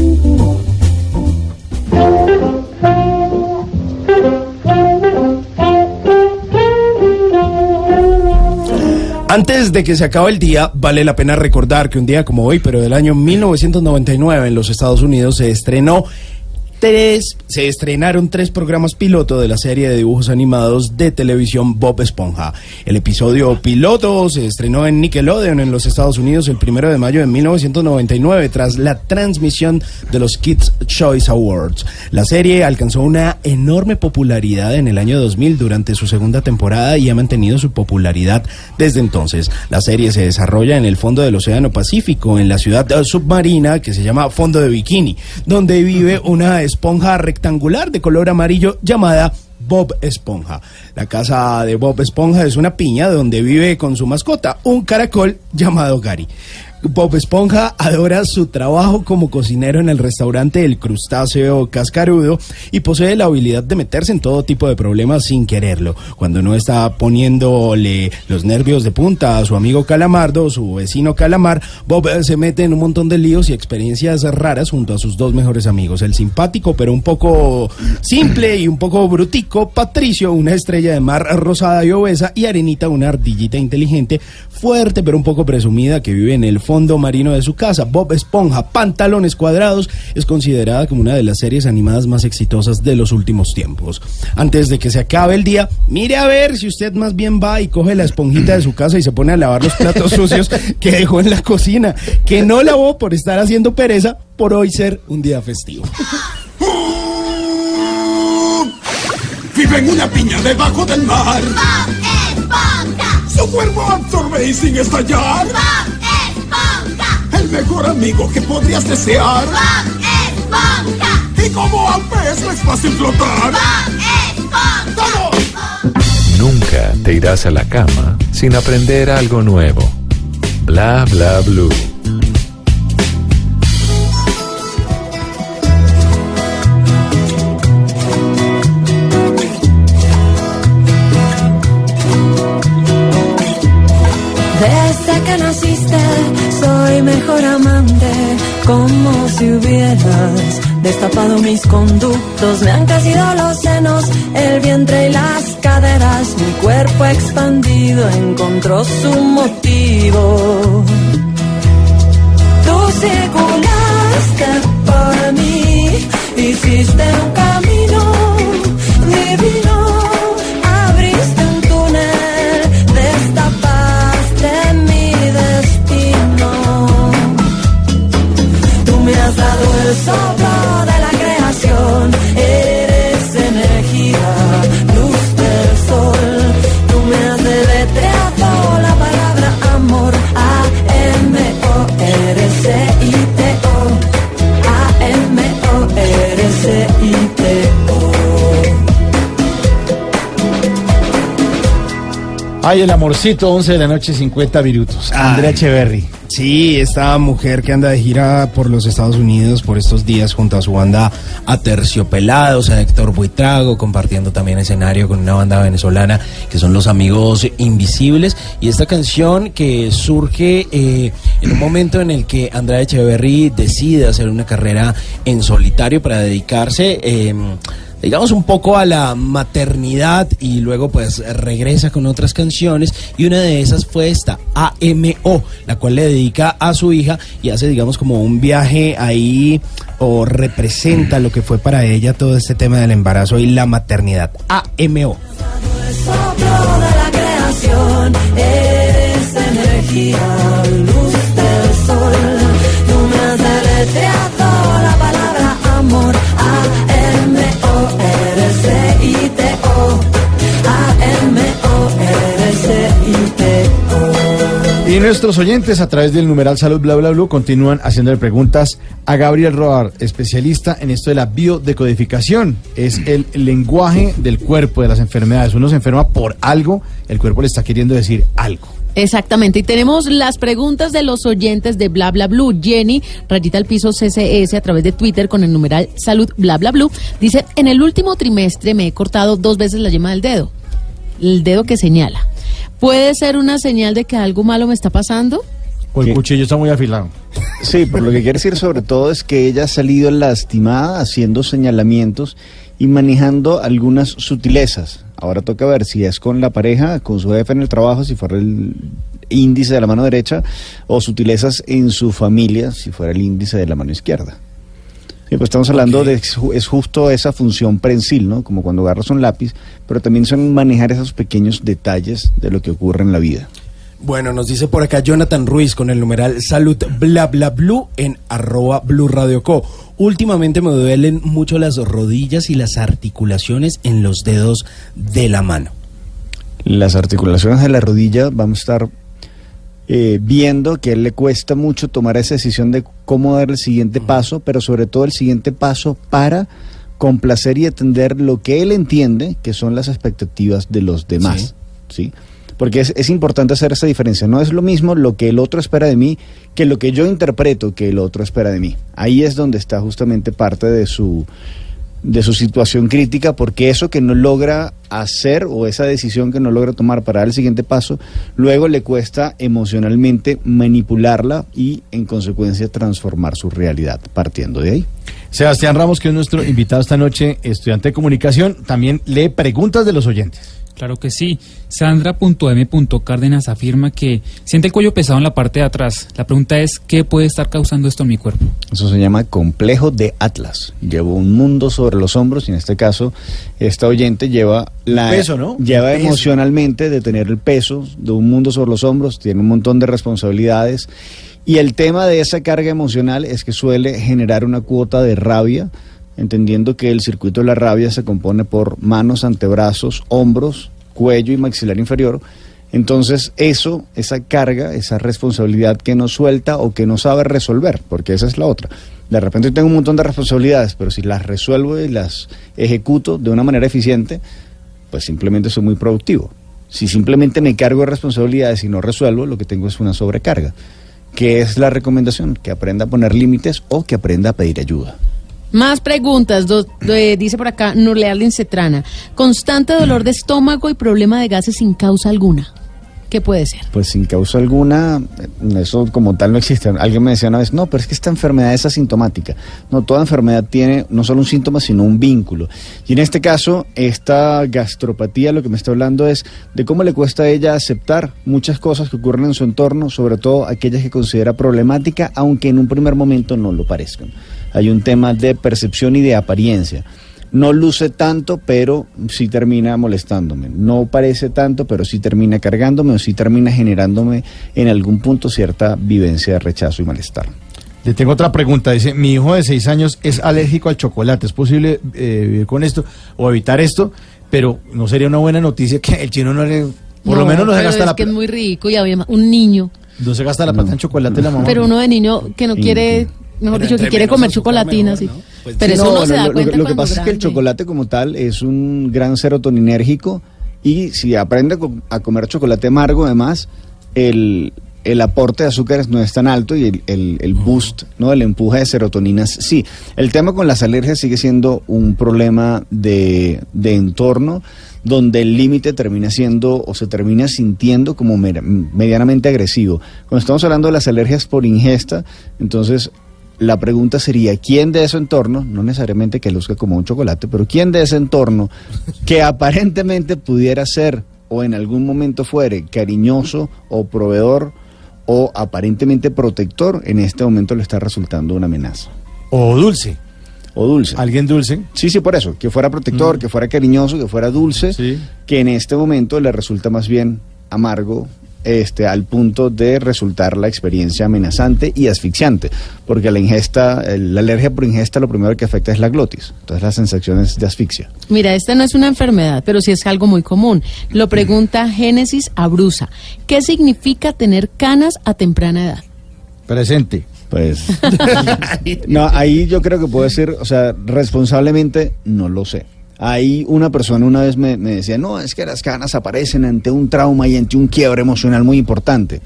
Antes de que se acabe el día, vale la pena recordar que un día como hoy, pero del año 1999 en los Estados Unidos se estrenó tres, se estrenaron tres programas piloto de la serie de dibujos animados de televisión Bob Esponja. El episodio piloto se estrenó en Nickelodeon en los Estados Unidos el primero de mayo de 1999 tras la transmisión de los Kids Choice Awards. La serie alcanzó una enorme popularidad en el año 2000 durante su segunda temporada y ha mantenido su popularidad desde entonces. La serie se desarrolla en el fondo del Océano Pacífico, en la ciudad submarina que se llama Fondo de Bikini, donde vive una esponja rectangular de color amarillo llamada Bob Esponja. La casa de Bob Esponja es una piña donde vive con su mascota, un caracol llamado Gary. Bob Esponja adora su trabajo como cocinero en el restaurante El Crustáceo Cascarudo y posee la habilidad de meterse en todo tipo de problemas sin quererlo. Cuando no está poniéndole los nervios de punta a su amigo Calamardo, su vecino Calamar, Bob se mete en un montón de líos y experiencias raras junto a sus dos mejores amigos. El simpático pero un poco simple y un poco brutico Patricio, una estrella de mar rosada y obesa, y Arenita, una ardillita inteligente, fuerte pero un poco presumida que vive en el fondo marino de su casa. Bob Esponja, pantalones cuadrados, es considerada como una de las series animadas más exitosas de los últimos tiempos. Antes de que se acabe el día, mire a ver si usted más bien va y coge la esponjita de su casa y se pone a lavar los platos sucios que dejó en la cocina, que no lavó por estar haciendo pereza por hoy ser un día festivo. Vive en una piña debajo del mar. Su cuerpo absorbe y sin estallar. El mejor amigo que podrías desear. Y como al pez no es fácil flotar. Nunca te irás a la cama sin aprender algo nuevo. Bla bla blue. Conductos. Me han crecido los senos, el vientre y las caderas. Mi cuerpo expandido encontró su motivo. Tú circulaste por mí, hiciste un camino divino. Ay, el amorcito, 11 de la noche, 50 minutos. Andrea Echeverry. Sí, esta mujer que anda de gira por los Estados Unidos por estos días junto a su banda Aterciopelados, a Héctor Buitrago, compartiendo también escenario con una banda venezolana que son Los Amigos Invisibles. Y esta canción que surge eh, en un momento en el que Andrade Echeverry decide hacer una carrera en solitario para dedicarse. eh, digamos un poco a la maternidad y luego pues regresa con otras canciones. Y una de esas fue esta AMO la cual le dedica a su hija y hace digamos como un viaje ahí o representa lo que fue para ella todo este tema del embarazo y la maternidad. AMO Y nuestros oyentes a través del numeral salud bla bla bla continúan haciéndole preguntas a Gabriel Roar, especialista en esto de la biodecodificación. Es el lenguaje del cuerpo de las enfermedades. Uno se enferma por algo, el cuerpo le está queriendo decir algo. Exactamente, y tenemos las preguntas de los oyentes de Bla Bla Blue. Jenny, rayita al piso CCS a través de Twitter con el numeral salud Bla Bla dice, en el último trimestre me he cortado dos veces la yema del dedo, el dedo que señala. ¿Puede ser una señal de que algo malo me está pasando? O el cuchillo está muy afilado. Sí, pero lo que quiere decir sobre todo es que ella ha salido lastimada haciendo señalamientos y manejando algunas sutilezas. Ahora toca ver si es con la pareja, con su jefe en el trabajo, si fuera el índice de la mano derecha, o sutilezas en su familia, si fuera el índice de la mano izquierda. Sí, pues estamos hablando de es justo esa función prensil, ¿no? Como cuando agarras un lápiz, pero también son manejar esos pequeños detalles de lo que ocurre en la vida. Bueno, nos dice por acá Jonathan Ruiz con el numeral salud bla bla blue en arroba blue radio co. Últimamente me duelen mucho las rodillas y las articulaciones en los dedos de la mano. Las articulaciones de la rodilla vamos a estar eh, viendo que a él le cuesta mucho tomar esa decisión de cómo dar el siguiente paso, pero sobre todo el siguiente paso para complacer y atender lo que él entiende que son las expectativas de los demás. ¿sí? Porque es, es importante hacer esa diferencia. No es lo mismo lo que el otro espera de mí que lo que yo interpreto que el otro espera de mí. Ahí es donde está justamente parte de su de su situación crítica, porque eso que no logra hacer o esa decisión que no logra tomar para dar el siguiente paso, luego le cuesta emocionalmente manipularla y en consecuencia transformar su realidad partiendo de ahí. Sebastián Ramos, que es nuestro invitado esta noche, estudiante de comunicación, también lee preguntas de los oyentes. Claro que sí. Sandra.m.cárdenas afirma que siente el cuello pesado en la parte de atrás. La pregunta es, ¿qué puede estar causando esto en mi cuerpo? Eso se llama complejo de Atlas. Llevo un mundo sobre los hombros y en este caso esta oyente lleva la peso, ¿no? lleva peso. emocionalmente de tener el peso de un mundo sobre los hombros, tiene un montón de responsabilidades y el tema de esa carga emocional es que suele generar una cuota de rabia, entendiendo que el circuito de la rabia se compone por manos, antebrazos, hombros, cuello y maxilar inferior. Entonces eso, esa carga, esa responsabilidad que no suelta o que no sabe resolver, porque esa es la otra. De repente tengo un montón de responsabilidades, pero si las resuelvo y las ejecuto de una manera eficiente, pues simplemente soy muy productivo. Si simplemente me cargo de responsabilidades y no resuelvo, lo que tengo es una sobrecarga. ¿Qué es la recomendación? Que aprenda a poner límites o que aprenda a pedir ayuda. Más preguntas, dice por acá Nurlearlin Cetrana. Constante dolor de estómago y problema de gases sin causa alguna. ¿Qué puede ser? Pues sin causa alguna, eh, eso como tal no existe. Alguien me decía una vez, no, pero es que esta enfermedad es asintomática. No, toda enfermedad tiene no solo un síntoma, sino un vínculo. Y en este caso, esta gastropatía lo que me está hablando es de cómo le cuesta a ella aceptar muchas cosas que ocurren en su entorno, sobre todo aquellas que considera problemática, aunque en un primer momento no lo parezcan. Hay un tema de percepción y de apariencia. No luce tanto, pero sí termina molestándome. No parece tanto, pero sí termina cargándome o sí termina generándome en algún punto cierta vivencia de rechazo y malestar. Le tengo otra pregunta. Dice, mi hijo de seis años es alérgico al chocolate. ¿Es posible eh, vivir con esto o evitar esto? Pero no sería una buena noticia que el chino no le... Por lo menos no se gasta es la que es muy rico y además un niño, No se gasta la plata en chocolate la mamá. pero uno de niño que no quiere, mejor dicho, que quiere comer chocolatina, sí. pero eso No, no se lo- da lo, cuenta lo que cuando pasa es que el chocolate como tal es un gran serotoninérgico y si aprende a co- a comer chocolate amargo además, el, el aporte de azúcares no es tan alto y el, el- el boost, ¿no? El empuje de serotoninas sí. El tema con las alergias sigue siendo un problema de, de entorno donde el límite termina siendo o se termina sintiendo como medianamente agresivo. Cuando estamos hablando de las alergias por ingesta, entonces la pregunta sería, ¿quién de ese entorno, no necesariamente que luzca como un chocolate, pero quién de ese entorno que aparentemente pudiera ser o en algún momento fuere cariñoso o proveedor o aparentemente protector, en este momento le está resultando una amenaza? O dulce. O dulce. ¿Alguien dulce? Sí, sí, por eso. Que fuera protector, que fuera cariñoso, que fuera dulce, que en este momento le resulta más bien amargo, este, al punto de resultar la experiencia amenazante y asfixiante, porque la ingesta, el- la alergia por ingesta lo primero que afecta es la glotis, entonces las sensaciones de asfixia. Mira, esta no es una enfermedad, pero sí es algo muy común. Lo pregunta Génesis Abrusa. ¿Qué significa tener canas a temprana edad? Presente. Pues. no, ahí yo creo que puedo decir, o sea, responsablemente no lo sé. Ahí una persona una vez me, decía, no, es que las canas aparecen ante un trauma y ante un quiebre emocional muy importante.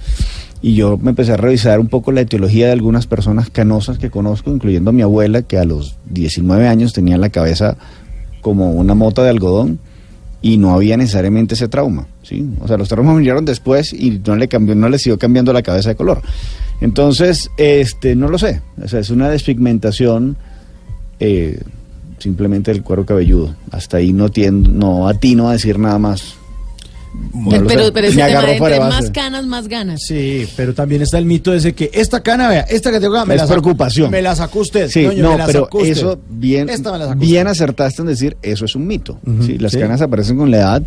Y yo me empecé a revisar un poco la etiología de algunas personas canosas que conozco, incluyendo a mi abuela, que a los 19 años tenía la cabeza como una mota de algodón y no había necesariamente ese trauma, ¿sí? O sea, los traumas vinieron después y no le cambió, no le siguió cambiando la cabeza de color. Entonces, este, no lo sé. O sea, es una despigmentación eh, simplemente del cuero cabelludo. Hasta ahí no tiendo, no atino a decir nada más. Pero pero ese Me tema de entre más canas, más ganas. Sí, pero también está el mito ese que esta cana, vea, esta que tengo acá, me Es la sacó- preocupación. Me la sacó usted. Sí, doña, no, me la pero sacó usted. eso bien, Esta me la sacó bien acertaste en decir eso es un mito. Sí, las sí. canas aparecen con la edad.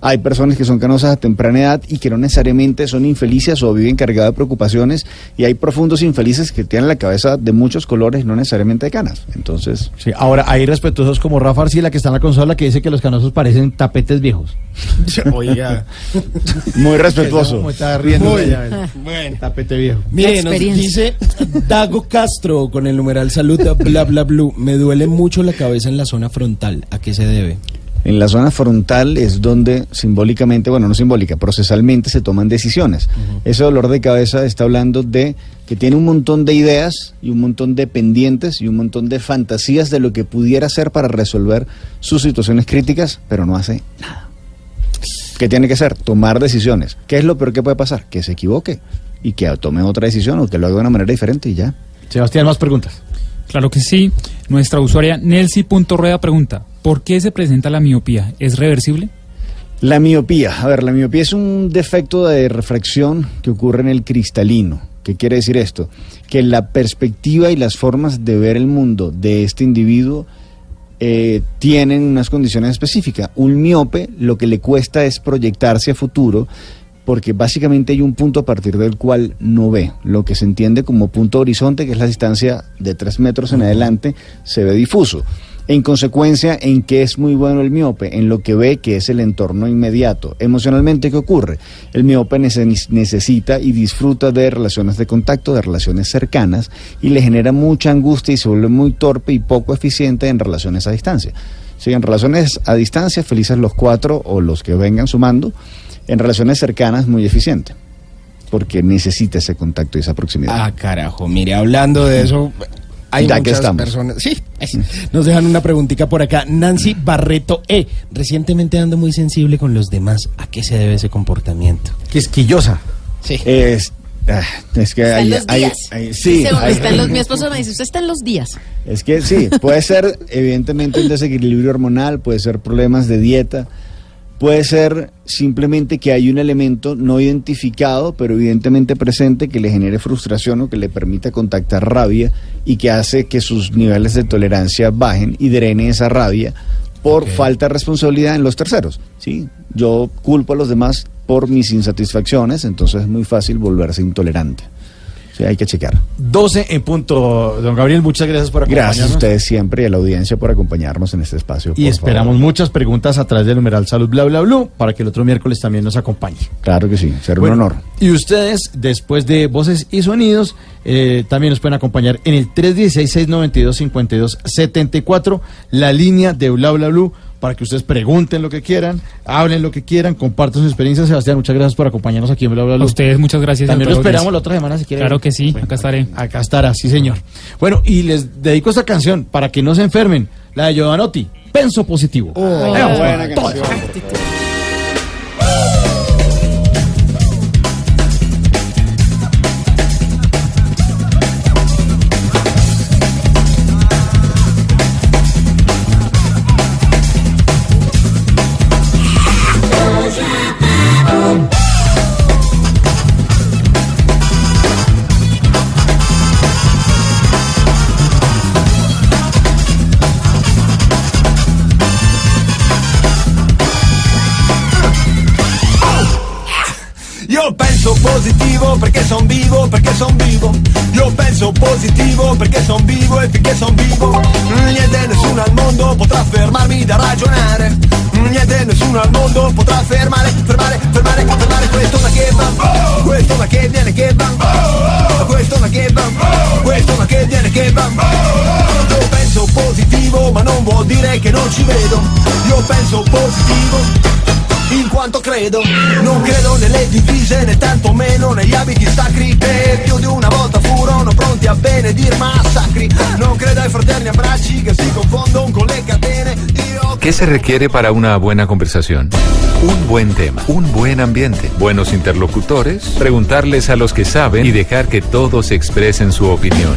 Hay personas que son canosas a temprana edad y que no necesariamente son infelices o viven cargadas de preocupaciones. Y hay profundos infelices que tienen la cabeza de muchos colores, no necesariamente de canas. Entonces, Sí, ahora hay respetuosos como Rafa Arcila que está en la consola que dice que los canosos parecen tapetes viejos. Oiga. muy respetuoso. Como está riendo Muy- ella, bueno. Tapete viejo. Mire, nos dice Dago Castro con el numeral salud bla bla blue. Me duele mucho la cabeza en la zona frontal. ¿A qué se debe? En la zona frontal es donde simbólicamente, bueno, no simbólica, procesalmente se toman decisiones. Ese dolor de cabeza está hablando de que tiene un montón de ideas y un montón de pendientes y un montón de fantasías de lo que pudiera hacer para resolver sus situaciones críticas, pero no hace nada. ¿Qué tiene que hacer? Tomar decisiones. ¿Qué es lo peor que puede pasar? Que se equivoque y que tome otra decisión o que lo haga de una manera diferente y ya. Sebastián, más preguntas. Claro que sí. Nuestra usuaria Nelsi.rueda pregunta, ¿por qué se presenta la miopía? ¿Es reversible? La miopía. A ver, la miopía es un defecto de refracción que ocurre en el cristalino. ¿Qué quiere decir esto? Que la perspectiva y las formas de ver el mundo de este individuo eh, tienen unas condiciones específicas. Un miope lo que le cuesta es proyectarse a futuro porque básicamente hay un punto a partir del cual no ve. Lo que se entiende como punto horizonte, que es la distancia de tres metros en adelante, se ve difuso. En consecuencia, ¿en qué es muy bueno el miope? En lo que ve que es el entorno inmediato. Emocionalmente, ¿qué ocurre? El miope nece- necesita y disfruta de relaciones de contacto, de relaciones cercanas, y le genera mucha angustia y se vuelve muy torpe y poco eficiente en relaciones a distancia. Si en relaciones a distancia, felices los cuatro o los que vengan sumando, en relaciones cercanas, muy eficiente, porque necesita ese contacto y esa proximidad. Ah, carajo. Mire, hablando de eso, hay Ya que muchas estamos. personas. Sí, nos dejan una preguntita por acá. Nancy Barreto E. Recientemente ando muy sensible con los demás. ¿A qué se debe ese comportamiento? Quisquillosa. Sí. Es, ah, es que hay, los hay- días. hay- sí, Dice uno, hay- está en los- mi esposo me dice, usted está en los días. Es que sí, puede ser evidentemente un desequilibrio hormonal, puede ser problemas de dieta, puede ser simplemente que hay un elemento no identificado, pero evidentemente presente que le genere frustración o que le permita contactar rabia y que hace que sus niveles de tolerancia bajen y drene esa rabia por falta de responsabilidad en los terceros. ¿sí? Yo culpo a los demás por mis insatisfacciones, entonces es muy fácil volverse intolerante. Sí, hay que checar. 12 en punto. Don Gabriel, muchas gracias por acompañarnos. Gracias a ustedes siempre y a la audiencia por acompañarnos en este espacio. Y esperamos favor. muchas preguntas a través del numeral Salud Bla Bla Blue para que el otro miércoles también nos acompañe. Claro que sí, será Bueno, un honor. Y ustedes, después de Voces y Sonidos, eh, también nos pueden acompañar en el 316-692-5274, la línea de Bla Bla Blue, para que ustedes pregunten lo que quieran, hablen lo que quieran, compartan sus experiencias. Sebastián, muchas gracias por acompañarnos aquí en Bla Bla A ustedes muchas gracias. También lo esperamos la otra semana si quieren. Claro que sí, acá estaré. Acá estará, sí señor. Bueno, y les dedico esta canción para que no se enfermen, la de Giovanotti, Penso Positivo. Oh, buena canción. Positivo perché son vivo, perché son vivo. Io penso positivo perché son vivo e finché son vivo. Niente nessuno al mondo potrà fermarmi da ragionare. Niente nessuno al mondo potrà fermare, fermare, fermare, fermare questo ma che va. Questo ma che viene che va. Questo ma che va. Questo ma che viene che va. Io penso positivo ma non vuol dire che non ci vedo. Io penso positivo in quanto credo, non credo nelle divise né tantomeno negli abiti sacri ¿Qué se requiere para una buena conversación? Un buen tema, un buen ambiente, buenos interlocutores, preguntarles a los que saben y dejar que todos expresen su opinión.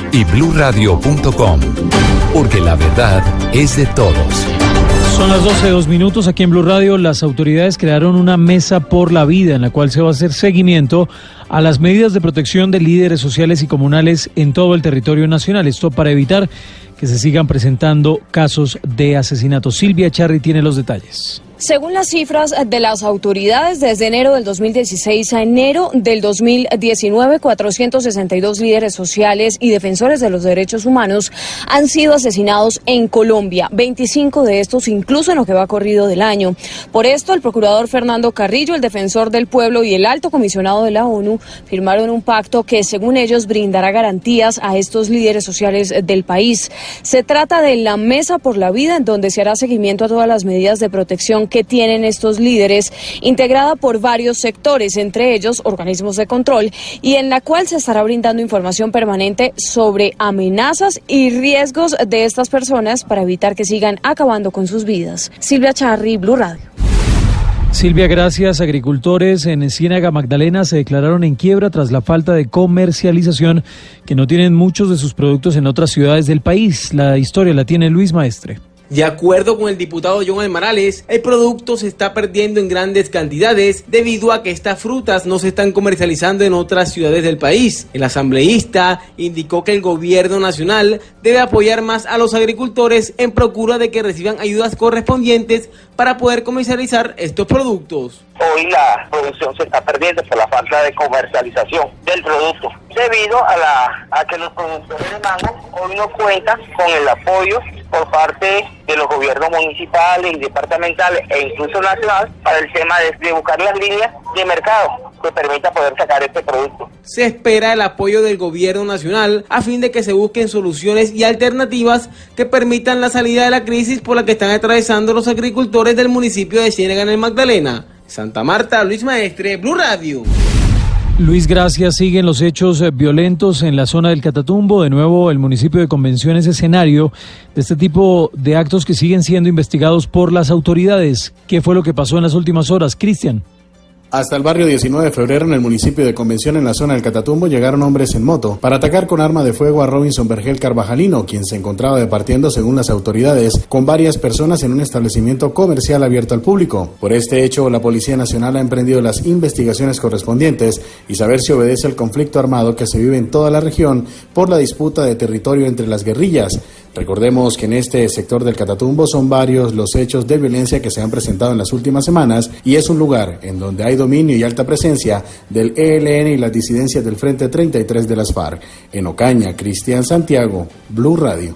y bluradio.com, porque la verdad es de todos. Son las 12, dos minutos aquí en Blue Radio. Las autoridades crearon una mesa por la vida en la cual se va a hacer seguimiento a las medidas de protección de líderes sociales y comunales en todo el territorio nacional. Esto para evitar que se sigan presentando casos de asesinato. Silvia Charri tiene los detalles. Según las cifras de las autoridades, desde enero del 2016 a enero del 2019, 462 líderes sociales y defensores de los derechos humanos han sido asesinados en Colombia, 25 de estos incluso en lo que va corrido del año. Por esto, el procurador Fernando Carrillo, el defensor del pueblo y el alto comisionado de la ONU firmaron un pacto que, según ellos, brindará garantías a estos líderes sociales del país. Se trata de la Mesa por la Vida, en donde se hará seguimiento a todas las medidas de protección que tienen estos líderes, integrada por varios sectores, entre ellos organismos de control, y en la cual se estará brindando información permanente sobre amenazas y riesgos de estas personas para evitar que sigan acabando con sus vidas. Silvia Charri, Blue Radio. Silvia, gracias. Agricultores en Ciénaga Magdalena se declararon en quiebra tras la falta de comercialización que no tienen muchos de sus productos en otras ciudades del país. La historia la tiene Luis Maestre. De acuerdo con el diputado John Almarales, el producto se está perdiendo en grandes cantidades debido a que estas frutas no se están comercializando en otras ciudades del país. El asambleísta indicó que el gobierno nacional debe apoyar más a los agricultores en procura de que reciban ayudas correspondientes para poder comercializar estos productos. Hoy la producción se está perdiendo por la falta de comercialización del producto, debido a, la, a que los productores de mango hoy no cuentan con el apoyo por parte de los gobiernos municipales y departamentales e incluso nacional para el tema de, de buscar las líneas de mercado que permita poder sacar este producto. Se espera el apoyo del gobierno nacional a fin de que se busquen soluciones y alternativas que permitan la salida de la crisis por la que están atravesando los agricultores del municipio de Ciénaga en el Magdalena. Santa Marta, Luis Maestre, Blue Radio. Luis, gracias. Siguen los hechos eh, violentos en la zona del Catatumbo. De nuevo, el municipio de Convención es escenario de este tipo de actos que siguen siendo investigados por las autoridades. ¿Qué fue lo que pasó en las últimas horas? Cristian. Hasta el barrio 19 de febrero en el municipio de Convención en la zona del Catatumbo llegaron hombres en moto para atacar con arma de fuego a Robinson Vergel Carvajalino, quien se encontraba departiendo según las autoridades con varias personas en un establecimiento comercial abierto al público. Por este hecho, la Policía Nacional ha emprendido las investigaciones correspondientes y saber si obedece al conflicto armado que se vive en toda la región por la disputa de territorio entre las guerrillas. Recordemos que en este sector del Catatumbo son varios los hechos de violencia que se han presentado en las últimas semanas y es un lugar en donde hay dominio y alta presencia del ELN y las disidencias del Frente 33 de las FARC. En Ocaña, Cristian Santiago, Blue Radio.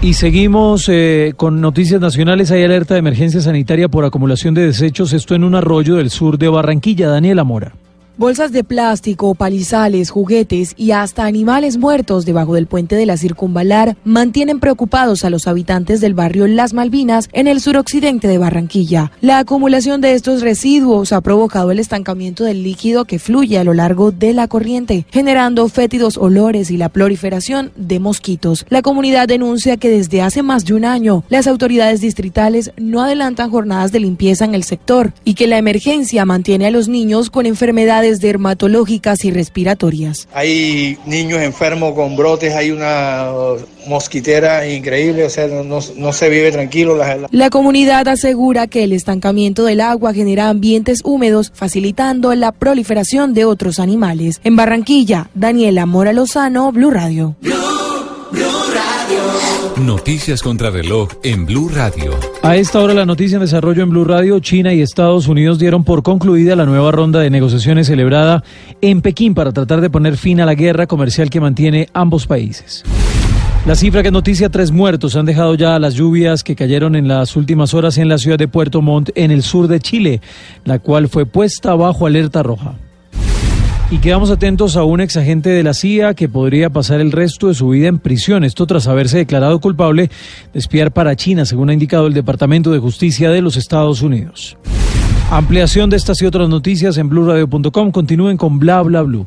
Y seguimos eh, con noticias nacionales. Hay alerta de emergencia sanitaria por acumulación de desechos. Esto en un arroyo del sur de Barranquilla. Daniela Mora. Bolsas de plástico, palizales, juguetes y hasta animales muertos debajo del puente de la Circunvalar mantienen preocupados a los habitantes del barrio Las Malvinas en el suroccidente de Barranquilla. La acumulación de estos residuos ha provocado el estancamiento del líquido que fluye a lo largo de la corriente, generando fétidos olores y la proliferación de mosquitos. La comunidad denuncia que desde hace más de un año las autoridades distritales no adelantan jornadas de limpieza en el sector y que la emergencia mantiene a los niños con enfermedades dermatológicas y respiratorias. Hay niños enfermos con brotes, hay una mosquitera increíble, o sea, no, no- no se vive tranquilo. La, La comunidad asegura que el estancamiento del agua genera ambientes húmedos, facilitando la proliferación de otros animales. En Barranquilla, Daniela Mora Lozano, Blue Radio. Noticias contra reloj en Blue Radio. A esta hora la noticia en desarrollo en Blue Radio, China y Estados Unidos dieron por concluida la nueva ronda de negociaciones celebrada en Pekín para tratar de poner fin a la guerra comercial que mantiene ambos países. La cifra que noticia, tres muertos han dejado ya las lluvias que cayeron en las últimas horas en la ciudad de Puerto Montt, en el sur de Chile, la cual fue puesta bajo alerta roja. Y quedamos atentos a un exagente de la CIA que podría pasar el resto de su vida en prisión. Esto tras haberse declarado culpable de espiar para China, según ha indicado el Departamento de Justicia de los Estados Unidos. Ampliación de estas y otras noticias en blurradio.com. Continúen con Bla Bla Blue.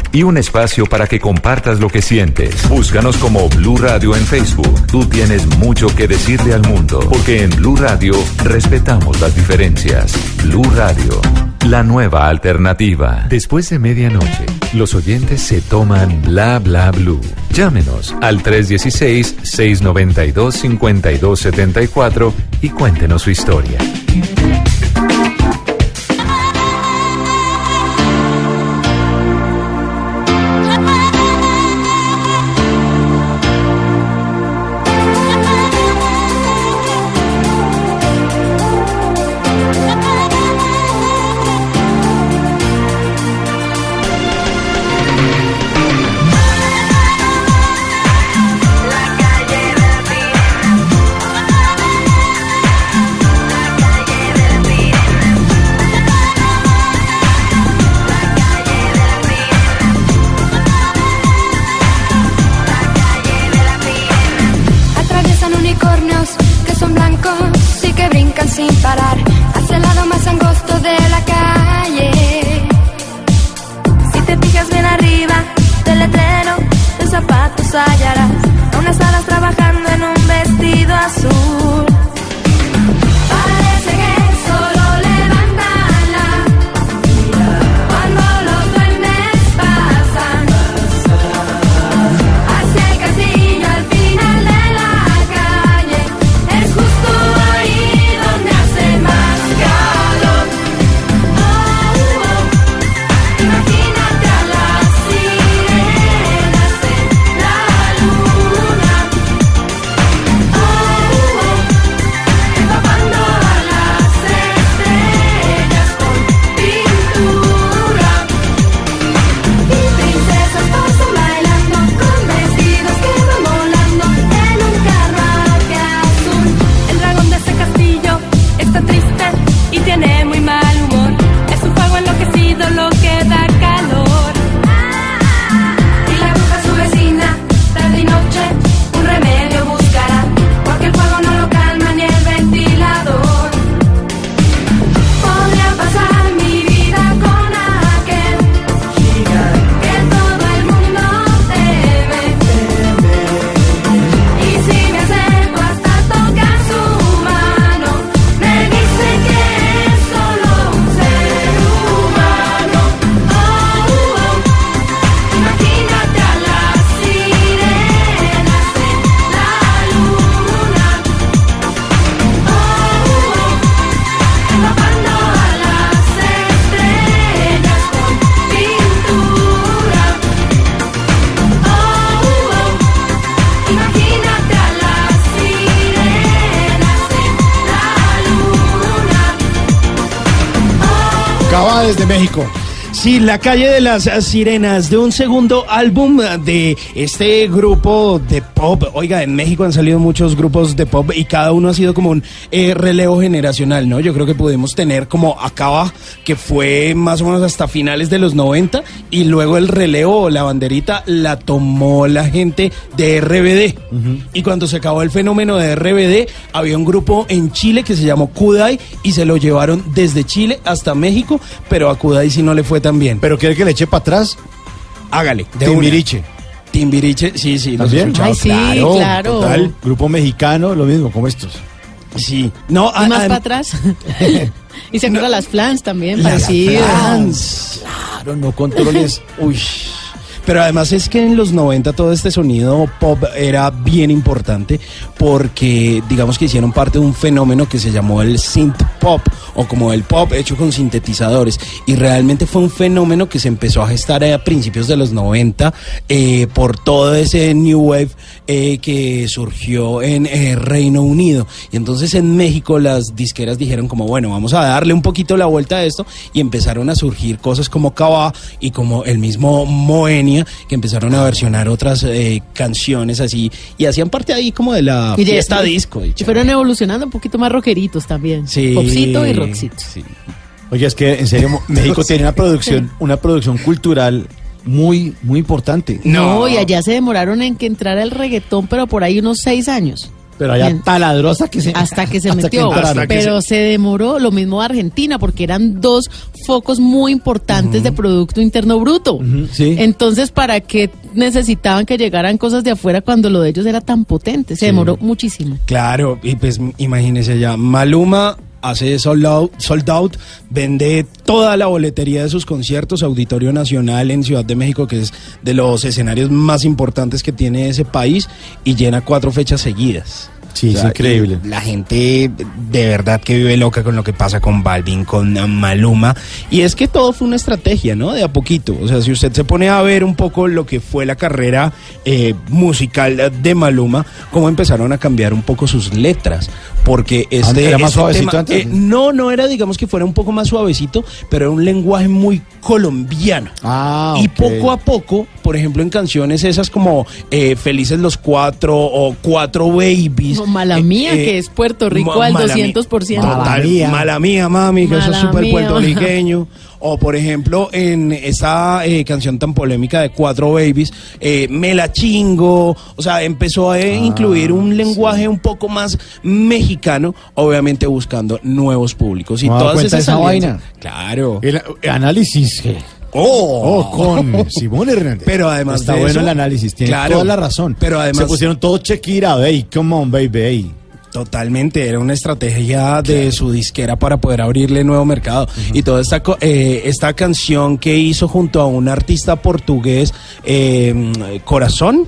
y un espacio para que compartas lo que sientes. Búscanos como Blue Radio en Facebook. Tú tienes mucho que decirle al mundo, porque en Blue Radio respetamos las diferencias. Blue Radio, la nueva alternativa. Después de medianoche, los oyentes se toman Bla Bla Blue. Llámenos al 316-692-5274 y cuéntenos su historia. La calle de las sirenas, de un segundo álbum de este grupo de pop. Oiga, en México han salido muchos grupos de pop y cada uno ha sido como un eh, relevo generacional, ¿no? Yo creo que pudimos tener como Acaba, que fue más o menos hasta finales de los 90, y luego el relevo, la banderita, la tomó la gente de RBD. Y cuando se acabó el fenómeno de RBD, había un grupo en Chile que se llamó Kudai y se lo llevaron desde Chile hasta México, pero a Kudai sí no le fue tan bien. ¿Pero quiere que le eche para atrás? Hágale. de Timbiriche. una. Timbiriche, sí, sí, los escuchado, Ay, sí, claro. claro. Total, grupo mexicano, lo mismo, como estos. Sí. No, Y más adem- para atrás. y se acuerda las flans también, Las parecido. Flans. Claro, no controles. Uy. Pero además es que en los 90 todo este sonido pop era bien importante porque digamos que hicieron parte de un fenómeno que se llamó el synth pop o como el pop hecho con sintetizadores y realmente fue un fenómeno que se empezó a gestar a principios de los 90 eh, por todo ese new wave eh, que surgió en eh, Reino Unido y entonces en México las disqueras dijeron como bueno vamos a darle un poquito la vuelta a esto y empezaron a surgir cosas como Cava y como el mismo Moenia que empezaron a versionar otras eh, canciones así y hacían parte ahí como de la Y fiesta disco Y fueron evolucionando un poquito más rockeritos también. Sí. Popcito y rockcito. Oye, es que en serio, México tiene una producción, una producción cultural muy, muy importante. No, y allá se demoraron en que entrara el reggaetón, pero por ahí unos seis años. Pero allá Bien. taladró hasta que se Hasta que se hasta metió, entraron. Hasta que pero se... demoró lo mismo Argentina porque eran dos focos muy importantes de Producto Interno Bruto. sí. Entonces, ¿para qué necesitaban que llegaran cosas de afuera cuando lo de ellos era tan potente? Se demoró muchísimo. Claro, y pues imagínese ya, Maluma hace sold out, sold out, vende toda la boletería de sus conciertos, Auditorio Nacional en Ciudad de México, que es de los escenarios más importantes que tiene ese país, y llena cuatro fechas seguidas. Sí, es increíble. La gente de verdad que vive loca con lo que pasa con Balvin, con uh, Maluma. Y es que todo fue una estrategia, ¿no? De a poquito. O sea, si usted se pone a ver un poco lo que fue la carrera eh, musical de Maluma, cómo empezaron a cambiar un poco sus letras. Porque este. ¿Era más este suavecito tema- antes? eh, no, no era, digamos que fuera un poco más suavecito, pero era un lenguaje muy colombiano. Ah, Y poco a poco, por ejemplo, en canciones esas como eh, Felices los Cuatro o Cuatro Babies. No, mala eh, mía, eh, que es Puerto Rico ma- al mala mi- 200%. Total, mía. mala mía, mami, que eso es Mala súper puertorriqueño. O por ejemplo, en esa eh, canción tan polémica de Cuatro Babies, eh, Me la chingo. O sea, empezó a eh, incluir un lenguaje un poco más mexicano, obviamente buscando nuevos públicos. Y ¿No ha dado todas esas esa vaina? Claro. El, el análisis. eh, Oh, Oh, con Simón Hernández. Pero además Está de bueno eso- el análisis, tiene Claro. toda la razón. Pero además- Se pusieron todo hey, come on, baby, hey. Totalmente, era una estrategia de su disquera para poder abrirle nuevo mercado. Y toda esta, eh, esta canción que hizo junto a un artista portugués, eh, Corazón,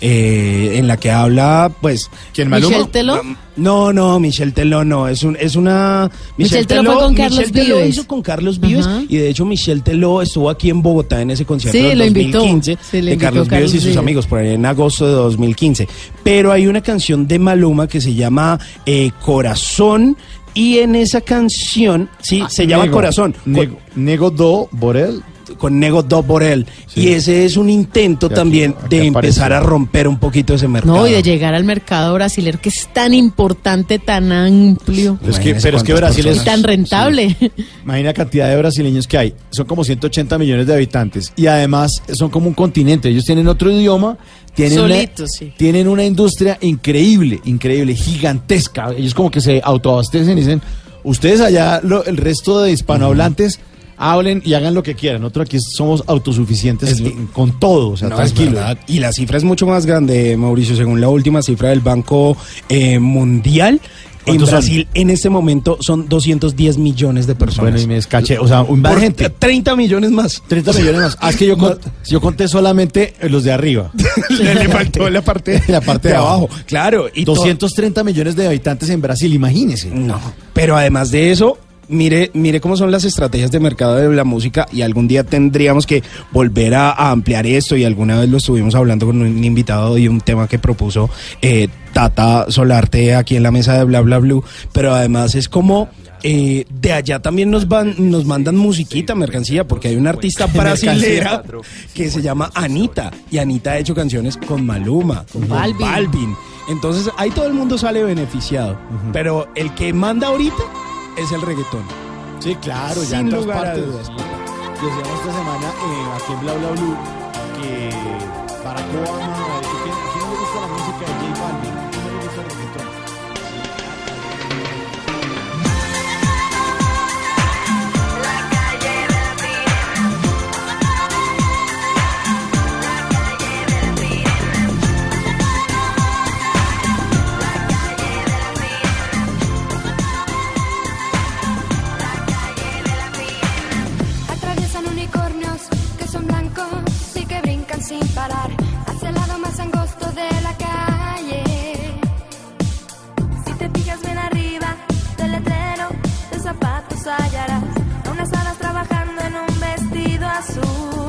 eh, en la que habla, pues... ¿Quién, Maluma? ¿Michel Teló? No, no, Michelle Teló no, es, un, es una... Michel Teló fue con Carlos Michel Teló Vives. hizo con Carlos Vives Ajá. y de hecho Michelle Teló estuvo aquí en Bogotá en ese concierto Sí, del lo invitó. 2015 Sí, le de invitó Carlos, Carlos Vives y sus Vives. amigos por ahí en agosto de 2015. Pero hay una canción de Maluma que se llama eh, Corazón y en esa canción, sí, se llama Nego, Corazón. Nego, Nego do Borel. Con Nego Do Borel. Sí. Y ese es un intento aquí- también aquí de apareció. empezar a romper un poquito ese mercado. No, y de llegar al mercado brasileño que es tan importante, tan amplio Es que, Imagínese pero es que Brasil es tan rentable. Imagina la cantidad de brasileños que hay. Son como 180 millones de habitantes. Y además son como un continente. Ellos tienen otro idioma. Tienen Solitos, una, sí. Tienen una industria increíble, increíble, gigantesca. Ellos como que se autoabastecen y dicen, ustedes allá, lo- el resto de hispanohablantes, hablen y hagan lo que quieran. Nosotros aquí somos autosuficientes Es- en- con todo. O sea, No, tranquilo. Y la cifra es mucho más grande, Mauricio, según la última cifra del Banco eh, Mundial. En. Brasil, en este momento, son 210 millones de personas. Bueno, y me escaché. O sea, un Por gente. 30 millones más. 30 millones más. Ah, es que yo, con- yo conté solamente los de arriba. le, faltó la parte, La parte de abajo. Claro. Y to- 230 millones de habitantes en Brasil, imagínese. No, pero además de eso, mire, mire cómo son las estrategias de mercado de la música y algún día tendríamos que volver a, a ampliar esto y alguna vez lo estuvimos hablando con un invitado y un tema que propuso eh, Tata Solarte aquí en la mesa de Bla Bla Blue, pero además es como eh, de allá también nos van, nos mandan musiquita, mercancía, porque hay una artista brasilera que se llama Anita y Anita ha hecho canciones con Maluma, con Balvin. Balvin. Entonces ahí todo el mundo sale beneficiado, pero el que manda ahorita es el reggaetón. Sí, claro, ya Sin en todas lugar partes. dudas. Decíamos esta semana eh, aquí en Bla Bla Blue que Barack Obama, sin parar hacia el lado más angosto de la calle. Si te fijas bien arriba del letrero de zapatos hallarás a unas hadas trabajando en un vestido azul.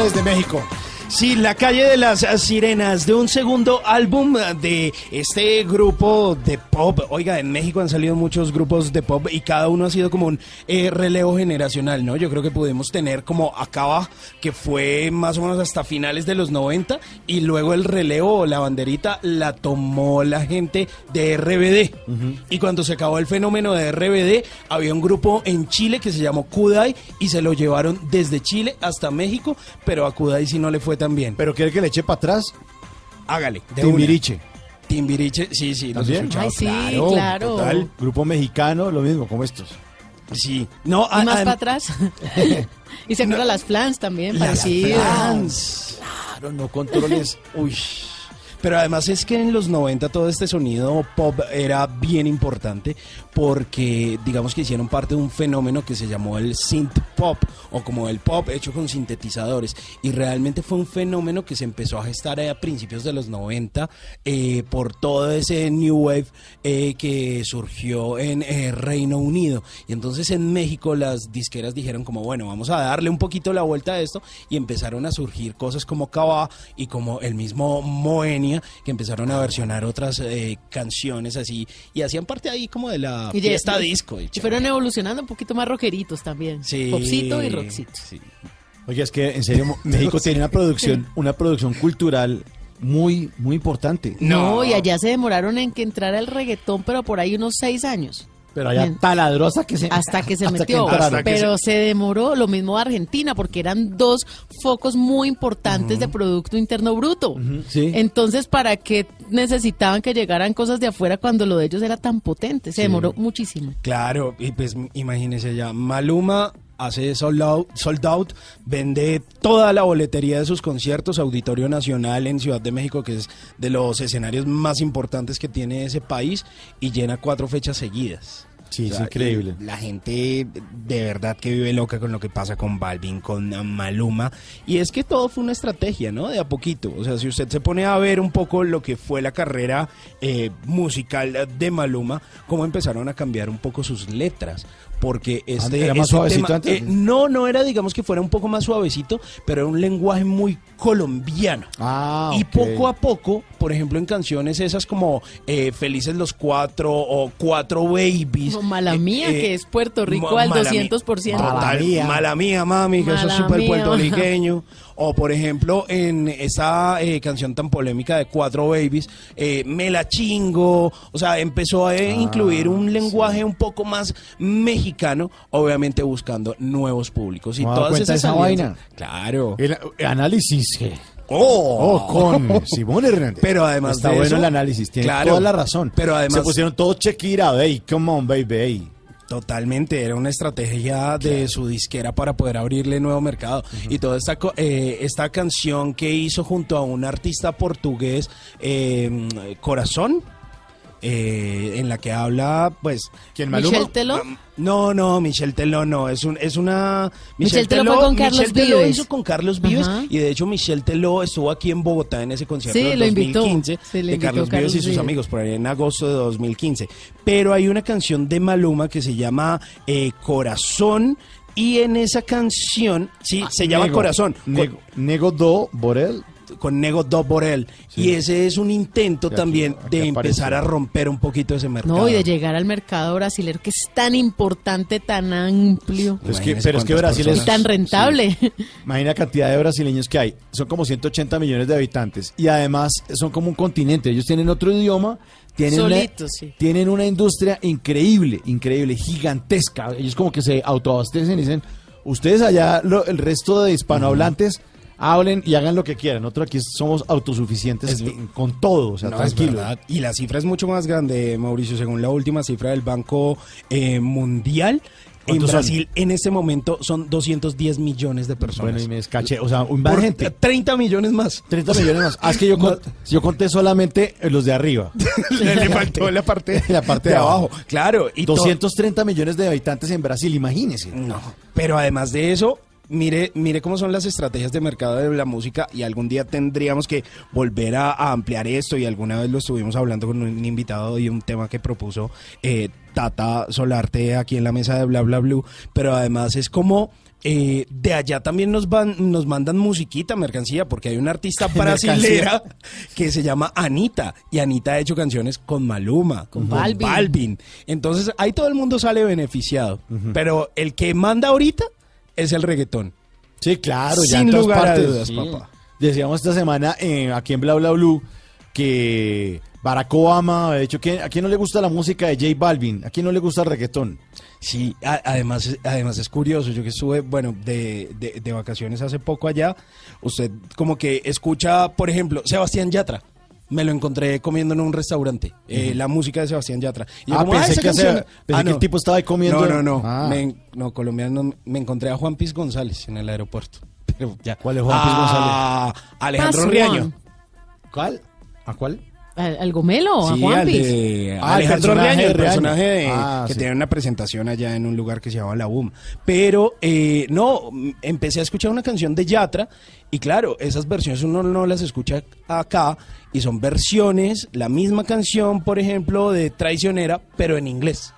Cabá desde México. Sí, La calle de las sirenas, de un segundo álbum de este grupo de pop. Oiga, en México han salido muchos grupos de pop y cada uno ha sido como un eh, relevo generacional, ¿no? Yo creo que pudimos tener como Acaba, que fue más o menos hasta finales de los 90, y luego el relevo o la banderita la tomó la gente de RBD. Y cuando se acabó el fenómeno de RBD, había un grupo en Chile que se llamó Kudai y se lo llevaron desde Chile hasta México, pero a Kudai sí no le fue tan bien. ¿Pero quiere que le eche para atrás? Hágale. de Timbiriche. una. Timbiriche, sí, sí, los he escuchado. Ay, sí, claro. Total, grupo mexicano, lo mismo, como estos. Sí. No, Y más para atrás. y se acuerdan las flans también, Las parecido. Flans. Claro, no controles. Uy. Pero además es que en los 90 todo este sonido pop era bien importante porque digamos que hicieron parte de un fenómeno que se llamó el synth pop o como el pop hecho con sintetizadores. Y realmente fue un fenómeno que se empezó a gestar a principios de los 90 eh, por todo ese new wave eh, que surgió en eh, Reino Unido. Y entonces en México las disqueras dijeron como bueno vamos a darle un poquito la vuelta a esto y empezaron a surgir cosas como Cava y como el mismo Moenia que empezaron a versionar otras eh, canciones así y hacían parte ahí como de la Y fiesta disco Y fueron evolucionando un poquito más rockeritos también. Sí. Popcito y rockcito. Oye, es que en serio, México tiene una producción, una producción cultural muy, muy importante. No. y allá se demoraron en que entrara el reggaetón, pero por ahí unos seis años. Pero allá taladrosa que se... Hasta que se hasta metió. pero se... demoró lo mismo Argentina, porque eran dos focos muy importantes de Producto Interno Bruto. sí. Entonces, ¿para qué necesitaban que llegaran cosas de afuera cuando lo de ellos era tan potente? Se Sí. demoró muchísimo. Claro, y pues imagínese ya, Maluma, hace sold out, sold out, vende toda la boletería de sus conciertos, Auditorio Nacional en Ciudad de México, que es de los escenarios más importantes que tiene ese país, y llena cuatro fechas seguidas. Sí, es increíble. y La gente de verdad que vive loca con lo que pasa con Balvin, con Maluma. Y es que todo fue una estrategia, ¿no? De a poquito. O sea, si usted se pone a ver un poco lo que fue la carrera eh, musical de Maluma, cómo empezaron a cambiar un poco sus letras. Porque este, ¿Era más este suavecito tema- antes? eh, no, no era, digamos que fuera un poco más suavecito, pero era un lenguaje muy colombiano. Ah, Y poco a poco, por ejemplo, en canciones esas como eh, Felices los Cuatro o Cuatro Babies. No, mala mía, eh, que es Puerto Rico ma- al mala mía. 200%. Total, mía. Mala mía, mami, que eso es Mala súper mía. puertorriqueño. O, por ejemplo, en esa eh, canción tan polémica de Cuatro Babies, eh, Me la chingo. O sea, empezó a eh, incluir un lenguaje un poco más mexicano, obviamente buscando nuevos públicos. Y ¿No ha dado todas esas esa vaina? Claro. El, el análisis. Oh. Oh, con Simón Hernández. Pero además Está de bueno eso, el análisis, tiene claro, toda la razón. pero además- Se pusieron todo Shakira, hey, come on, baby. hey. Totalmente, era una estrategia de su disquera para poder abrirle nuevo mercado. Y toda esta, eh, esta canción que hizo junto a un artista portugués, eh, Corazón, eh, en la que habla, pues... ¿Quién, Maluma? ¿Michel Teló? No, no, Michelle Teló no, es, un, es una... Michel Teló fue con Carlos Michel Teló Vives. hizo con Carlos Vives Ajá. y de hecho Michelle Teló estuvo aquí en Bogotá en ese concierto Sí, del lo invitó. 2015 Sí, de invitó Carlos, Carlos Vives y sus Vives. amigos por ahí en agosto de 2015. Pero hay una canción de Maluma que se llama eh, Corazón y en esa canción, sí, se llama Nego, Corazón. Nego, Nego Do Borel. Con Nego Do Borel. Y ese es un intento aquí- también aquí de apareció. empezar a romper un poquito ese mercado. No, y de llegar al mercado brasilero que es tan importante, tan amplio Pero es que, Imagínese pero es que cuántas Brasil y es... tan rentable. Imagina la cantidad de brasileños que hay. Son como 180 millones de habitantes. Y además son como un continente. Ellos tienen otro idioma. Tienen Solitos, una, sí. Tienen una industria increíble, increíble, gigantesca. Ellos como que se autoabastecen y dicen, ustedes allá, lo- el resto de hispanohablantes, hablen y hagan lo que quieran. Nosotros aquí somos autosuficientes Es- en- con todo. O sea, No, tranquilo. Y la cifra es mucho más grande, Mauricio, según la última cifra del Banco eh, Mundial. En. Brasil, en este momento, son 210 210 de personas. Bueno, y me descaché. O sea, un Por gente. 30 millones más. 30 millones más. Ah, es que yo, con- yo conté solamente los de arriba. le, le faltó la parte, La parte de de abajo. abajo. Claro. Y to- 230 millones de habitantes en Brasil, imagínese. No. Pero además de eso, mire, mire cómo son las estrategias de mercado de la música y algún día tendríamos que volver a, a ampliar esto y alguna vez lo estuvimos hablando con un invitado y un tema que propuso eh, Tata Solarte aquí en la mesa de Bla Bla Blue, pero además es como... eh, de allá también nos van, nos mandan musiquita, mercancía, porque hay una artista brasilera que se llama Anita y Anita ha hecho canciones con Maluma, con Balvin. Balvin. Entonces ahí todo el mundo sale beneficiado, pero el que manda ahorita es el reggaetón. Sí, claro, ya Sin en todas lugar a partes. dudas, Sí. papá. Decíamos esta semana eh, aquí en Bla Bla Blue que Barack Obama, de hecho, ¿quién- ¿a quién no le gusta la música de J Balvin? ¿A quién no le gusta el reggaetón? Sí, a- además, además es curioso, yo que estuve, bueno, de, de- de vacaciones hace poco allá, usted como que escucha, por ejemplo, Sebastián Yatra. Me lo encontré comiendo en un restaurante, eh, la música de Sebastián Yatra. Y yo Ah, como, pensé esa que hace- canción". pensé que el tipo estaba ahí comiendo- No, no, no, Ah. me- no, colombiano, me encontré a Juan Piz González en el aeropuerto. Pero ya. ¿Cuál es Juan Piz Ah, Alejandro Riaño. ¿Cuál? ¿A cuál? ¿Al, al Gomelo o a Sí, Juan al de Ah, Alejandro Riaño, el personaje de- Ah, que sí. tiene una presentación allá en un lugar que se llama La UM. Pero eh, no, empecé a escuchar una canción de Yatra y claro, esas versiones uno no las escucha acá y son versiones, la misma canción, por ejemplo, de Traicionera, pero en inglés.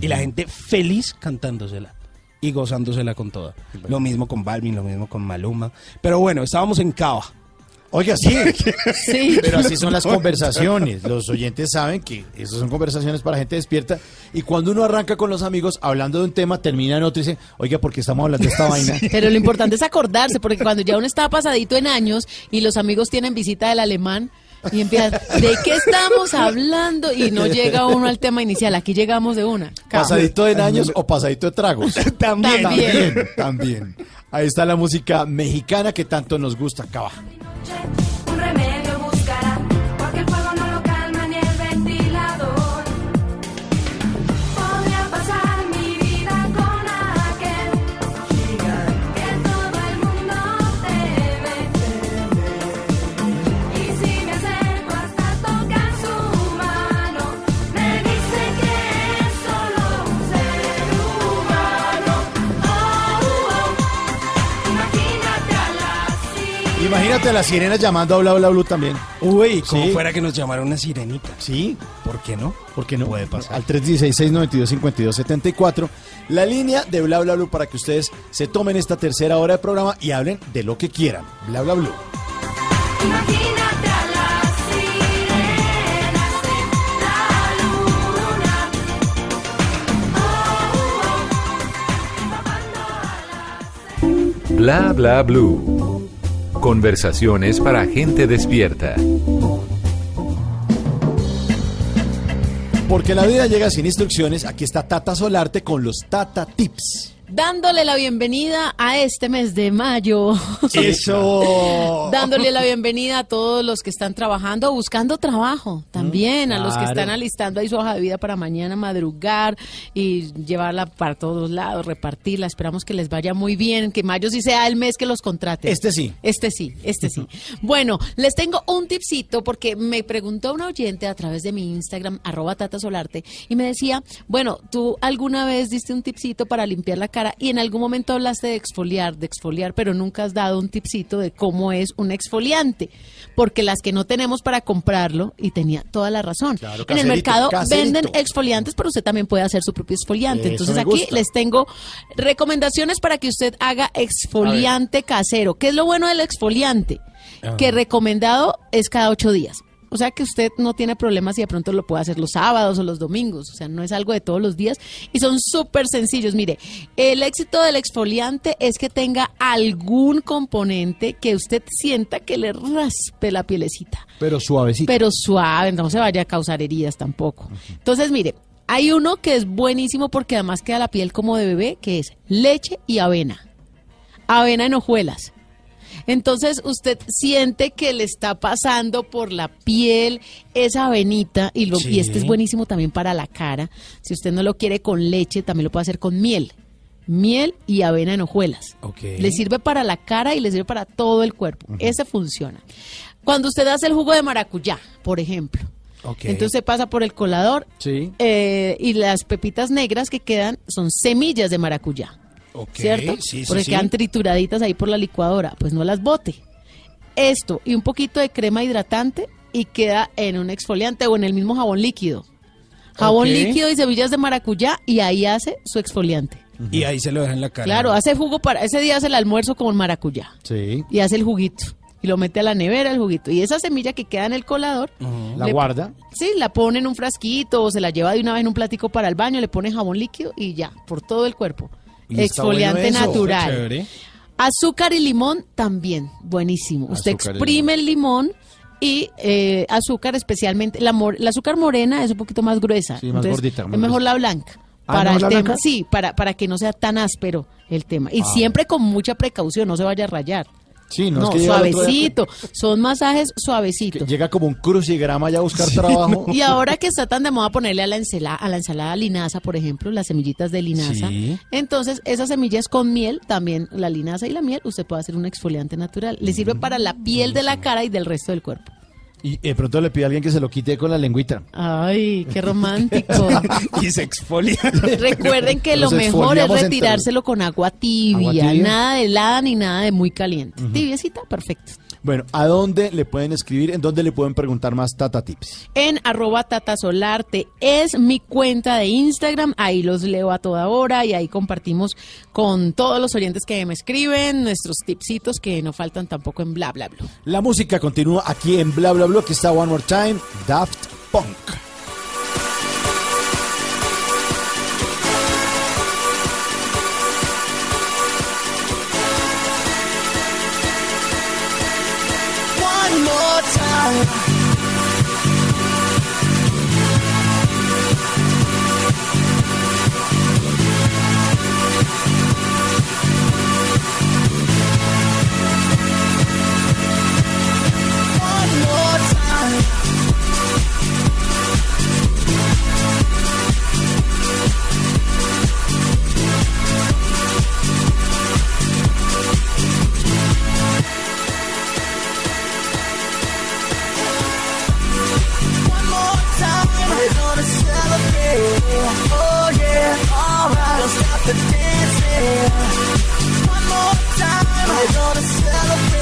Y la gente feliz cantándosela. Y gozándosela con toda. Lo mismo con Balvin, lo mismo con Maluma. Pero bueno, estábamos en Cava. Oiga, sí. Sí. Pero así son las conversaciones. Los oyentes saben que esas son conversaciones para gente despierta. Y cuando uno arranca con los amigos hablando de un tema, termina en otro y dice, oiga, ¿por qué estamos hablando de esta vaina? Pero lo importante es acordarse, porque cuando ya uno está pasadito en años y los amigos tienen visita del alemán y empiezan, ¿de qué estamos hablando? Y no llega uno al tema inicial, aquí llegamos de una. ¿Pasadito de años o pasadito de tragos? También. También, también. Ahí está la música mexicana que tanto nos gusta. Acaba. Imagínate a las sirenas llamando a Bla Bla Blue también. Uy, como Sí. fuera que nos llamara una sirenita. Sí. ¿Por qué no? ¿Por qué no? Puede pasar. Al 316-692-5274. La línea de Bla Bla Blue para que ustedes se tomen esta tercera hora de programa y hablen de lo que quieran. Bla Bla Blue. Imagínate a las sirenas en la luna. Bla bla blue. Conversaciones para gente despierta. Porque la vida llega sin instrucciones. Aquí está Tata Solarte con los Tata Tips. Dándole la bienvenida a este mes de mayo. Eso. Dándole la bienvenida a todos los que están trabajando, buscando trabajo también, a los que están alistando ahí su hoja de vida para mañana madrugar y llevarla para todos lados, repartirla. Esperamos que les vaya muy bien, que mayo sí sea el mes que los contraten. Este sí. Este sí, este sí. Bueno, les tengo un tipcito porque me preguntó una oyente a través de mi Instagram, arroba Tata Solarte, y me decía, bueno, tú alguna vez diste un tipcito para limpiar la cara y en algún momento hablaste de exfoliar, de exfoliar, pero nunca has dado un tipcito de cómo es un exfoliante, porque las que no tenemos para comprarlo, y tenía toda la razón. Claro, en el mercado caserito. venden exfoliantes, pero usted también puede hacer su propio exfoliante. Eso Entonces aquí gusta. les tengo recomendaciones para que usted haga exfoliante casero. ¿Qué es lo bueno del exfoliante? Que recomendado es cada ocho días. O sea que usted no tiene problemas y de pronto lo puede hacer los sábados o los domingos. O sea, no es algo de todos los días. Y son súper sencillos. Mire, el éxito del exfoliante es que tenga algún componente que usted sienta que le raspe la pielecita Pero suavecito. pero suave, no se vaya a causar heridas tampoco. Entonces, mire, hay uno que es buenísimo porque además queda la piel como de bebé, que es leche y avena. Avena en hojuelas. Entonces usted siente que le está pasando por la piel esa avenita y, lo, Sí. y este es buenísimo también para la cara. Si usted no lo quiere con leche, también lo puede hacer con miel. Miel y avena en hojuelas. Ok. Le sirve para la cara y le sirve para todo el cuerpo. Ese funciona. Cuando usted hace el jugo de maracuyá, por ejemplo, Ok. entonces se pasa por el colador Sí. eh, y las pepitas negras que quedan son semillas de maracuyá. ¿Cierto? sí, sí, Porque sí. quedan trituraditas ahí por la licuadora. Pues no las bote. Esto y un poquito de crema hidratante y queda en un exfoliante o en el mismo jabón líquido. Jabón líquido y semillas de maracuyá y ahí hace su exfoliante. Y ahí se lo deja en la cara. Claro, hace jugo para ese día hace el almuerzo con maracuyá Sí. y hace el juguito y lo mete a la nevera el juguito y esa semilla que queda en el colador La le- guarda. Sí, la pone en un frasquito o se la lleva de una vez en un platico para el baño, le pone jabón líquido y ya, por todo el cuerpo. Bueno Exfoliante eso, natural. Azúcar y limón también, buenísimo. Usted Azúcar exprime el limón y eh, azúcar especialmente, la, mor- la azúcar morena es un poquito más gruesa. Sí, más gordita, Es mejor la blanca. Ah, Para ¿mejor el tema, blanca? sí, para, para que no sea tan áspero el tema. Y Ah. siempre con mucha precaución, no se vaya a rayar. Sí, no, No, es que día- suavecito. Son masajes suavecitos. Llega como un crucigrama ya a buscar trabajo. Y ahora que está tan de moda ponerle a la ensalada, a la ensalada linaza, por ejemplo, las semillitas de linaza. Sí. Entonces, esas semillas con miel, también la linaza y la miel, usted puede hacer un exfoliante natural. Le sirve para la piel de la cara y del resto del cuerpo. Y de pronto le pide a alguien que se lo quite con la lengüita. Ay, qué romántico. y se exfolia. Recuerden que Nos lo mejor es entre- retirárselo con agua tibia, ¿Agua tibia? nada de helada ni nada de muy caliente. Tibiecita, perfecto. Bueno, ¿a dónde le pueden escribir? ¿En dónde le pueden preguntar más Tata Tips? en arroba tatasolarte es mi cuenta de Instagram, ahí los leo a toda hora y ahí compartimos con todos los oyentes que me escriben nuestros tipsitos que no faltan tampoco en bla bla bla. La música continúa aquí en Bla Bla Bla, que está One More Time, Daft Punk. One more time.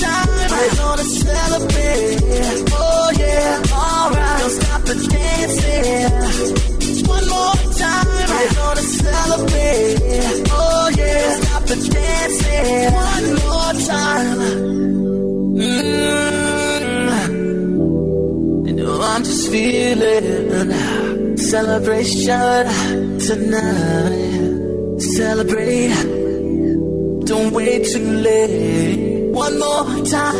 Time, we're gonna celebrate. Oh yeah, alright, don't stop the dancing. One more time, we're gonna celebrate. Oh yeah, Don't stop the dancing. One more time. Mm. Know I'm just feeling celebration tonight. Celebrate. Don't wait too late. One more time,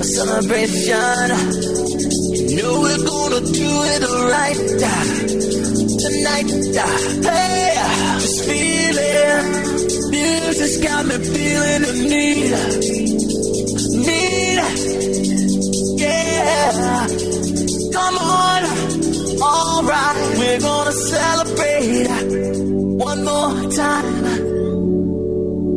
a celebration. You know we're gonna do it right tonight. Hey, just feeling. Music's got me feeling the need, need. Yeah, come on, alright. We're gonna celebrate one more time.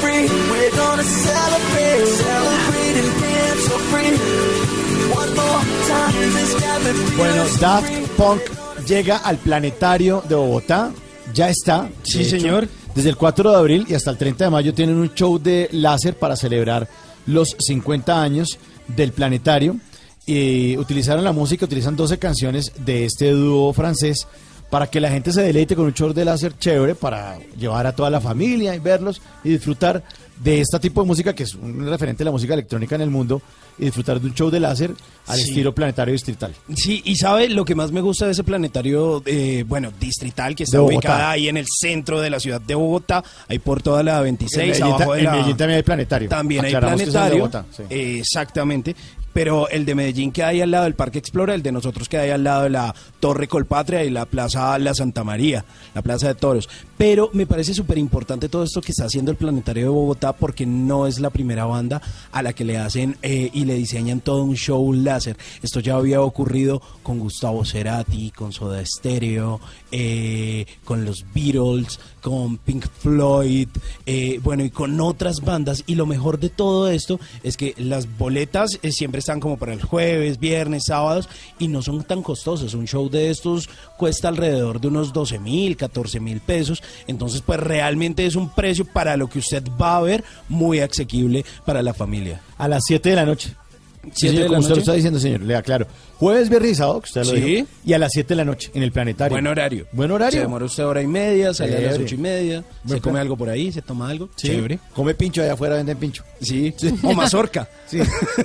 free. We're gonna celebrate. Celebrate and dance so free. One more time. Music's got me feeling Bueno, Daft. Punk llega al planetario de Bogotá. Ya está. Sí, señor. Desde el 4 de abril y hasta el 30 de mayo tienen un show de láser para celebrar los 50 años del planetario. Y utilizaron la música, utilizan 12 canciones de este dúo francés para que la gente se deleite con un show de láser chévere para llevar a toda la familia y verlos y disfrutar de este tipo de música que es un referente de la música electrónica en el mundo y disfrutar de un show de láser al Sí. estilo planetario distrital. Sí, y sabe lo que más me gusta de ese planetario, eh, bueno, distrital, que está ubicada ahí en el centro de la ciudad de Bogotá, ahí por toda la 26, En Medellín abajo de en la... Medellín también hay planetario. También hay planetario, Bogotá, sí. eh, exactamente, pero el de Medellín que hay al lado del Parque Explora, el de nosotros que hay al lado de la Torre Colpatria y la Plaza La Santa María, la Plaza de Toros. Pero me parece súper importante todo esto que está haciendo el Planetario de Bogotá porque no es la primera banda a la que le hacen eh, y le diseñan todo un show láser. Esto ya había ocurrido con Gustavo Cerati, con Soda Stereo, eh, con los Beatles, con Pink Floyd, eh, bueno, y con otras bandas. Y lo mejor de todo esto es que las boletas eh, siempre están como para el jueves, viernes, sábados, y no son tan costosas. Un show de estos cuesta alrededor de unos 12 mil, 14 mil pesos. Entonces, pues realmente es un precio para lo que usted va a ver muy asequible para la familia. A las 7 de la noche. Sí, ¿Siete señor, de la como usted lo está diciendo, señor, le aclaro. Jueves, viernes y sábado, que usted lo Sí. dijo, y a las 7 de la noche en el planetario. Buen horario. Buen horario. Se demora usted hora y media, sale a las Chévere. ocho y media, Buen se come plan. algo por ahí, se toma algo. Sí. Chévere. Come pincho allá afuera, venden pincho. Sí. O mazorca. Sí.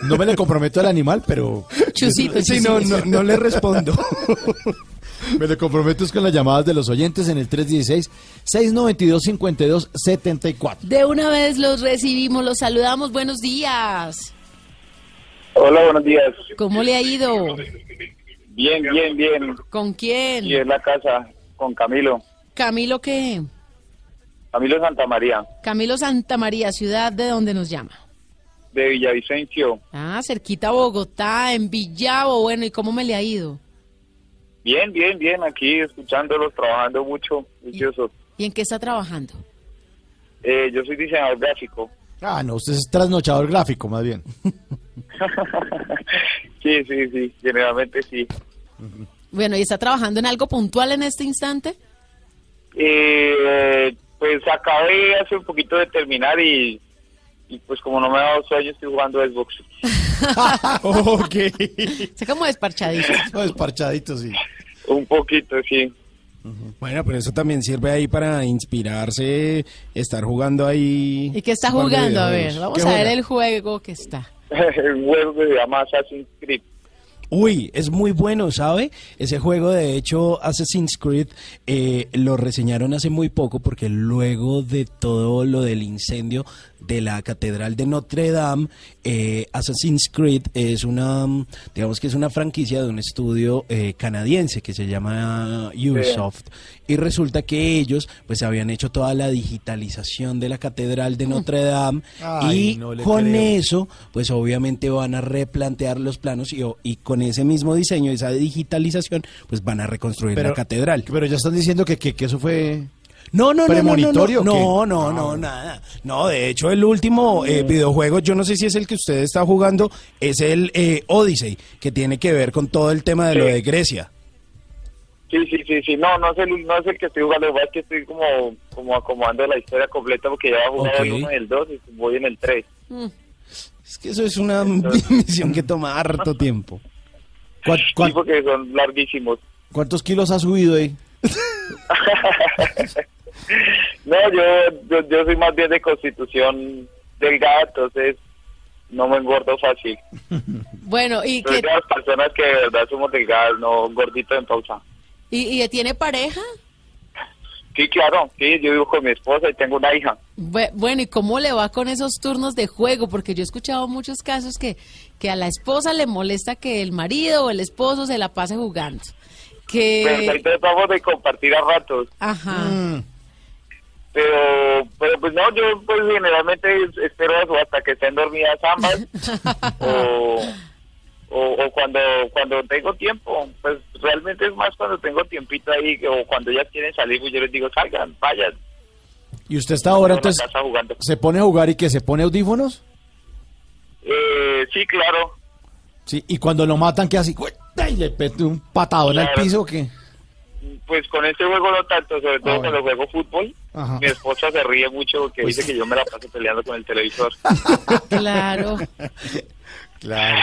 No me le comprometo al animal, pero. Chusito, Sí, no, no, no le respondo. Me le comprometo es con las llamadas de los oyentes en el 316-692-5274. De una vez los recibimos, los saludamos. Buenos días. Hola, buenos días. ¿Cómo le ha ido? Bien, bien, bien. ¿Con quién? Y en la casa con Camilo. Camilo qué? Camilo Santa María, Camilo Santa María, ciudad de donde nos llama. de Villavicencio. Ah, cerquita a Bogotá, en Villavo. Bueno, ¿y cómo me le ha ido? Bien, bien, bien. Aquí escuchándolos, trabajando mucho. Vicioso. ¿Y en qué está trabajando? Eh, yo soy diseñador gráfico. Ah, no, usted es trasnochador gráfico, más bien. Sí, sí, sí. Generalmente sí. Bueno, ¿y está trabajando en algo puntual en este instante? Eh, pues acabé hace un poquito de terminar y, y pues como no me ha dado sueño estoy jugando Xbox. ok. Está como desparchadito. Desparchadito, sí. Un poquito, sí. Bueno, pero eso también sirve ahí para inspirarse, estar jugando ahí. ¿Y qué está jugando? A ver, vamos ¿Qué a ver juega? el juego que está. El juego que se llama Assassin's Creed. Uy, es muy bueno, ¿sabe? Ese juego, de hecho, Assassin's Creed, eh, lo reseñaron hace muy poco porque luego de todo lo del incendio de la Catedral de Notre Dame, eh, Assassin's Creed es una, mm, digamos que es una franquicia de un estudio eh, canadiense que se llama Ubisoft. Y resulta que ellos, pues, habían hecho toda la digitalización de la Catedral de Notre Dame Ay, y no con creo. eso, pues, obviamente van a replantear los planos y, y con ese mismo diseño, esa digitalización, pues, van a reconstruir la catedral. Pero ya están diciendo que, que, que eso fue... No, no, no, no, no, ¿Premonitorio no, no, no, no, nada. No, de hecho, el último eh, videojuego, yo no sé si es el que usted está jugando, es el eh, Odyssey, que tiene que ver con todo el tema de lo de Grecia. Sí, sí, sí, sí, no, no es el, no es el que estoy jugando, pasa es que estoy como, como acomodando la historia completa porque ya he jugado el Ok. 1 y el 2 y voy en el 3. Es que eso es una misión que toma harto tiempo. ¿Cuán- Sí, cuán- porque son larguísimos. ¿Cuántos kilos ha subido ahí? No, yo, yo, yo soy más bien de constitución delgada, entonces no me engordo fácil. Bueno, ¿y, Soy qué, de las personas que de verdad somos delgadas, no gorditos en pausa. y, y tiene pareja? Sí, claro, sí, yo vivo con mi esposa y tengo una hija. Bue- Bueno, ¿y cómo le va con esos turnos de juego? Porque yo he escuchado muchos casos que, que a la esposa le molesta que el marido o el esposo se la pase jugando. Pero ahí Que... tratamos de compartir a ratos. Ajá. Pero, pero pues no, yo pues generalmente espero eso hasta que estén dormidas ambas o, o, o cuando cuando tengo tiempo, pues realmente es más cuando tengo tiempito ahí o cuando ellas quieren salir, pues yo les digo salgan, vayan. ¿Y usted está ahora entonces se pone a jugar y que se pone audífonos? Eh, sí, claro. Sí, y cuando lo matan, ¿qué hace? ¡Uy! Y le pete un patadón al Claro. piso, ¿o ¿qué? Pues con este juego no tanto, sobre todo Ah, bueno. cuando juego fútbol. Ajá. Mi esposa se ríe mucho porque Pues- dice que yo me la paso peleando con el televisor. Claro. Claro.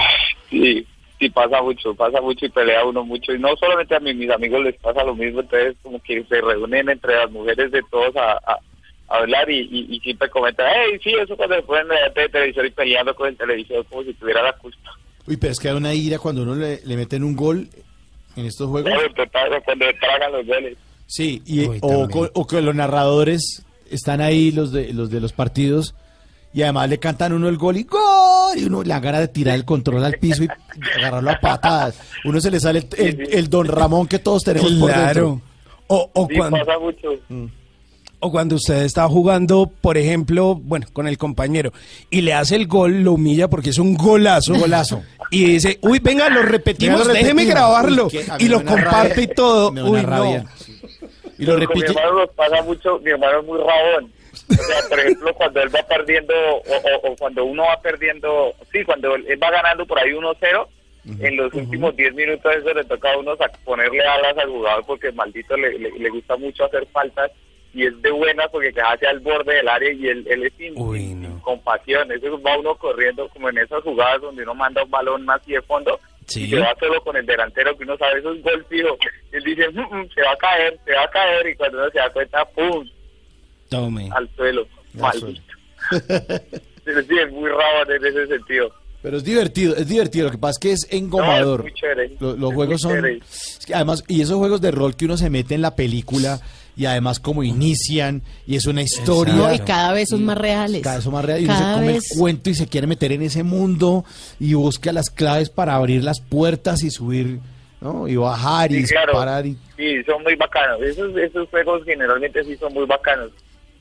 Sí, sí pasa mucho, pasa mucho y pelea uno mucho. Y no solamente a mí, mis amigos les pasa lo mismo, entonces como que se reúnen entre las mujeres de todos a, a, a hablar y, y, y siempre comentan, hey, sí, eso cuando se ponen delante del televisor y peleando con el televisor como si tuviera la culpa. Uy, pero es que hay una ira cuando uno le, le meten un gol en estos juegos. Cuando te tragan- cuando te tragan los goles. Sí, y, Uy, o, o que los narradores están ahí, los de los de los partidos, y además le cantan uno el gol y ¡gol! Y uno le gana de tirar el control al piso y agarrarlo a patadas. Uno se le sale el, el- el don Ramón que todos tenemos por Claro. dentro. O, o Sí, cuando, pasa mucho. O cuando usted está jugando, por ejemplo, bueno, con el compañero, y le hace el gol, lo humilla porque es un golazo. Golazo. Y dice, uy, venga, lo repetimos, Venga, lo déjeme repetimos. grabarlo. Uy, qué- y lo comparte rabia. y todo. Uy, rabia. no. Y lo repite. Mi hermano nos pasa mucho, mi hermano es muy rabón. O sea, por ejemplo, cuando él va perdiendo, o, o- o cuando uno va perdiendo, sí, cuando él va ganando por ahí 1-0, en los últimos 10 minutos eso le toca a uno sac- ponerle alas al jugador porque maldito le, le, le gusta mucho hacer faltas y es de buena porque queda hacia el borde del área y él, él es sin, sin compasión. Eso va uno corriendo como en esas jugadas donde uno manda un balón más y de fondo Sí. y se va solo con el delantero que uno sabe eso es gol fijo. Y él dice, "Mm, mm, se va a caer, se va a caer y cuando uno se da cuenta, ¡pum! Tome. al suelo. Al Maldito. Pero sí, es muy raro en ese sentido. Pero es divertido, es divertido. Lo que pasa es que es engomador. No, es muy chévere. Lo- los Es juegos muy son. chévere. es que además, y esos juegos de rol que uno se mete en la película y además como inician y es una historia. No, y cada vez son más reales. Cada vez son más reales y uno se Cada come vez- el cuento y se quiere meter en ese mundo y busca las claves para abrir las puertas y subir, ¿no? Y bajar y claro. disparar. Y... Sí, son muy bacanos. Esos, esos juegos generalmente sí son muy bacanos.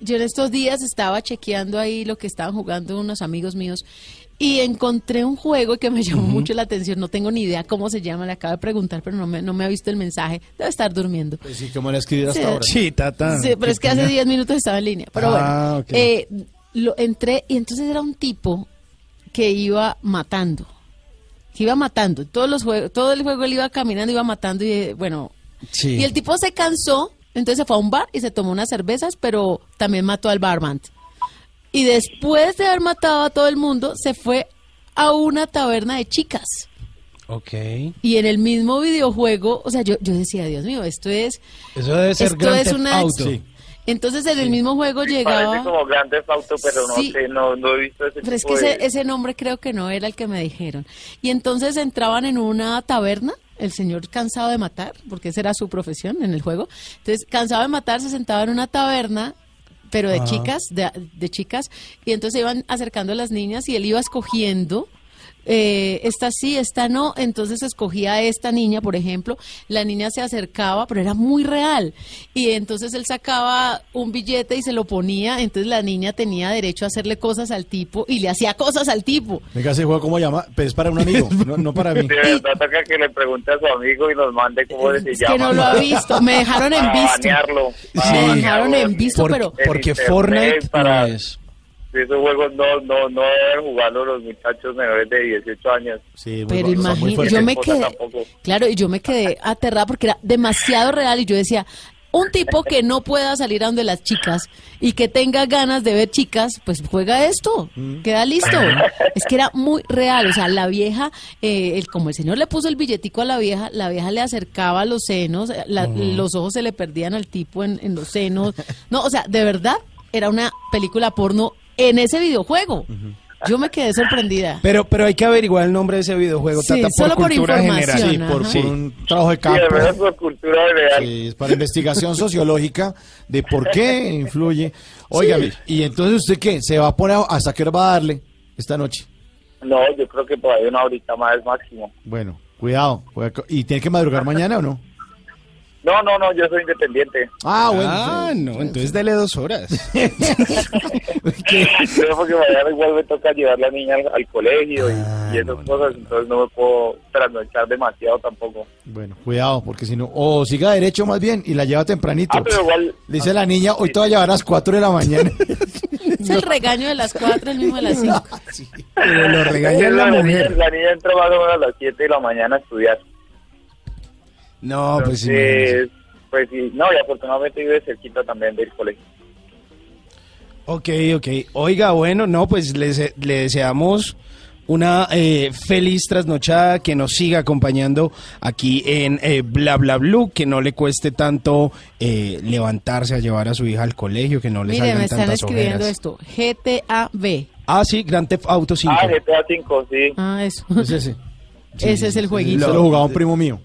Yo en estos días estaba chequeando ahí lo que estaban jugando unos amigos míos y encontré un juego que me llamó mucho la atención. No tengo ni idea cómo se llama, le acabo de preguntar, pero no me, no me ha visto el mensaje. Debe estar durmiendo. Pues sí, ¿cómo le escribir hasta Sí. ahora? Sí, tata. Sí, pero es que hace 10 minutos estaba en línea. Pero Ah, bueno, ok. eh, lo entré y entonces era un tipo que iba matando. Que iba matando. Todos los juegos, todo el juego él iba caminando, iba matando y bueno. Sí. Y el tipo se cansó, entonces se fue a un bar y se tomó unas cervezas, pero también mató al barman. Y después de haber matado a todo el mundo, se fue a una taberna de chicas. Ok. Y en el mismo videojuego, o sea, yo, yo decía, Dios mío, esto es... Eso debe ser esto es una Auto. Sí. Entonces en el mismo juego Parece llegaba... como Grande Auto, pero no Sí. sé, no, no he visto ese Pero es que de... ese, ese nombre creo que no era el que me dijeron. Y entonces entraban en una taberna, el señor cansado de matar, porque esa era su profesión en el juego. Entonces, cansado de matar, se sentaba en una taberna pero de chicas, de, de chicas, y entonces iban acercando a las niñas y él iba escogiendo eh, esta sí, esta no, entonces escogía a esta niña, por ejemplo, la niña se acercaba, pero era muy real, y entonces él sacaba un billete y se lo ponía, entonces la niña tenía derecho a hacerle cosas al tipo y le hacía cosas al tipo. Venga, ese juego, ¿cómo llama? Pues es para un amigo, no, no para mí. De verdad toca que le pregunte a su amigo y nos mande cómo se Es llama. que no lo ha visto, me dejaron en Para visto. banearlo, para Me dejaron en visto, pero... porque Fortnite para- no Esos juegos no, no, no deben jugarlo los muchachos menores de 18 años. Sí, Pero imagínate, yo me quedé, Tampoco. claro, y yo me quedé aterrada porque era demasiado real y yo decía, un tipo que no pueda salir a donde las chicas y que tenga ganas de ver chicas, pues juega esto, queda listo. Es que era muy real, o sea, la vieja, eh, el, como el señor le puso el billetico a la vieja, la vieja le acercaba los senos, eh, la- los ojos se le perdían al tipo en, en los senos. No, o sea, de verdad, era una película porno en ese videojuego. Yo me quedé sorprendida. Pero, pero hay que averiguar el nombre de ese videojuego, Sí, Tata, solo por cultura general. Sí, por, por un trabajo de Sí, campo. por cultura general. Sí, es para investigación sociológica de por qué influye. Oiga, y entonces usted qué, se va a poner a- hasta qué hora va a darle esta noche. No, yo creo que por ahí una horita más máximo. Bueno, cuidado. ¿Y tiene que madrugar mañana o no? No, no, no, yo soy independiente. Ah, bueno. Ah, no, entonces dele dos horas. Pero porque mañana igual me toca llevar la niña al, al colegio y, Ah, y esas cosas, entonces no me puedo trasnochar demasiado tampoco. Bueno, cuidado, porque si no, o siga derecho más bien y la lleva tempranito. Ah, pero igual- Le dice a la niña, hoy te va a llevar a las 4 de la mañana. Es el regaño de las cuatro, el mismo de las cinco. Pero lo regaña la niña- mujer. La niña entra más o menos a las 7 de la mañana a estudiar. No, pues sí. Entonces, pues sí, no, y afortunadamente vive cerquita también del colegio. Ok, ok. Oiga, bueno, no, pues le, le deseamos una eh, feliz trasnochada que nos siga acompañando aquí en eh, Bla Bla Blue, que no le cueste tanto eh, levantarse a llevar a su hija al colegio, que no le Mire, salgan me están tantas escribiendo ojeras. esto. GTAB. Ah, sí, Grand Theft Auto 5. Ah, GTA 5, sí. Ah, eso. Es ese. Ese es el jueguito. Lo jugaba un primo mío.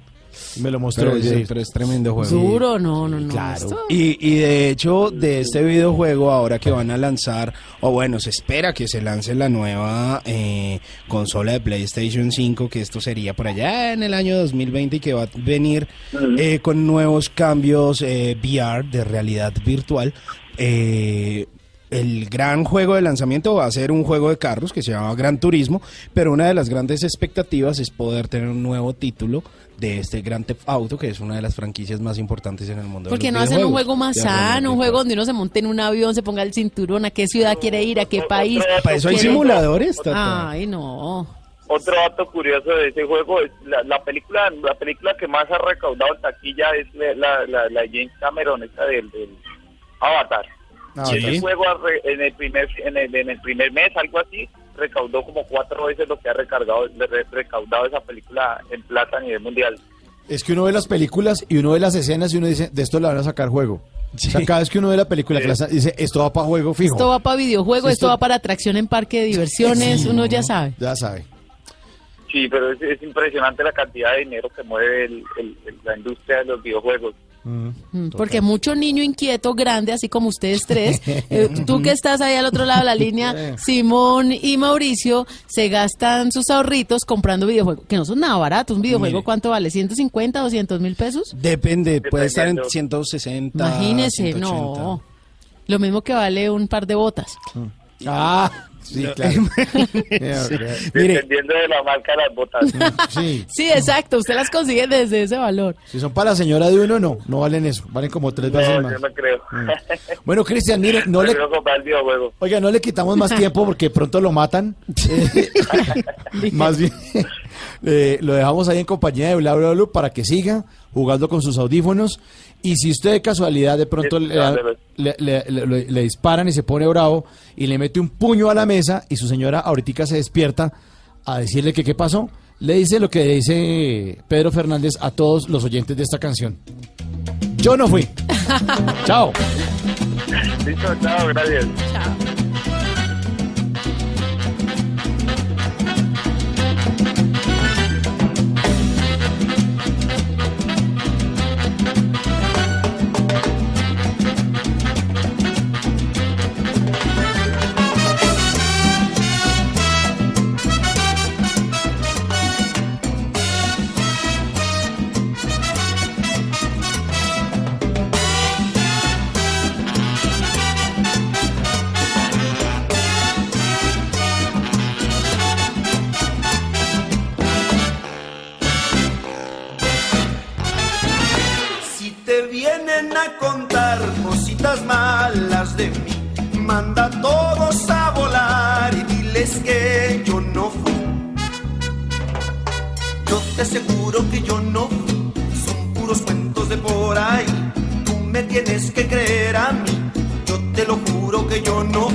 Me lo mostró. Pero, sí. sí, pero es tremendo juego. Duro, no, no, no. Claro. Y, y de hecho, de este videojuego, ahora que van a lanzar, o bueno, se espera que se lance la nueva eh, consola de PlayStation 5, que esto sería por allá en el año 2020 y que va a venir eh, con nuevos cambios eh, VR de realidad virtual. Eh, el gran juego de lanzamiento va a ser un juego de carros que se llama Gran Turismo, pero una de las grandes expectativas es poder tener un nuevo título de este Gran Theft Auto, que es una de las franquicias más importantes en el mundo. Porque no hacen un juego más sano, un juego donde uno se monte en un avión, se ponga el cinturón, a qué ciudad quiere ir, a qué país. Para eso hay simuladores, Tata. Ay, no. Otro dato curioso de ese juego es la, la película la película que más ha recaudado en taquilla es la, la, la, la de James Cameron, esta del, del Avatar. Ah, y sí. ese juego ha re- en el primer en el, en el primer mes, algo así, recaudó como cuatro veces lo que ha recargado, re- recaudado esa película en plata a nivel mundial. Es que uno ve las películas y uno ve las escenas y uno dice, de esto le van a sacar juego. O sea, cada vez que uno ve la película, que la dice, esto va para juego fijo. Esto va para videojuego, Sí, esto esto- va para atracción en parque de diversiones, Sí, uno ya sabe. Ya sabe. Sí, pero es, es impresionante la cantidad de dinero que mueve el- el- el- la industria de los videojuegos. Mm, Porque mucho niño inquieto, grande, así como ustedes tres, eh, tú que estás ahí al otro lado de la línea, Simón y Mauricio, se gastan sus ahorritos comprando videojuegos, que no son nada baratos. ¿Un videojuego Mire. cuánto vale? ¿150, 200 mil pesos? Depende, puede estar en Dependiendo. 160. Imagínese, 180. no. Lo mismo que vale un par de botas. Ah, sí, claro. Mire, Dependiendo de la marca de las botas. Sí. Sí, exacto, usted las consigue desde ese valor. Si son para la señora de uno, no, no valen eso. Valen como tres veces No, más. yo no creo. Bueno, Cristian, mire, no le, Prefiero comprar el videojuego. oiga, no le quitamos más tiempo porque pronto lo matan. Más bien, eh, lo dejamos ahí en compañía de Bla Bla Bla para que siga jugando con sus audífonos. Y si usted de casualidad de pronto le, le- le- le- le- le disparan y se pone bravo y le mete un puño a la mesa y su señora ahorita se despierta a decirle que qué pasó, le dice lo que dice Pedro Fernández a todos los oyentes de esta canción. Yo no fui. Chao. Listo, chao, gracias. Si tienes que creer a mí, yo te lo juro que yo no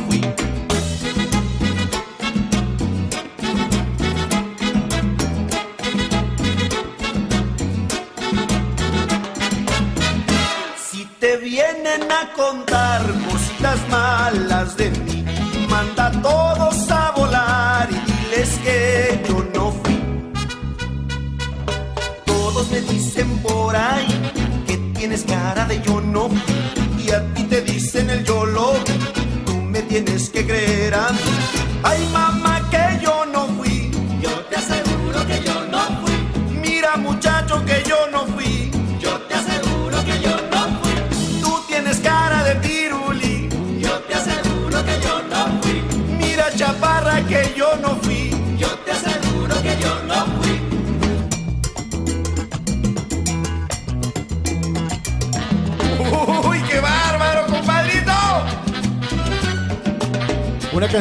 tienes que creer a mí.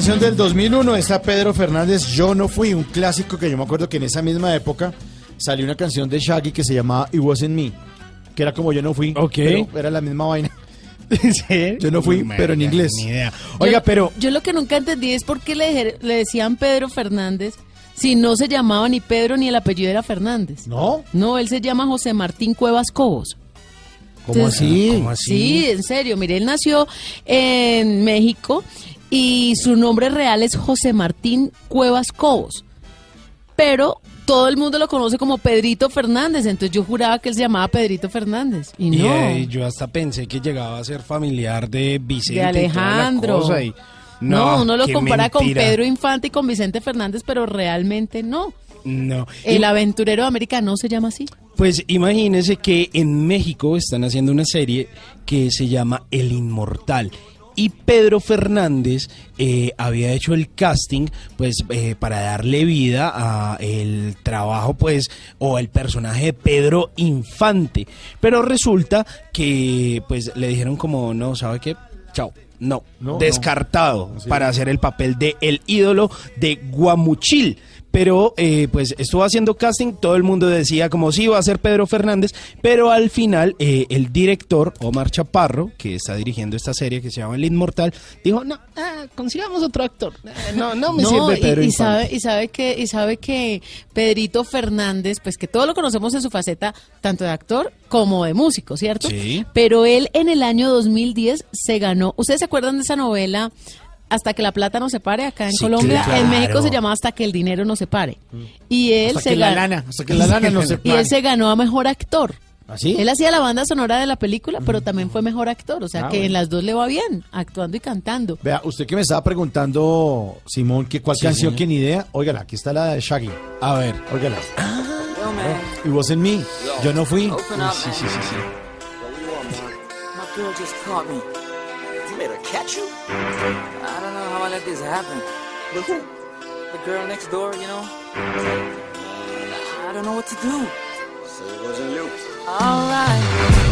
Canción del 2001 está Pedro Fernández, Yo no fui, un clásico que yo me acuerdo que en esa misma época salió una canción de Shaggy que se llamaba It Wasn't Me, que era como Yo no fui, pero era la misma vaina. Yo no fui, pero en inglés. ni idea. Oiga, Yo- pero Yo lo que nunca entendí es por qué le decían Pedro Fernández si no se llamaba ni Pedro ni el apellido era Fernández. ¿No? No, él se llama José Martín Cuevas Cobos. ¿Cómo así? ¿Cómo así? Sí, en serio. Mire, él nació en México y su nombre real es José Martín Cuevas Cobos. Pero todo el mundo lo conoce como Pedrito Fernández. Entonces yo juraba que él se llamaba Pedrito Fernández. Y Y, no. eh, yo hasta pensé que llegaba a ser familiar de Vicente. de Alejandro. y- no, uno lo compara con. Pedro Infante y con Vicente Fernández, pero realmente no. No. El aventurero de América no se llama así. Pues imagínense que en México están haciendo una serie que se llama El Inmortal. Y Pedro Fernández eh, había hecho el casting pues eh, para darle vida a el trabajo pues o el personaje de Pedro Infante. Pero resulta que pues le dijeron como no, ¿sabe qué? Chao. No, No, descartado no. Para hacer el papel de el ídolo de Guamuchil. Pero eh, pues estuvo haciendo casting, todo el mundo decía como si iba a ser Pedro Fernández, pero al final eh, el director Omar Chaparro, que está dirigiendo esta serie que se llama El Inmortal, dijo, no, ah, consigamos otro actor. Eh, no, no me sirve y- Pedro y, Infante". sabe, y sabe que y sabe que Pedrito Fernández, pues que todos lo conocemos en su faceta tanto de actor como de músico, ¿cierto? Sí. Pero él en el año 2010 se ganó. ¿Ustedes se acuerdan de esa novela Hasta que la plata nos separe acá en Sí, Colombia? claro. En México se llamaba Hasta que el dinero nos separe. Y él Hasta se que la lana, hasta que la lana nos Y separe. él se ganó a mejor actor. ¿Así? Él hacía la banda sonora de la película, pero también fue mejor actor. O sea Ah, que bueno. en las dos le va bien, actuando y cantando. Vea, usted que me estaba preguntando, Simón, que cuál Sí, canción, que ni idea. Óigala, aquí está la de Shaggy. A ver. Óigala. Yo, man. It wasn't me. Yo no fui. Up, sí, sí, sí, sí. Catch you? I don't know how I let this happen. But who? The girl next door, you know? I don't know what to do. So it wasn't you. Alright.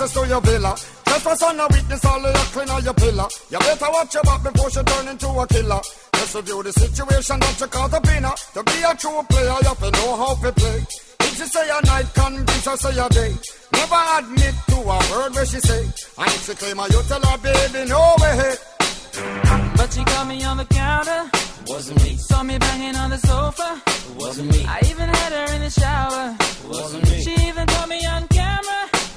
Access to your villa? Just for son of witness all of your clean on your pillar. You better watch your back before she turn into a killer. Just review the situation that you caught up in. To be a true player, you have to know how to play. If she say a night, convince her say a day. Never admit to a word where she say. And if she claim her, you tell her, baby, no way. But she caught me on the counter. Wasn't me. Saw me banging on the sofa. Wasn't me. I even had her in the shower. Wasn't me. She even caught me on camera.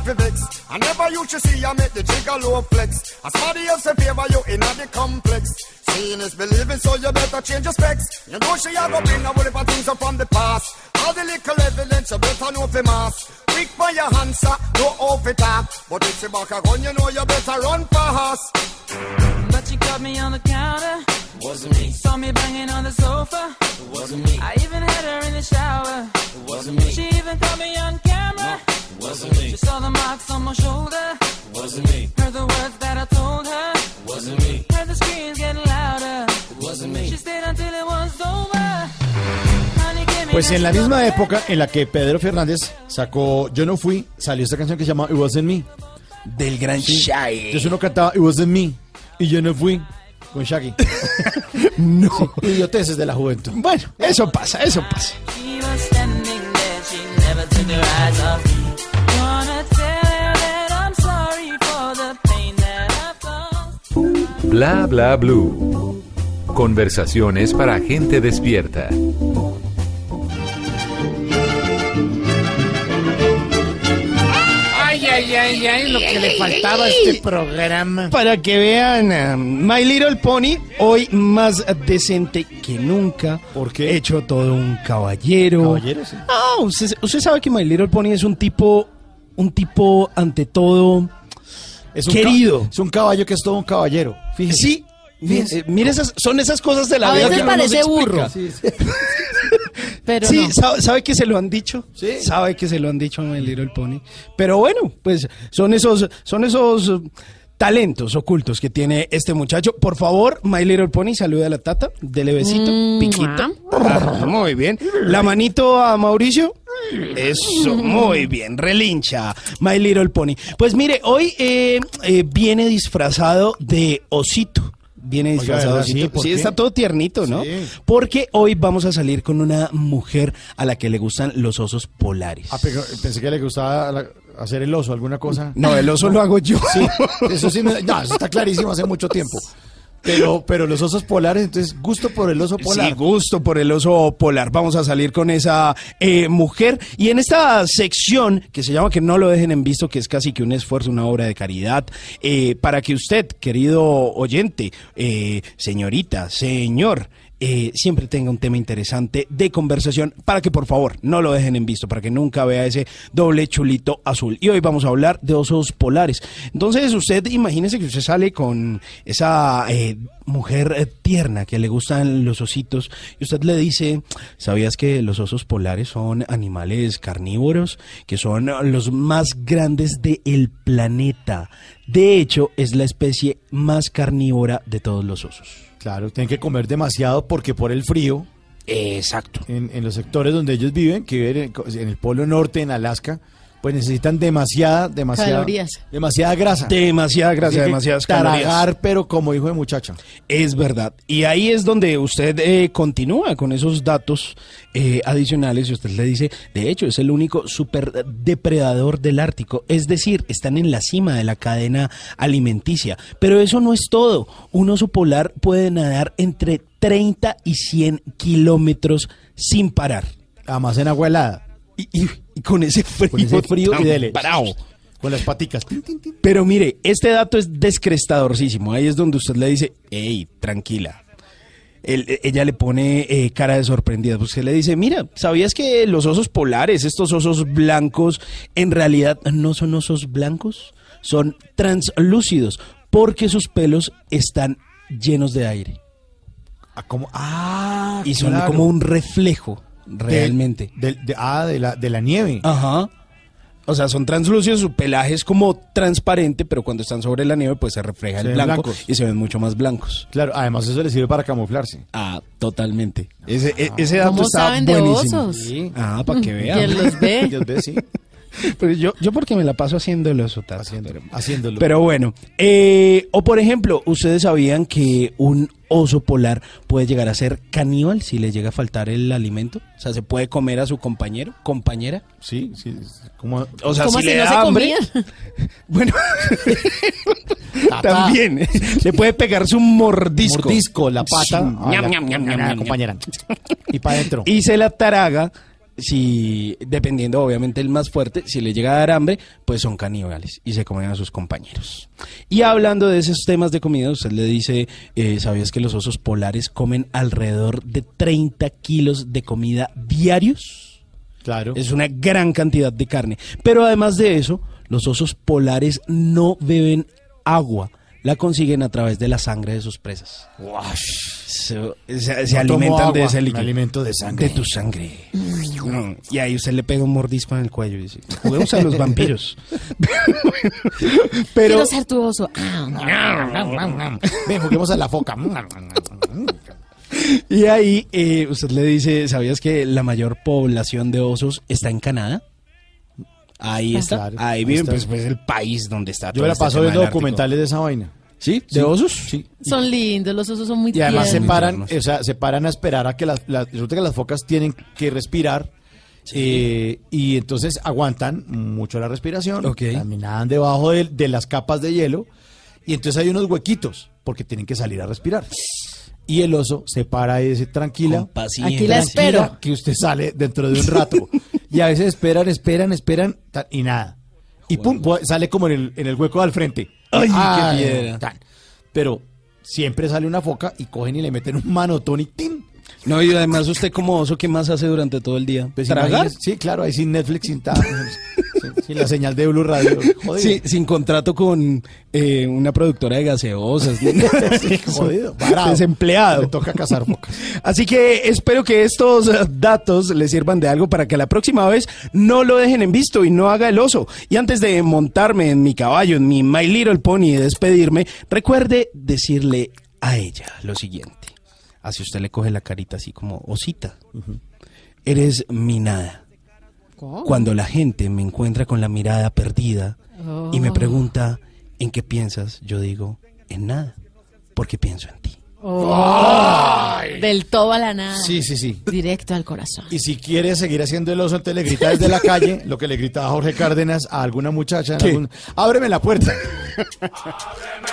a vex. I never used to see you make the jigger low flex. As somebody else in favor you in the complex. Seeing is believing, so you better change your specs. You know she have up in a whole things up from the past. All the little evidence you better know for mass. Quick for your answer, no off it up. But if she back a gun, you know you better run fast. But she caught me on the counter. Wasn't me. Saw me banging on the sofa. Wasn't me. I even had her in the shower. Wasn't me. She even caught me on camera. Wasn't me. She saw the marks on my shoulder. Wasn't me. Heard the words that I told her. Wasn't me. Heard the screams getting louder. Wasn't me. She stayed until it was over. Pues en la misma época en la que Pedro Fernández sacó Yo no fui, salió esta canción que se llama It Wasn't Me. Del gran Shaggy. Entonces uno cantaba It Wasn't Me y yo no fui con Shaggy. no. idioteces de la juventud. Bueno, eso pasa, eso pasa. Bla bla blue. Conversaciones para gente despierta. Ay, ay, lo que le faltaba a este programa. Para que vean, ah, My Little Pony, hoy más decente que nunca. qué? Hecho todo un caballero. Caballero, sí. Ah, usted, usted sabe que My Little Pony es un tipo, un tipo ante todo Es un querido. es un caballo que es todo un caballero. Fíjese. Sí, Fíjese. Eh, mire esas, son esas cosas de la A vida veces que no parece explica. burro. Sí, sí. Pero sí, no. sabe, sabe que se lo han dicho. Sí. Sabe que se lo han dicho a My Little Pony. Pero bueno, pues son esos, son esos talentos ocultos que tiene este muchacho. Por favor, My Little Pony, saluda a la tata. Dele besito, Mm, piquito. Ah, muy bien. La manito a Mauricio. Eso, muy bien, relincha, My Little Pony. Pues mire, hoy eh, eh, viene disfrazado de osito. Viene disfrazado. Sí, osito. ¿por Sí, está todo tiernito, ¿no? Sí. Porque hoy vamos a salir con una mujer a la que le gustan los osos polares. Ah, pero pensé que le gustaba la- hacer el oso, alguna cosa. No, el oso lo hago yo. Sí, eso sí, me- no, eso está clarísimo hace mucho tiempo. Pero, pero los osos polares, entonces, gusto por el oso polar. Sí, gusto por el oso polar. Vamos a salir con esa eh, mujer. Y en esta sección que se llama Que no lo dejen en visto, que es casi que un esfuerzo, una obra de caridad, eh, para que usted, querido oyente, eh, señorita, señor, eh, siempre tenga un tema interesante de conversación para que por favor no lo dejen en visto, para que nunca vea ese doble chulito azul. Y hoy vamos a hablar de osos polares. Entonces usted imagínese que usted sale con esa eh, mujer eh, tierna que le gustan los ositos y usted le dice, ¿sabías que los osos polares son animales carnívoros? Que son los más grandes del planeta. De hecho, es la especie más carnívora de todos los osos. Claro, tienen que comer demasiado porque por el frío, Exacto. en, en los sectores donde ellos viven, que viven en, en el Polo Norte, en Alaska, pues necesitan demasiada, demasiada, Calorías. demasiada grasa. Demasiada grasa, que demasiadas tragar, calorías. pero como hijo de muchacha. Es verdad. Y ahí es donde usted eh, continúa con esos datos eh, adicionales y usted le dice, de hecho, es el único super depredador del Ártico. Es decir, están en la cima de la cadena alimenticia. Pero eso no es todo. Un oso polar puede nadar entre 30 y 100 kilómetros sin parar. Además en agua helada. Y, y- y con ese frío, Con ese frío y tan dele. bravo. Con las paticas. Pero mire, este dato es descrestadorcísimo. Ahí es donde usted le dice, hey, tranquila. Él- ella le pone eh, cara de sorprendida. Usted le dice, mira, ¿sabías que los osos polares, estos osos blancos, en realidad no son osos blancos? Son translúcidos porque sus pelos están llenos de aire. Ah, como, ah, Y son claro. como un reflejo, realmente. de- de- ah, de la, de la nieve. Ajá. O sea, son translúcidos, su pelaje es como transparente, pero cuando están sobre la nieve, pues se refleja Se el blanco blancos. y se ven mucho más blancos. Claro, además eso le sirve para camuflarse. Ah, totalmente. Ese, e- ese dato ¿Cómo está saben de buenísimo. osos? Sí. Ah, para que vean. ¿Quién los ve? Dios ve, sí. Pero yo, yo porque me la paso oso, Tato. Haciéndolo. haciéndolo. Pero bueno, eh, o por ejemplo, ¿ustedes sabían que un oso polar puede llegar a ser caníbal si le llega a faltar el alimento? O sea, ¿se puede comer a su compañero, compañera? sí, sí. Como, O sea, ¿Cómo si así le no da se hambre, bueno, también le puede pegar su mordisco. mordisco, la pata. Sí. a la- Ñam, ñam, ñam, a la ñam, ñam. compañera. Y para adentro. Y se la taraga, si, dependiendo obviamente el más fuerte, si le llega a dar hambre, pues son caníbales y se comen a sus compañeros. Y hablando de esos temas de comida, usted le dice, eh, ¿sabías que los osos polares comen alrededor de 30 kilos de comida diarios? Claro. Es una gran cantidad de carne. Pero además de eso, los osos polares no beben agua. La consiguen a través de la sangre de sus presas. Se, se- se No tomo alimentan de ese me líquido. alimento de sangre. De tu sangre. Mm, Y ahí usted le pega un mordisco en el cuello y dice, juguemos a los vampiros. Pero, Quiero ser tu oso. Ven, juguemos a la foca. y ahí eh, usted le dice, ¿sabías que la mayor población de osos está en Canadá? Ahí está, Claro, ahí viven, está. pues, pues el país donde está. Yo todo me la paso viendo documentales de esa vaina. ¿Sí? ¿De Sí. osos? Sí. Son lindos, los osos son muy Y además se paran, o sea, se paran a esperar a que las, las- resulta que las focas tienen que respirar eh, y entonces aguantan mucho la respiración, Ok. caminaban debajo de, de las capas de hielo y entonces hay unos huequitos porque tienen que salir a respirar. Y el oso se para y dice, tranquila. Aquí la espero. que usted sale dentro de un rato. y a veces esperan, esperan, esperan y nada. Y pum, pu- sale como en el, en el hueco al frente. Ay, qué piedra. tan. Pero siempre sale una foca y cogen y le meten un manotón y ¡tin! No, y además usted como oso, ¿qué más hace durante todo el día? Pues ¿Tragar? Sí, claro, ahí sin Netflix, sin, ta- sin, sin la señal de Blue Radio. Jodido. Sí, sin contrato con eh, una productora de gaseosas. Sí, jodido. Desempleado. Le toca cazar focas. Así que espero que estos datos le sirvan de algo para que la próxima vez no lo dejen en visto y no haga el oso. Y antes de montarme en mi caballo, en mi My Little Pony y despedirme, recuerde decirle a ella lo siguiente. Así usted le coge la carita así como osita. Eres mi nada. Cuando la gente me encuentra con la mirada perdida y me Oh. pregunta en qué piensas, yo digo en nada, porque pienso en ti. Oh, Del todo a la nada. Sí, sí, sí. Directo al corazón. Y si quiere seguir haciendo el oso, entonces le grita desde la calle lo que le gritaba Jorge Cárdenas a alguna muchacha. en ¿Qué? algún- Ábreme la puerta. Ábreme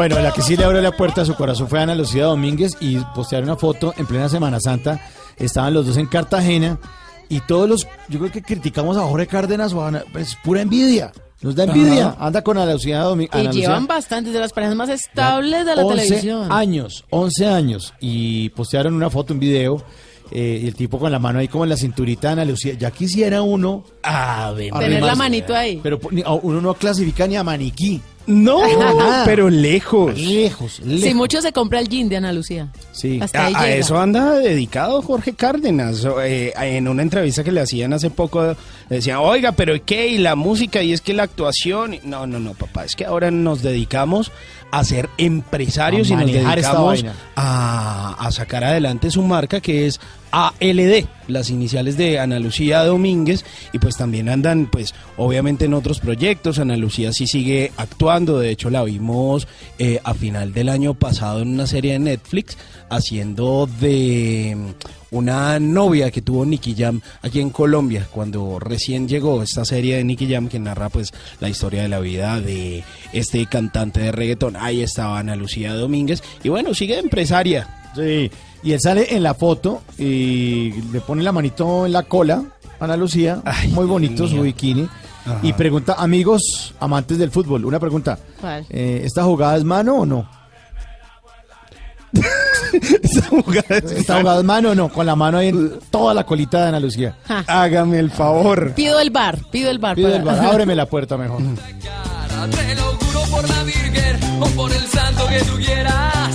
Bueno, la que sí le abrió la puerta a su corazón fue Ana Lucía Domínguez y postearon una foto en plena Semana Santa. Estaban los dos en Cartagena y todos los, yo creo que criticamos a Jorge Cárdenas o a Ana, pues pura envidia. Nos da envidia. Ajá. Anda con Ana Lucía Domínguez. Y llevan bastantes de las parejas más estables de la 11 televisión. años, 11 años. Y postearon una foto, un video. eh, y el tipo con la mano ahí como en la cinturita de Ana Lucía. Ya quisiera uno. A ver, Tener la manito ahí. Pero uno no clasifica ni a maniquí. No, pero lejos. Lejos, lejos. Si mucho se compra el jean de Ana Lucía. Sí. Hasta ahí a, a llega. eso anda dedicado Jorge Cárdenas. Eh, en una entrevista que le hacían hace poco, le decían, oiga, pero ¿qué? Y la música, y es que la actuación. No, no, no, papá, es que ahora nos dedicamos a ser empresarios A y nos dedicamos a, a sacar adelante su marca que es ALD, las iniciales de Ana Lucía Domínguez, y pues también andan, pues, obviamente en otros proyectos. Ana Lucía sí sigue actuando, de hecho la vimos eh, a final del año pasado en una serie de Netflix haciendo de mm, una novia que tuvo Nicky Jam aquí en Colombia cuando recién llegó esta serie de Nicky Jam que narra pues la historia de la vida de este cantante de reggaetón. Ahí estaba Ana Lucía Domínguez y bueno, sigue empresaria. Sí, y él sale en la foto y le pone la manito en la cola a Ana Lucía, muy bonito su bikini, Ajá. y pregunta, amigos amantes del fútbol, una pregunta, ¿Cuál? eh, ¿esta jugada es mano o no? ¿Esta jugada es ¿Esta jugada es mano o no? Con la mano ahí en toda la colita de Ana Lucía. Ja. Hágame el favor. Pido el bar, pido el bar. Para- el bar, ábreme la puerta mejor. Te lo juro por la Virgen o por el santo que tú quieras,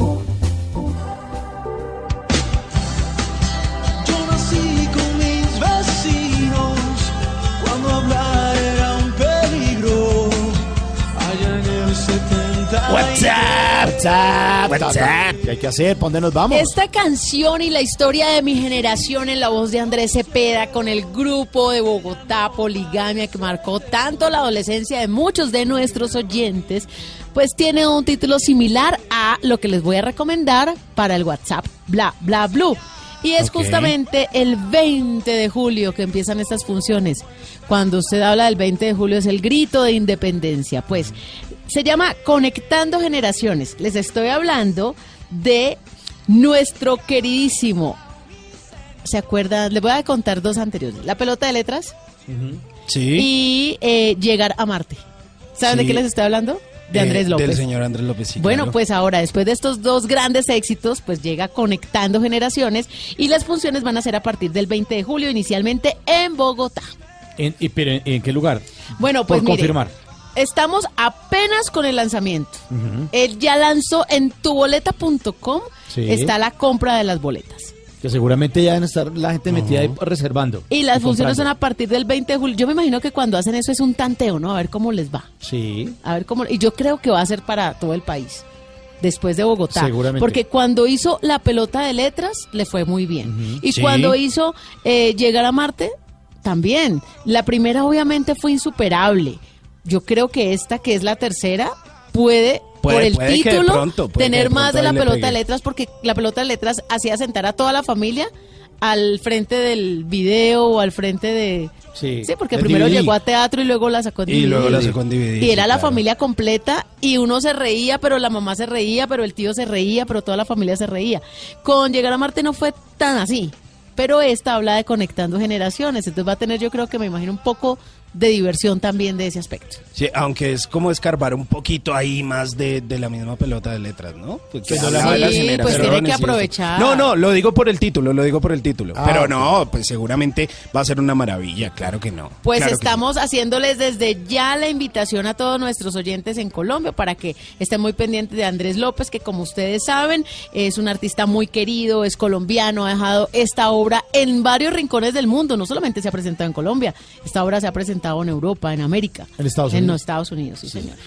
WhatsApp. ¿Qué hay que hacer? ¿Para dónde nos vamos? Esta canción y la historia de mi generación en la voz de Andrés Cepeda con el grupo de Bogotá Poligamia que marcó tanto la adolescencia de muchos de nuestros oyentes, pues tiene un título similar a lo que les voy a recomendar para el WhatsApp Bla Bla Blue. Y es justamente el 20 de julio que empiezan estas funciones. Cuando usted habla del 20 de julio es el grito de independencia. Pues se llama Conectando Generaciones. Les estoy hablando de nuestro queridísimo. ¿Se acuerdan? Les voy a contar dos anteriores. La pelota de letras Sí. y eh, Llegar a Marte. ¿Saben de qué les estoy hablando? De Eh, Andrés López. Del señor Andrés López. sí, Bueno, claro. pues ahora, después de estos dos grandes éxitos, pues llega Conectando Generaciones y las funciones van a ser a partir del 20 de julio, inicialmente en Bogotá. En, y, pero ¿en, en qué lugar? Bueno, pues Por mire, confirmar. Estamos apenas con el lanzamiento. Él ya lanzó en tuboleta.com, Sí. está la compra de las boletas. Que seguramente ya deben estar la gente metida ahí reservando. Y las funciones son a partir del 20 de julio. Yo me imagino que cuando hacen eso es un tanteo, ¿no? A ver cómo les va. Sí. A ver cómo. Y yo creo que va a ser para todo el país. Después de Bogotá. Seguramente. Porque cuando hizo la pelota de letras, le fue muy bien. Y Sí. cuando hizo eh, Llegar a Marte, también. La primera, obviamente, fue insuperable. Yo creo que esta, que es la tercera, puede. Puede- por el puede que de título, pronto, tener de más de la pelota pegue. de letras, porque la pelota de letras hacía sentar a toda la familia al frente del video o al frente de, Sí. Sí, porque primero DVD. llegó a teatro y luego la sacó en Y luego la sacó en DVD, Y era sí, la claro. familia completa y uno se reía, pero la mamá se reía, pero el tío se reía, pero toda la familia se reía. Con Llegar a Marte no fue tan así, pero esta habla de conectando generaciones, entonces va a tener yo creo que me imagino un poco de diversión también de ese aspecto. Sí, aunque es como escarbar un poquito ahí más de, de la misma pelota de letras, ¿no? Porque Sí, hablaba de las pues tiene que aprovechar. No, no, lo digo por el título, lo digo por el título. Ah, Pero no, pues seguramente va a ser una maravilla, claro que no. Pues Claro que sí. estamos haciéndoles desde ya la invitación a todos nuestros oyentes en Colombia para que estén muy pendientes de Andrés López, que como ustedes saben es un artista muy querido, es colombiano, ha dejado esta obra en varios rincones del mundo, no solamente se ha presentado en Colombia, esta obra se ha presentado cantado en Europa, en América. En Estados Unidos. En los Estados Unidos, sí, sí. señor.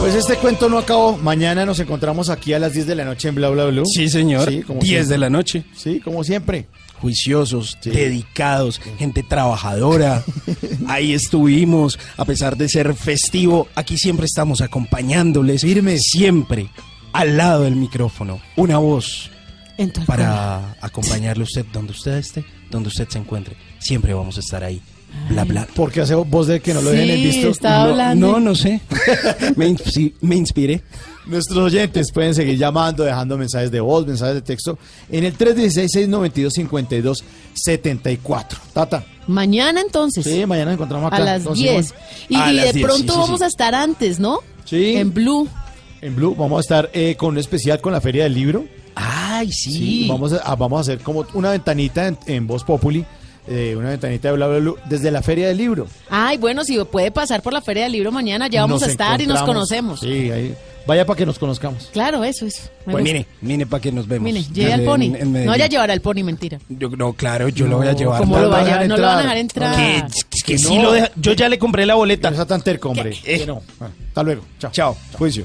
Pues este cuento no acabó. Mañana nos encontramos aquí a las 10 de la noche en Bla Bla Blue. Sí, señor. Sí, como 10 siempre. de la noche. Sí, como siempre. Juiciosos, dedicados, gente trabajadora. Ahí estuvimos, a pesar de ser festivo, aquí siempre estamos acompañándoles. Firme. Siempre al lado del micrófono. Una voz para acompañarle a usted donde usted esté, donde usted se encuentre. Siempre vamos a estar ahí. Bla, bla. Porque hace voz de que no lo dejen en Sí, visto. No, hablando. No, no sé. me, inspi- me inspiré. Nuestros oyentes pueden seguir llamando, dejando mensajes de voz, mensajes de texto en el 316-692-5274. Tata. Mañana entonces. Sí, mañana nos encontramos acá. A las con 10. Simón. Y, A y las de 10, pronto sí, vamos sí. a estar antes, ¿no? Sí. En Blue. En Blue vamos a estar eh, con un especial con la Feria del Libro. Ay, sí. vamos, a, ah, vamos a hacer como una ventanita en, en Voz Populi, eh, una ventanita de bla, bla, bla, desde la Feria del Libro. Ay, bueno, si puede pasar por la Feria del Libro mañana, ya vamos Nos a estar y nos conocemos. Sí, ahí. Vaya para que nos conozcamos. Claro, eso es. Pues mire, mire para que nos vemos. Mire, lleve al pony. en no Medellín. vaya a llevar al pony, mentira. Yo, no, claro, yo lo voy a llevar. ¿Cómo lo va a llevar? No lo van a dejar entrar. Que, que sí lo deja. Yo ya le compré la boleta. No sea tan terco, hombre. Eh. Que no. Bueno, hasta luego. Chao. Chao. Juicio.